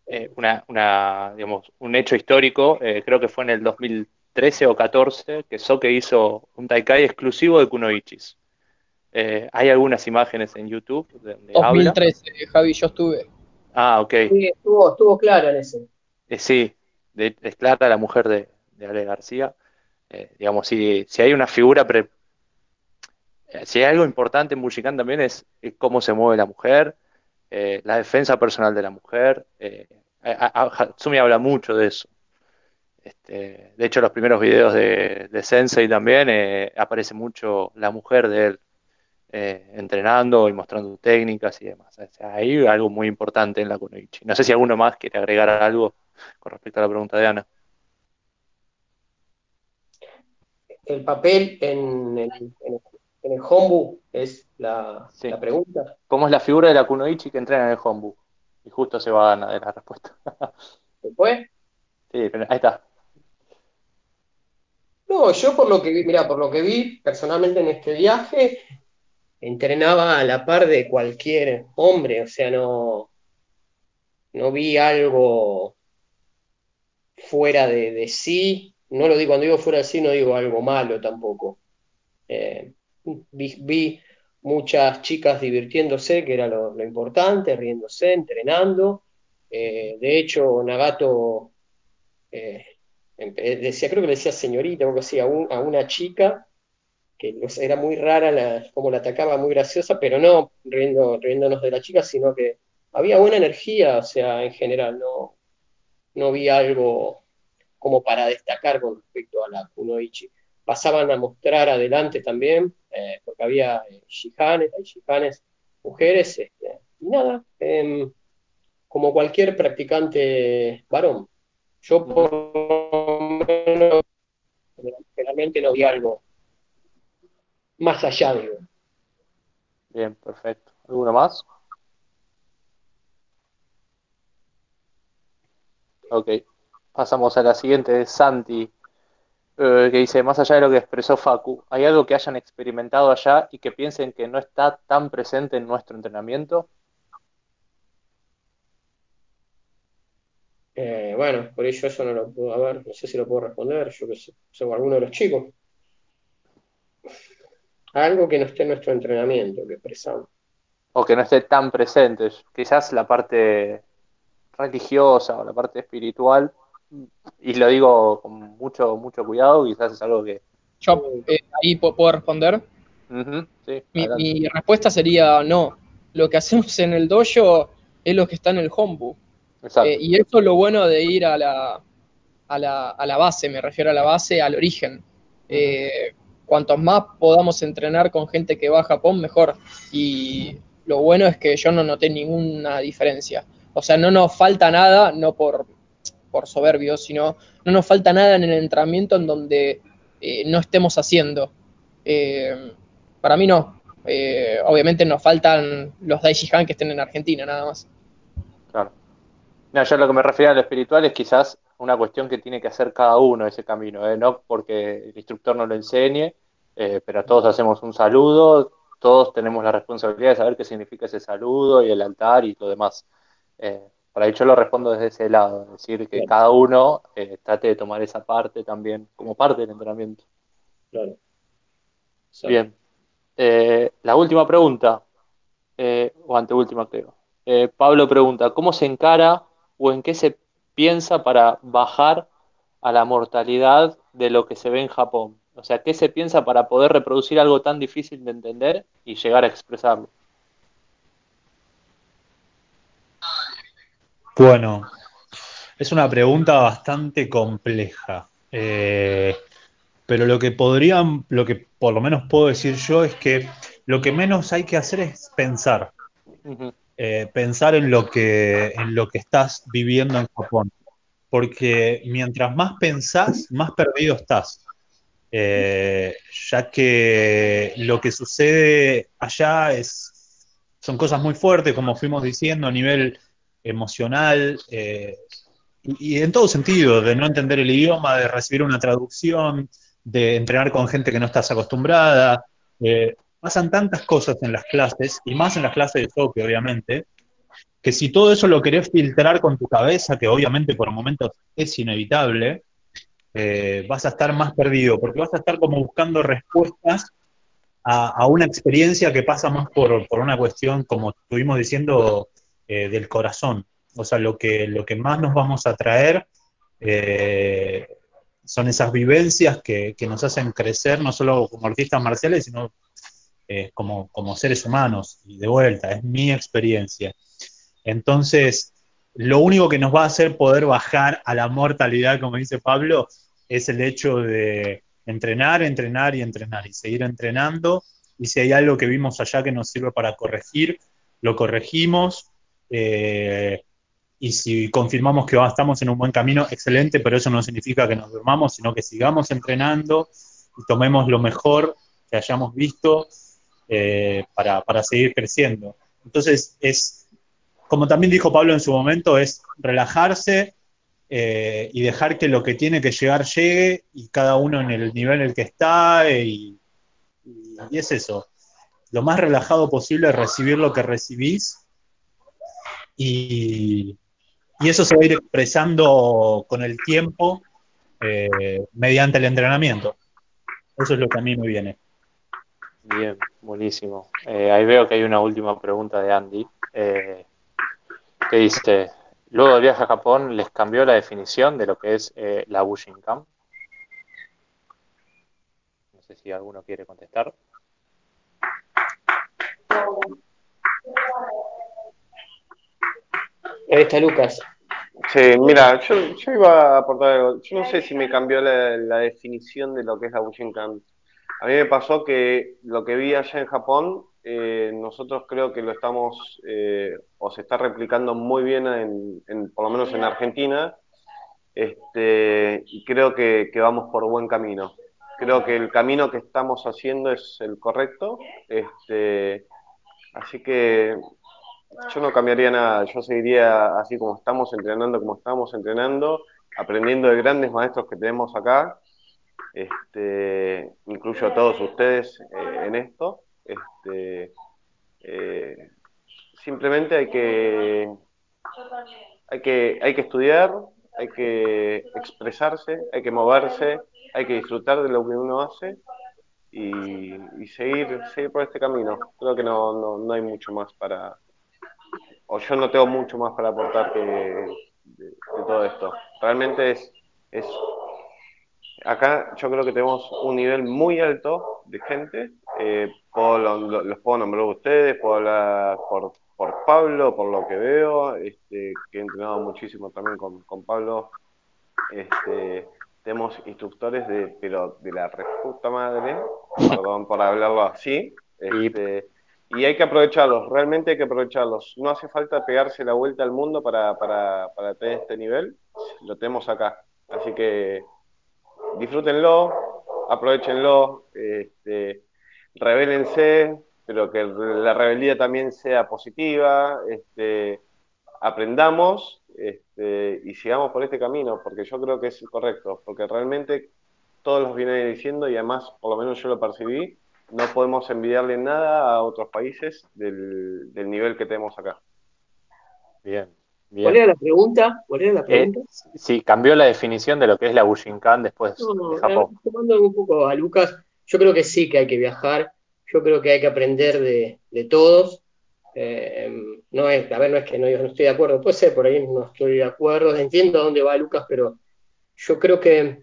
eh, una, una, digamos, un hecho histórico. eh, creo que fue en el 2013 o 14 que Soke hizo un Taikai exclusivo de Kunoichis. Eh, hay algunas imágenes en YouTube donde habla. 2013, Javi, yo estuve. Ah, ok. Sí, estuvo, estuvo claro en ese. Eh, sí, de- es Clara, la mujer de, de Ale García. Eh, digamos, si, si hay una figura, pre- eh, si hay algo importante en Bushikan también es, es cómo se mueve la mujer, eh, la defensa personal de la mujer. eh, Hatsumi habla mucho de eso. Este, de hecho, los primeros videos de, de Sensei también aparece mucho la mujer de él entrenando y mostrando técnicas y demás. O hay algo muy importante en la Kunoichi. No sé si alguno más quiere agregar algo con respecto a la pregunta de Ana. El papel en el, en el, en el Hombu es la, Sí. la pregunta. ¿Cómo es la figura de la Kunoichi que entrena en el Hombu? Y justo se va Ana de la respuesta. Después, sí, pero ahí está. no, yo por lo que vi, mira, por lo que vi personalmente en este viaje, entrenaba a la par de cualquier hombre, o sea, no, no vi algo fuera de, de sí, no lo digo, cuando digo fuera de sí, no digo algo malo tampoco. Eh, vi, muchas chicas divirtiéndose, que era lo, importante, riéndose, entrenando. Eh, de hecho, Nagato eh, decía, creo que le decía señorita así, a, a una chica que era muy rara como la atacaba, muy graciosa, pero no riendo, riéndonos de la chica, sino que había buena energía, o sea, en general, no, no vi algo como para destacar con respecto a la Kunoichi. Pasaban a mostrar adelante también, eh, porque había eh, shihanes, hay shihanes mujeres, este, y nada, em, como cualquier practicante varón. Yo por lo menos generalmente no vi algo más allá, digo. Bien, perfecto. ¿Alguno más? Ok. Pasamos a la siguiente de Santi, eh, que dice, más allá de lo que expresó Facu, ¿hay algo que hayan experimentado allá y que piensen que no está tan presente en nuestro entrenamiento? Eh, bueno, por ello eso no lo puedo, a ver, no sé si lo puedo responder, yo que sé, o alguno de los chicos. Algo que no esté en nuestro entrenamiento, que expresamos. O que no esté tan presente. Quizás la parte religiosa o la parte espiritual, y lo digo con mucho, mucho cuidado, quizás es algo que... Yo eh, ahí pu- puedo responder. Sí, Mi, respuesta sería no. Lo que hacemos en el dojo es lo que está en el hombu. Exacto. Eh, y eso es lo bueno de ir a la, a la, a la base, me refiero a la base, al origen. Eh, cuantos más podamos entrenar con gente que va a Japón, mejor. Y lo bueno es que yo no noté ninguna diferencia. O sea, no nos falta nada, no por, por soberbio, sino no nos falta nada en el entrenamiento en donde eh, no estemos haciendo. Eh, para mí no. Eh, obviamente nos faltan los Daishihan que estén en Argentina, nada más. Claro. No, yo lo que me refiero a lo espiritual es quizás una cuestión que tiene que hacer cada uno ese camino. No porque el instructor no lo enseñe, pero todos hacemos un saludo, todos tenemos la responsabilidad de saber qué significa ese saludo y el altar y lo demás. Por ahí yo lo respondo desde ese lado, es decir, que Claro. cada uno eh, trate de tomar esa parte también como parte del entrenamiento. Claro. Bien. Eh, la última pregunta, eh, o anteúltima creo. Eh, Pablo pregunta, ¿cómo se encara o en qué se piensa para bajar a la mortalidad de lo que se ve en Japón? O sea, ¿qué se piensa para poder reproducir algo tan difícil de entender y llegar a expresarlo? Bueno, es una pregunta bastante compleja. Eh, pero lo que podrían, lo que por lo menos puedo decir yo es que lo que menos hay que hacer es pensar. Eh, pensar en lo que, en lo que estás viviendo en Japón. Porque mientras más pensás, más perdido estás. Eh, ya que lo que sucede allá es, son cosas muy fuertes, como fuimos diciendo, a nivel emocional eh, y, en todo sentido, de no entender el idioma, de recibir una traducción, de entrenar con gente que no estás acostumbrada. eh, pasan tantas cosas en las clases, y más en las clases de toque, obviamente, que si todo eso lo querés filtrar con tu cabeza, que obviamente por momentos es inevitable, eh, vas a estar más perdido, porque vas a estar como buscando respuestas a, a una experiencia que pasa más por, por una cuestión, como estuvimos diciendo, eh, del corazón. O sea, lo que, lo que más nos vamos a traer eh, son esas vivencias que, que nos hacen crecer, no solo como artistas marciales, sino eh, como, como seres humanos. Y de vuelta, es mi experiencia. Entonces, lo único que nos va a hacer poder bajar a la mortalidad, como dice Pablo, es el hecho de entrenar, entrenar y entrenar y seguir entrenando. Y si hay algo que vimos allá que nos sirve para corregir, lo corregimos. Eh, y si confirmamos que estamos en un buen camino, excelente, pero eso no significa que nos durmamos, sino que sigamos entrenando y tomemos lo mejor que hayamos visto eh, para, para seguir creciendo. Entonces, es, como también dijo Pablo en su momento, es relajarse eh, y dejar que lo que tiene que llegar llegue y cada uno en el nivel en el que está y, y es eso. Lo más relajado posible recibir lo que recibís y, eso se va a ir expresando con el tiempo eh, mediante el entrenamiento. Eso es lo que a mí me viene. Bien, buenísimo. Eh, ahí veo que hay una última pregunta de Andy. Eh, que dice, luego del viaje a Japón, ¿les cambió la definición de lo que es eh, la Bushinkan? No sé si alguno quiere contestar. Ahí está Lucas. Sí, mira, yo, yo iba a aportar algo. Yo no sé si me cambió la, la definición de lo que es la Bushinkan. A mí me pasó que lo que vi allá en Japón, eh, nosotros creo que lo estamos, eh, o se está replicando muy bien, en, en- por lo menos en Argentina, este, y creo que, que vamos por buen camino. Creo que el camino que estamos haciendo es el correcto, este, así que yo no cambiaría nada, yo seguiría así como estamos entrenando, como estamos entrenando, aprendiendo de grandes maestros que tenemos acá, este, incluyo a todos ustedes eh, en esto. Este, eh, simplemente hay que, hay que, hay que estudiar, hay que expresarse, hay que moverse, hay que disfrutar de lo que uno hace y, y seguir, seguir por este camino. Creo que no, no, no hay mucho más para, o yo no tengo mucho más para aportar que de, de todo esto. Realmente es, es Acá yo creo que tenemos un nivel muy alto de gente. Eh, puedo, los puedo nombrar a ustedes, puedo hablar por, por Pablo, por lo que veo, este, que he entrenado muchísimo también con, con Pablo. Este, tenemos instructores de, pero de la reputa madre, perdón por hablarlo así, este, y hay que aprovecharlos, realmente hay que aprovecharlos. No hace falta pegarse la vuelta al mundo para, para, para tener este nivel, lo tenemos acá. Así que disfrútenlo, aprovechenlo, este, pero que la rebeldía también sea positiva, este, aprendamos este, y sigamos por este camino, porque yo creo que es correcto, porque realmente todos los vienen diciendo y además, por lo menos yo lo percibí, no podemos envidiarle nada a otros países del, del nivel que tenemos acá. Bien, ¿Cuál era bien. la pregunta? ¿Cuál era la Eh, pregunta? sí, cambió la definición de lo que es la Bushinkan después No, de Japón. tomando un poco a Lucas, yo creo que sí que hay que viajar, yo creo que hay que aprender de, de todos. Eh, no es, a ver, no es que no, yo no estoy de acuerdo, puede ser, por ahí no estoy de acuerdo, entiendo a dónde va Lucas, pero yo creo que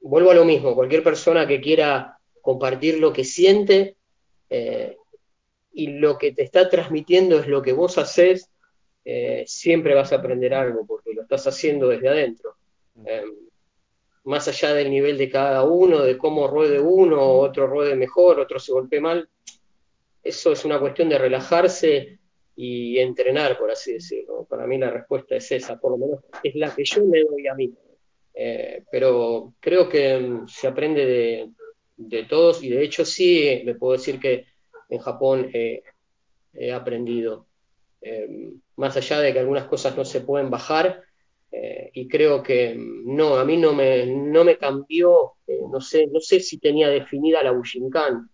vuelvo a lo mismo, cualquier persona que quiera compartir lo que siente eh, y lo que te está transmitiendo es lo que vos haces, eh, siempre vas a aprender algo, porque lo estás haciendo desde adentro. Eh, más allá del nivel de cada uno, de cómo ruede uno, otro ruede mejor, otro se golpee mal, eso es una cuestión de relajarse y entrenar, por así decirlo. Para mí la respuesta es esa, por lo menos es la que yo me doy a mí. Eh, pero creo que mm, se aprende de, de todos y de hecho sí, me puedo decir que en Japón eh, he aprendido. Eh, más allá de que algunas cosas no se pueden bajar, eh, y creo que mm, no, a mí no me, no me cambió, eh, no sé, no sé si tenía definida la Bushinkan,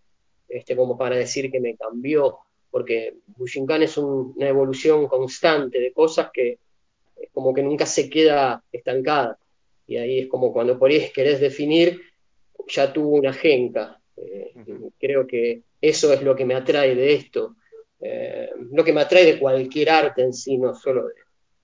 este, como para decir que me cambió, porque Bushinkan es un- una evolución constante de cosas que como que nunca se queda estancada. Y ahí es como cuando por ahí querés definir, ya tuvo una genca. Eh, creo que eso es lo que me atrae de esto, eh, lo que me atrae de cualquier arte en sí, no solo de-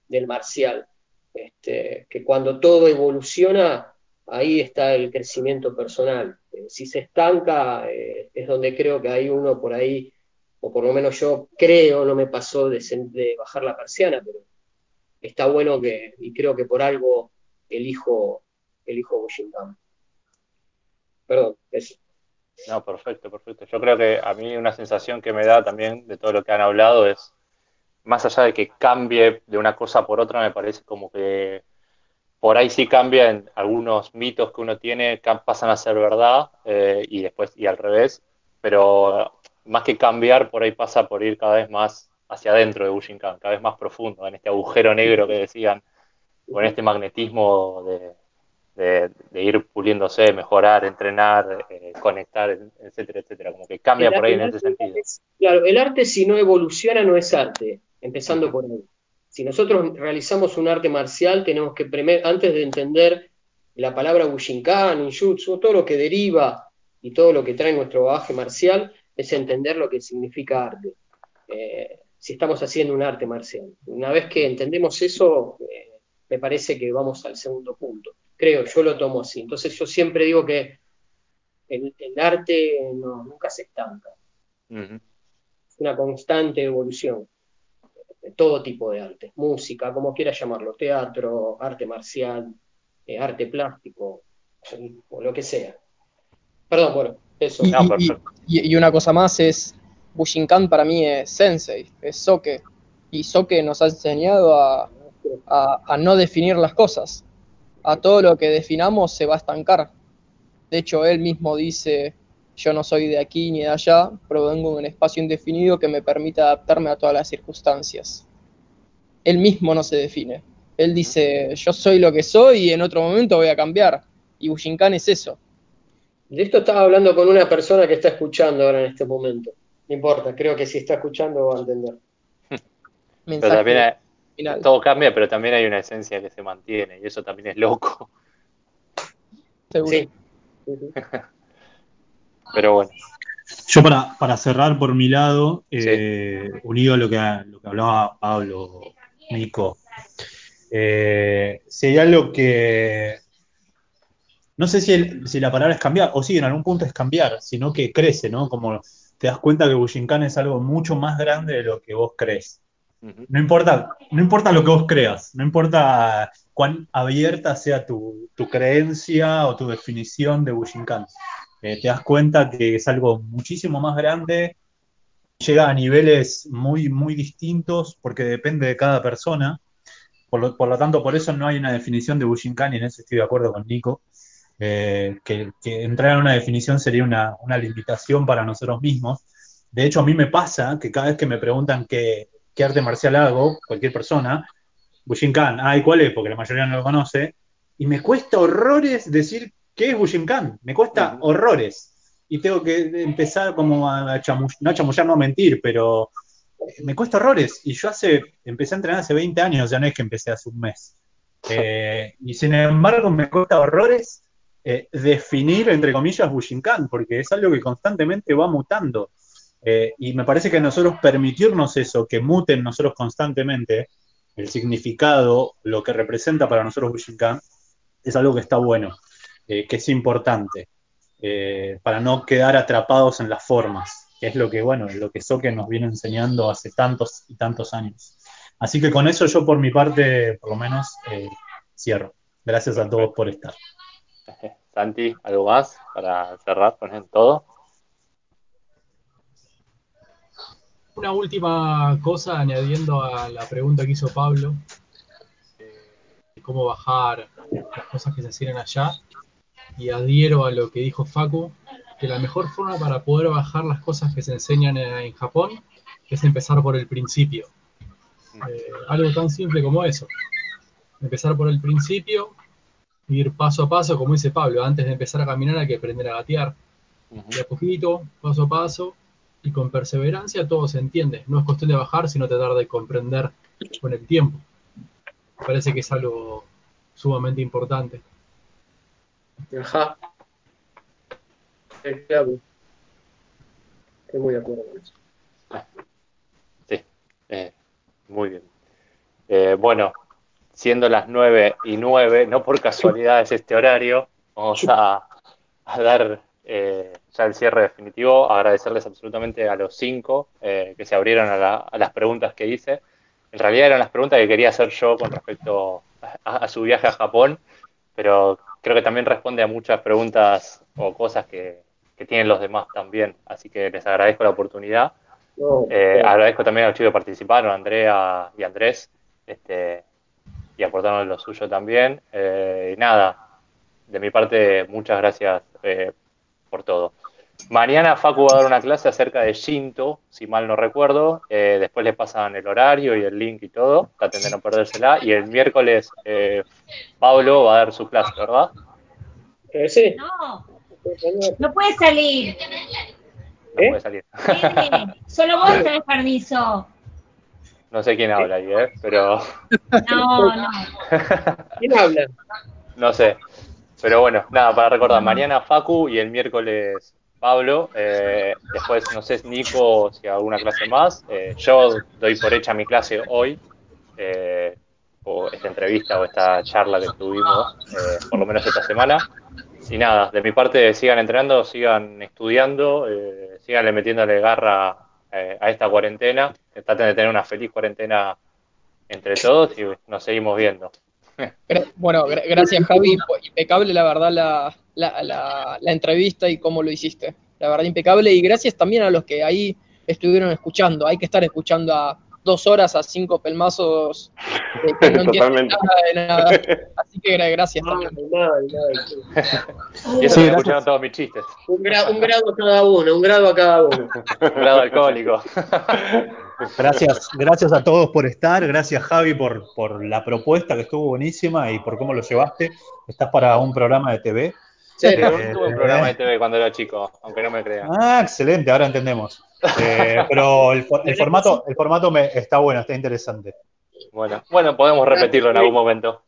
del marcial. Este, que cuando todo evoluciona, ahí está el crecimiento personal. Eh, si se estanca, es donde creo que hay uno por ahí, o por lo menos yo creo, no me pasó de, bajar la persiana, pero está bueno que, y creo que por algo elijo, elijo Bushinkan. Perdón, eso. No, perfecto, perfecto. Yo creo que a mí una sensación que me da también de todo lo que han hablado es más allá de que cambie de una cosa por otra, me parece como que por ahí sí cambian algunos mitos que uno tiene, pasan a ser verdad eh, y después y al revés, pero más que cambiar, por ahí pasa por ir cada vez más hacia adentro de Bushinkan, cada vez más profundo, en este agujero negro que decían, con este magnetismo de, de, ir puliéndose, mejorar, entrenar, eh, conectar, etcétera, etcétera. Como que cambia por ahí en ese sentido. claro, el arte si no evoluciona no es arte, empezando por ahí. Si nosotros realizamos un arte marcial, tenemos que, antes de entender la palabra Bushinkan, Ninjutsu, todo lo que deriva y todo lo que trae nuestro bagaje marcial, es entender lo que significa arte. Eh, si estamos haciendo un arte marcial. Una vez que entendemos eso, eh, me parece que vamos al segundo punto creo, yo lo tomo así. Entonces yo siempre digo que el, arte no, nunca se estanca. Es una constante evolución de todo tipo de arte, música, como quiera llamarlo, teatro, arte marcial, eh, arte plástico, o lo que sea. Perdón, bueno, eso. Y, una cosa más es, Bushinkan para mí es sensei, es Soke, y Soke nos ha enseñado a, a no definir las cosas a todo lo que definamos se va a estancar. De hecho, él mismo dice, yo no soy de aquí ni de allá, provengo de un espacio indefinido que me permite adaptarme a todas las circunstancias. Él mismo no se define. Él dice, yo soy lo que soy y en otro momento voy a cambiar. Y Bushinkan es eso. De esto estaba hablando con una persona que está escuchando ahora en este momento. No importa, creo que si está escuchando va a entender. Todo cambia, pero también hay una esencia que se mantiene y eso también es loco. Sí. pero bueno. Yo para, para cerrar por mi lado, eh, unido a lo que, lo que hablaba Pablo, Nico, eh, si hay algo que... No sé si, si la palabra es cambiar, o sí, en algún punto es cambiar, sino que crece, ¿no? Como te das cuenta que Bushinkan es algo mucho más grande de lo que vos crees. No importa, no importa lo que vos creas, no importa cuán abierta sea tu, creencia o tu definición de Bushinkan. Eh, te das cuenta que es algo muchísimo más grande, llega a niveles muy, muy distintos porque depende de cada persona. Por lo, tanto, por eso no hay una definición de Bushinkan y en eso estoy de acuerdo con Nico. Eh, que, entrar en una definición sería una, una limitación para nosotros mismos. De hecho, a mí me pasa que cada vez que me preguntan qué, qué arte marcial hago, cualquier persona, Bushinkan, ay, ¿cuál es? Porque la mayoría no lo conoce, y me cuesta horrores decir qué es Bushinkan, me cuesta horrores. Y tengo que empezar como a chamullar, no a chamullar, no a mentir, pero me cuesta horrores. Y yo hace, empecé a entrenar hace 20 años, ya no es que empecé hace un mes. Eh, y sin embargo me cuesta horrores eh, definir, entre comillas, Bushinkan, porque es algo que constantemente va mutando. Eh, y me parece que nosotros permitirnos eso, que muten nosotros constantemente el significado, lo que representa para nosotros Bushinkan, es algo que está bueno, eh, que es importante, eh, para no quedar atrapados en las formas, que es lo que, bueno, lo que Soke nos viene enseñando hace tantos y tantos años. Así que con eso yo por mi parte, por lo menos, cierro. Gracias a todos por estar. Santi, ¿algo más para cerrar con todo? Una última cosa añadiendo a la pregunta que hizo Pablo, de cómo bajar las cosas que se hacían allá, y adhiero a lo que dijo Facu, que la mejor forma para poder bajar las cosas que se enseñan en, Japón es empezar por el principio. Eh, algo tan simple como eso. Empezar por el principio, ir paso a paso, como dice Pablo, antes de empezar a caminar hay que aprender a gatear. De a poquito, paso a paso, y con perseverancia todo se entiende. No es cuestión de bajar, sino tratar de comprender con el tiempo. Me parece que es algo sumamente importante. Ajá. Estoy muy de acuerdo con eso. Sí, eh, muy bien. Eh, bueno, siendo las nueve y nueve, no por casualidad es este horario, vamos a, a dar eh, ya el cierre definitivo, agradecerles absolutamente a los cinco eh, que se abrieron a, las preguntas que hice. En realidad eran las preguntas que quería hacer yo con respecto a, su viaje a Japón, pero creo que también responde a muchas preguntas o cosas que, tienen los demás también. Así que les agradezco la oportunidad. Eh, agradezco también a los chicos que participaron, Andrea y Andrés, este, y aportaron lo suyo también. Y nada, de mi parte, muchas gracias por todo. Mañana Facu va a dar una clase acerca de Shinto, si mal no recuerdo. Eh, después les pasan el horario y el link y todo. Traten de no perdérsela. Y el miércoles eh, Pablo va a dar su clase, ¿verdad? Eh, sí. No, no puede salir. No ¿Eh? puede salir. Nene, Solo vos tenés permiso. No sé quién habla ahí, ¿eh? pero No, no. ¿Quién habla? no sé. Pero bueno, nada, para recordar, mañana Facu y el miércoles Pablo. eh, después, no sé, Nico, si alguna clase más. Eh, yo doy por hecha mi clase hoy, eh, o esta entrevista o esta charla que tuvimos, eh, por lo menos esta semana. Y nada, de mi parte, sigan entrenando, sigan estudiando, eh, síganle metiéndole garra eh, a esta cuarentena. Traten de tener una feliz cuarentena entre todos y nos seguimos viendo. Bueno, gra- gracias Javi, impecable la verdad la, la, la, la entrevista y cómo lo hiciste. La verdad impecable y gracias también a los que ahí estuvieron escuchando. Hay que estar escuchando a dos horas a cinco pelmazos que no Totalmente. nada de nada. Así que gra- gracias también. Y eso Sí, escucharon todos mis chistes. Un, gra- un grado a cada uno, un grado a cada uno. Un grado alcohólico. Gracias, gracias a todos por estar, gracias Javi por, por la propuesta que estuvo buenísima y por cómo lo llevaste. Estás para un programa de TV. Sí, Eh, tuve un programa de TV cuando era chico, aunque no me crean. Ah, excelente, ahora entendemos. Eh, pero el, for- el formato, el formato me, está bueno, está interesante. Bueno, bueno, podemos repetirlo en algún momento.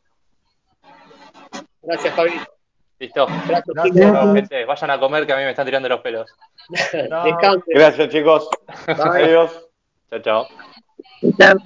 Gracias, Javi. ¿Listo? Gracias, Gracias. chicos. Bueno, gente, vayan a comer que a mí me están tirando los pelos. Descansen. Gracias, chicos. Bye. Adiós. Chao, chao. Chao.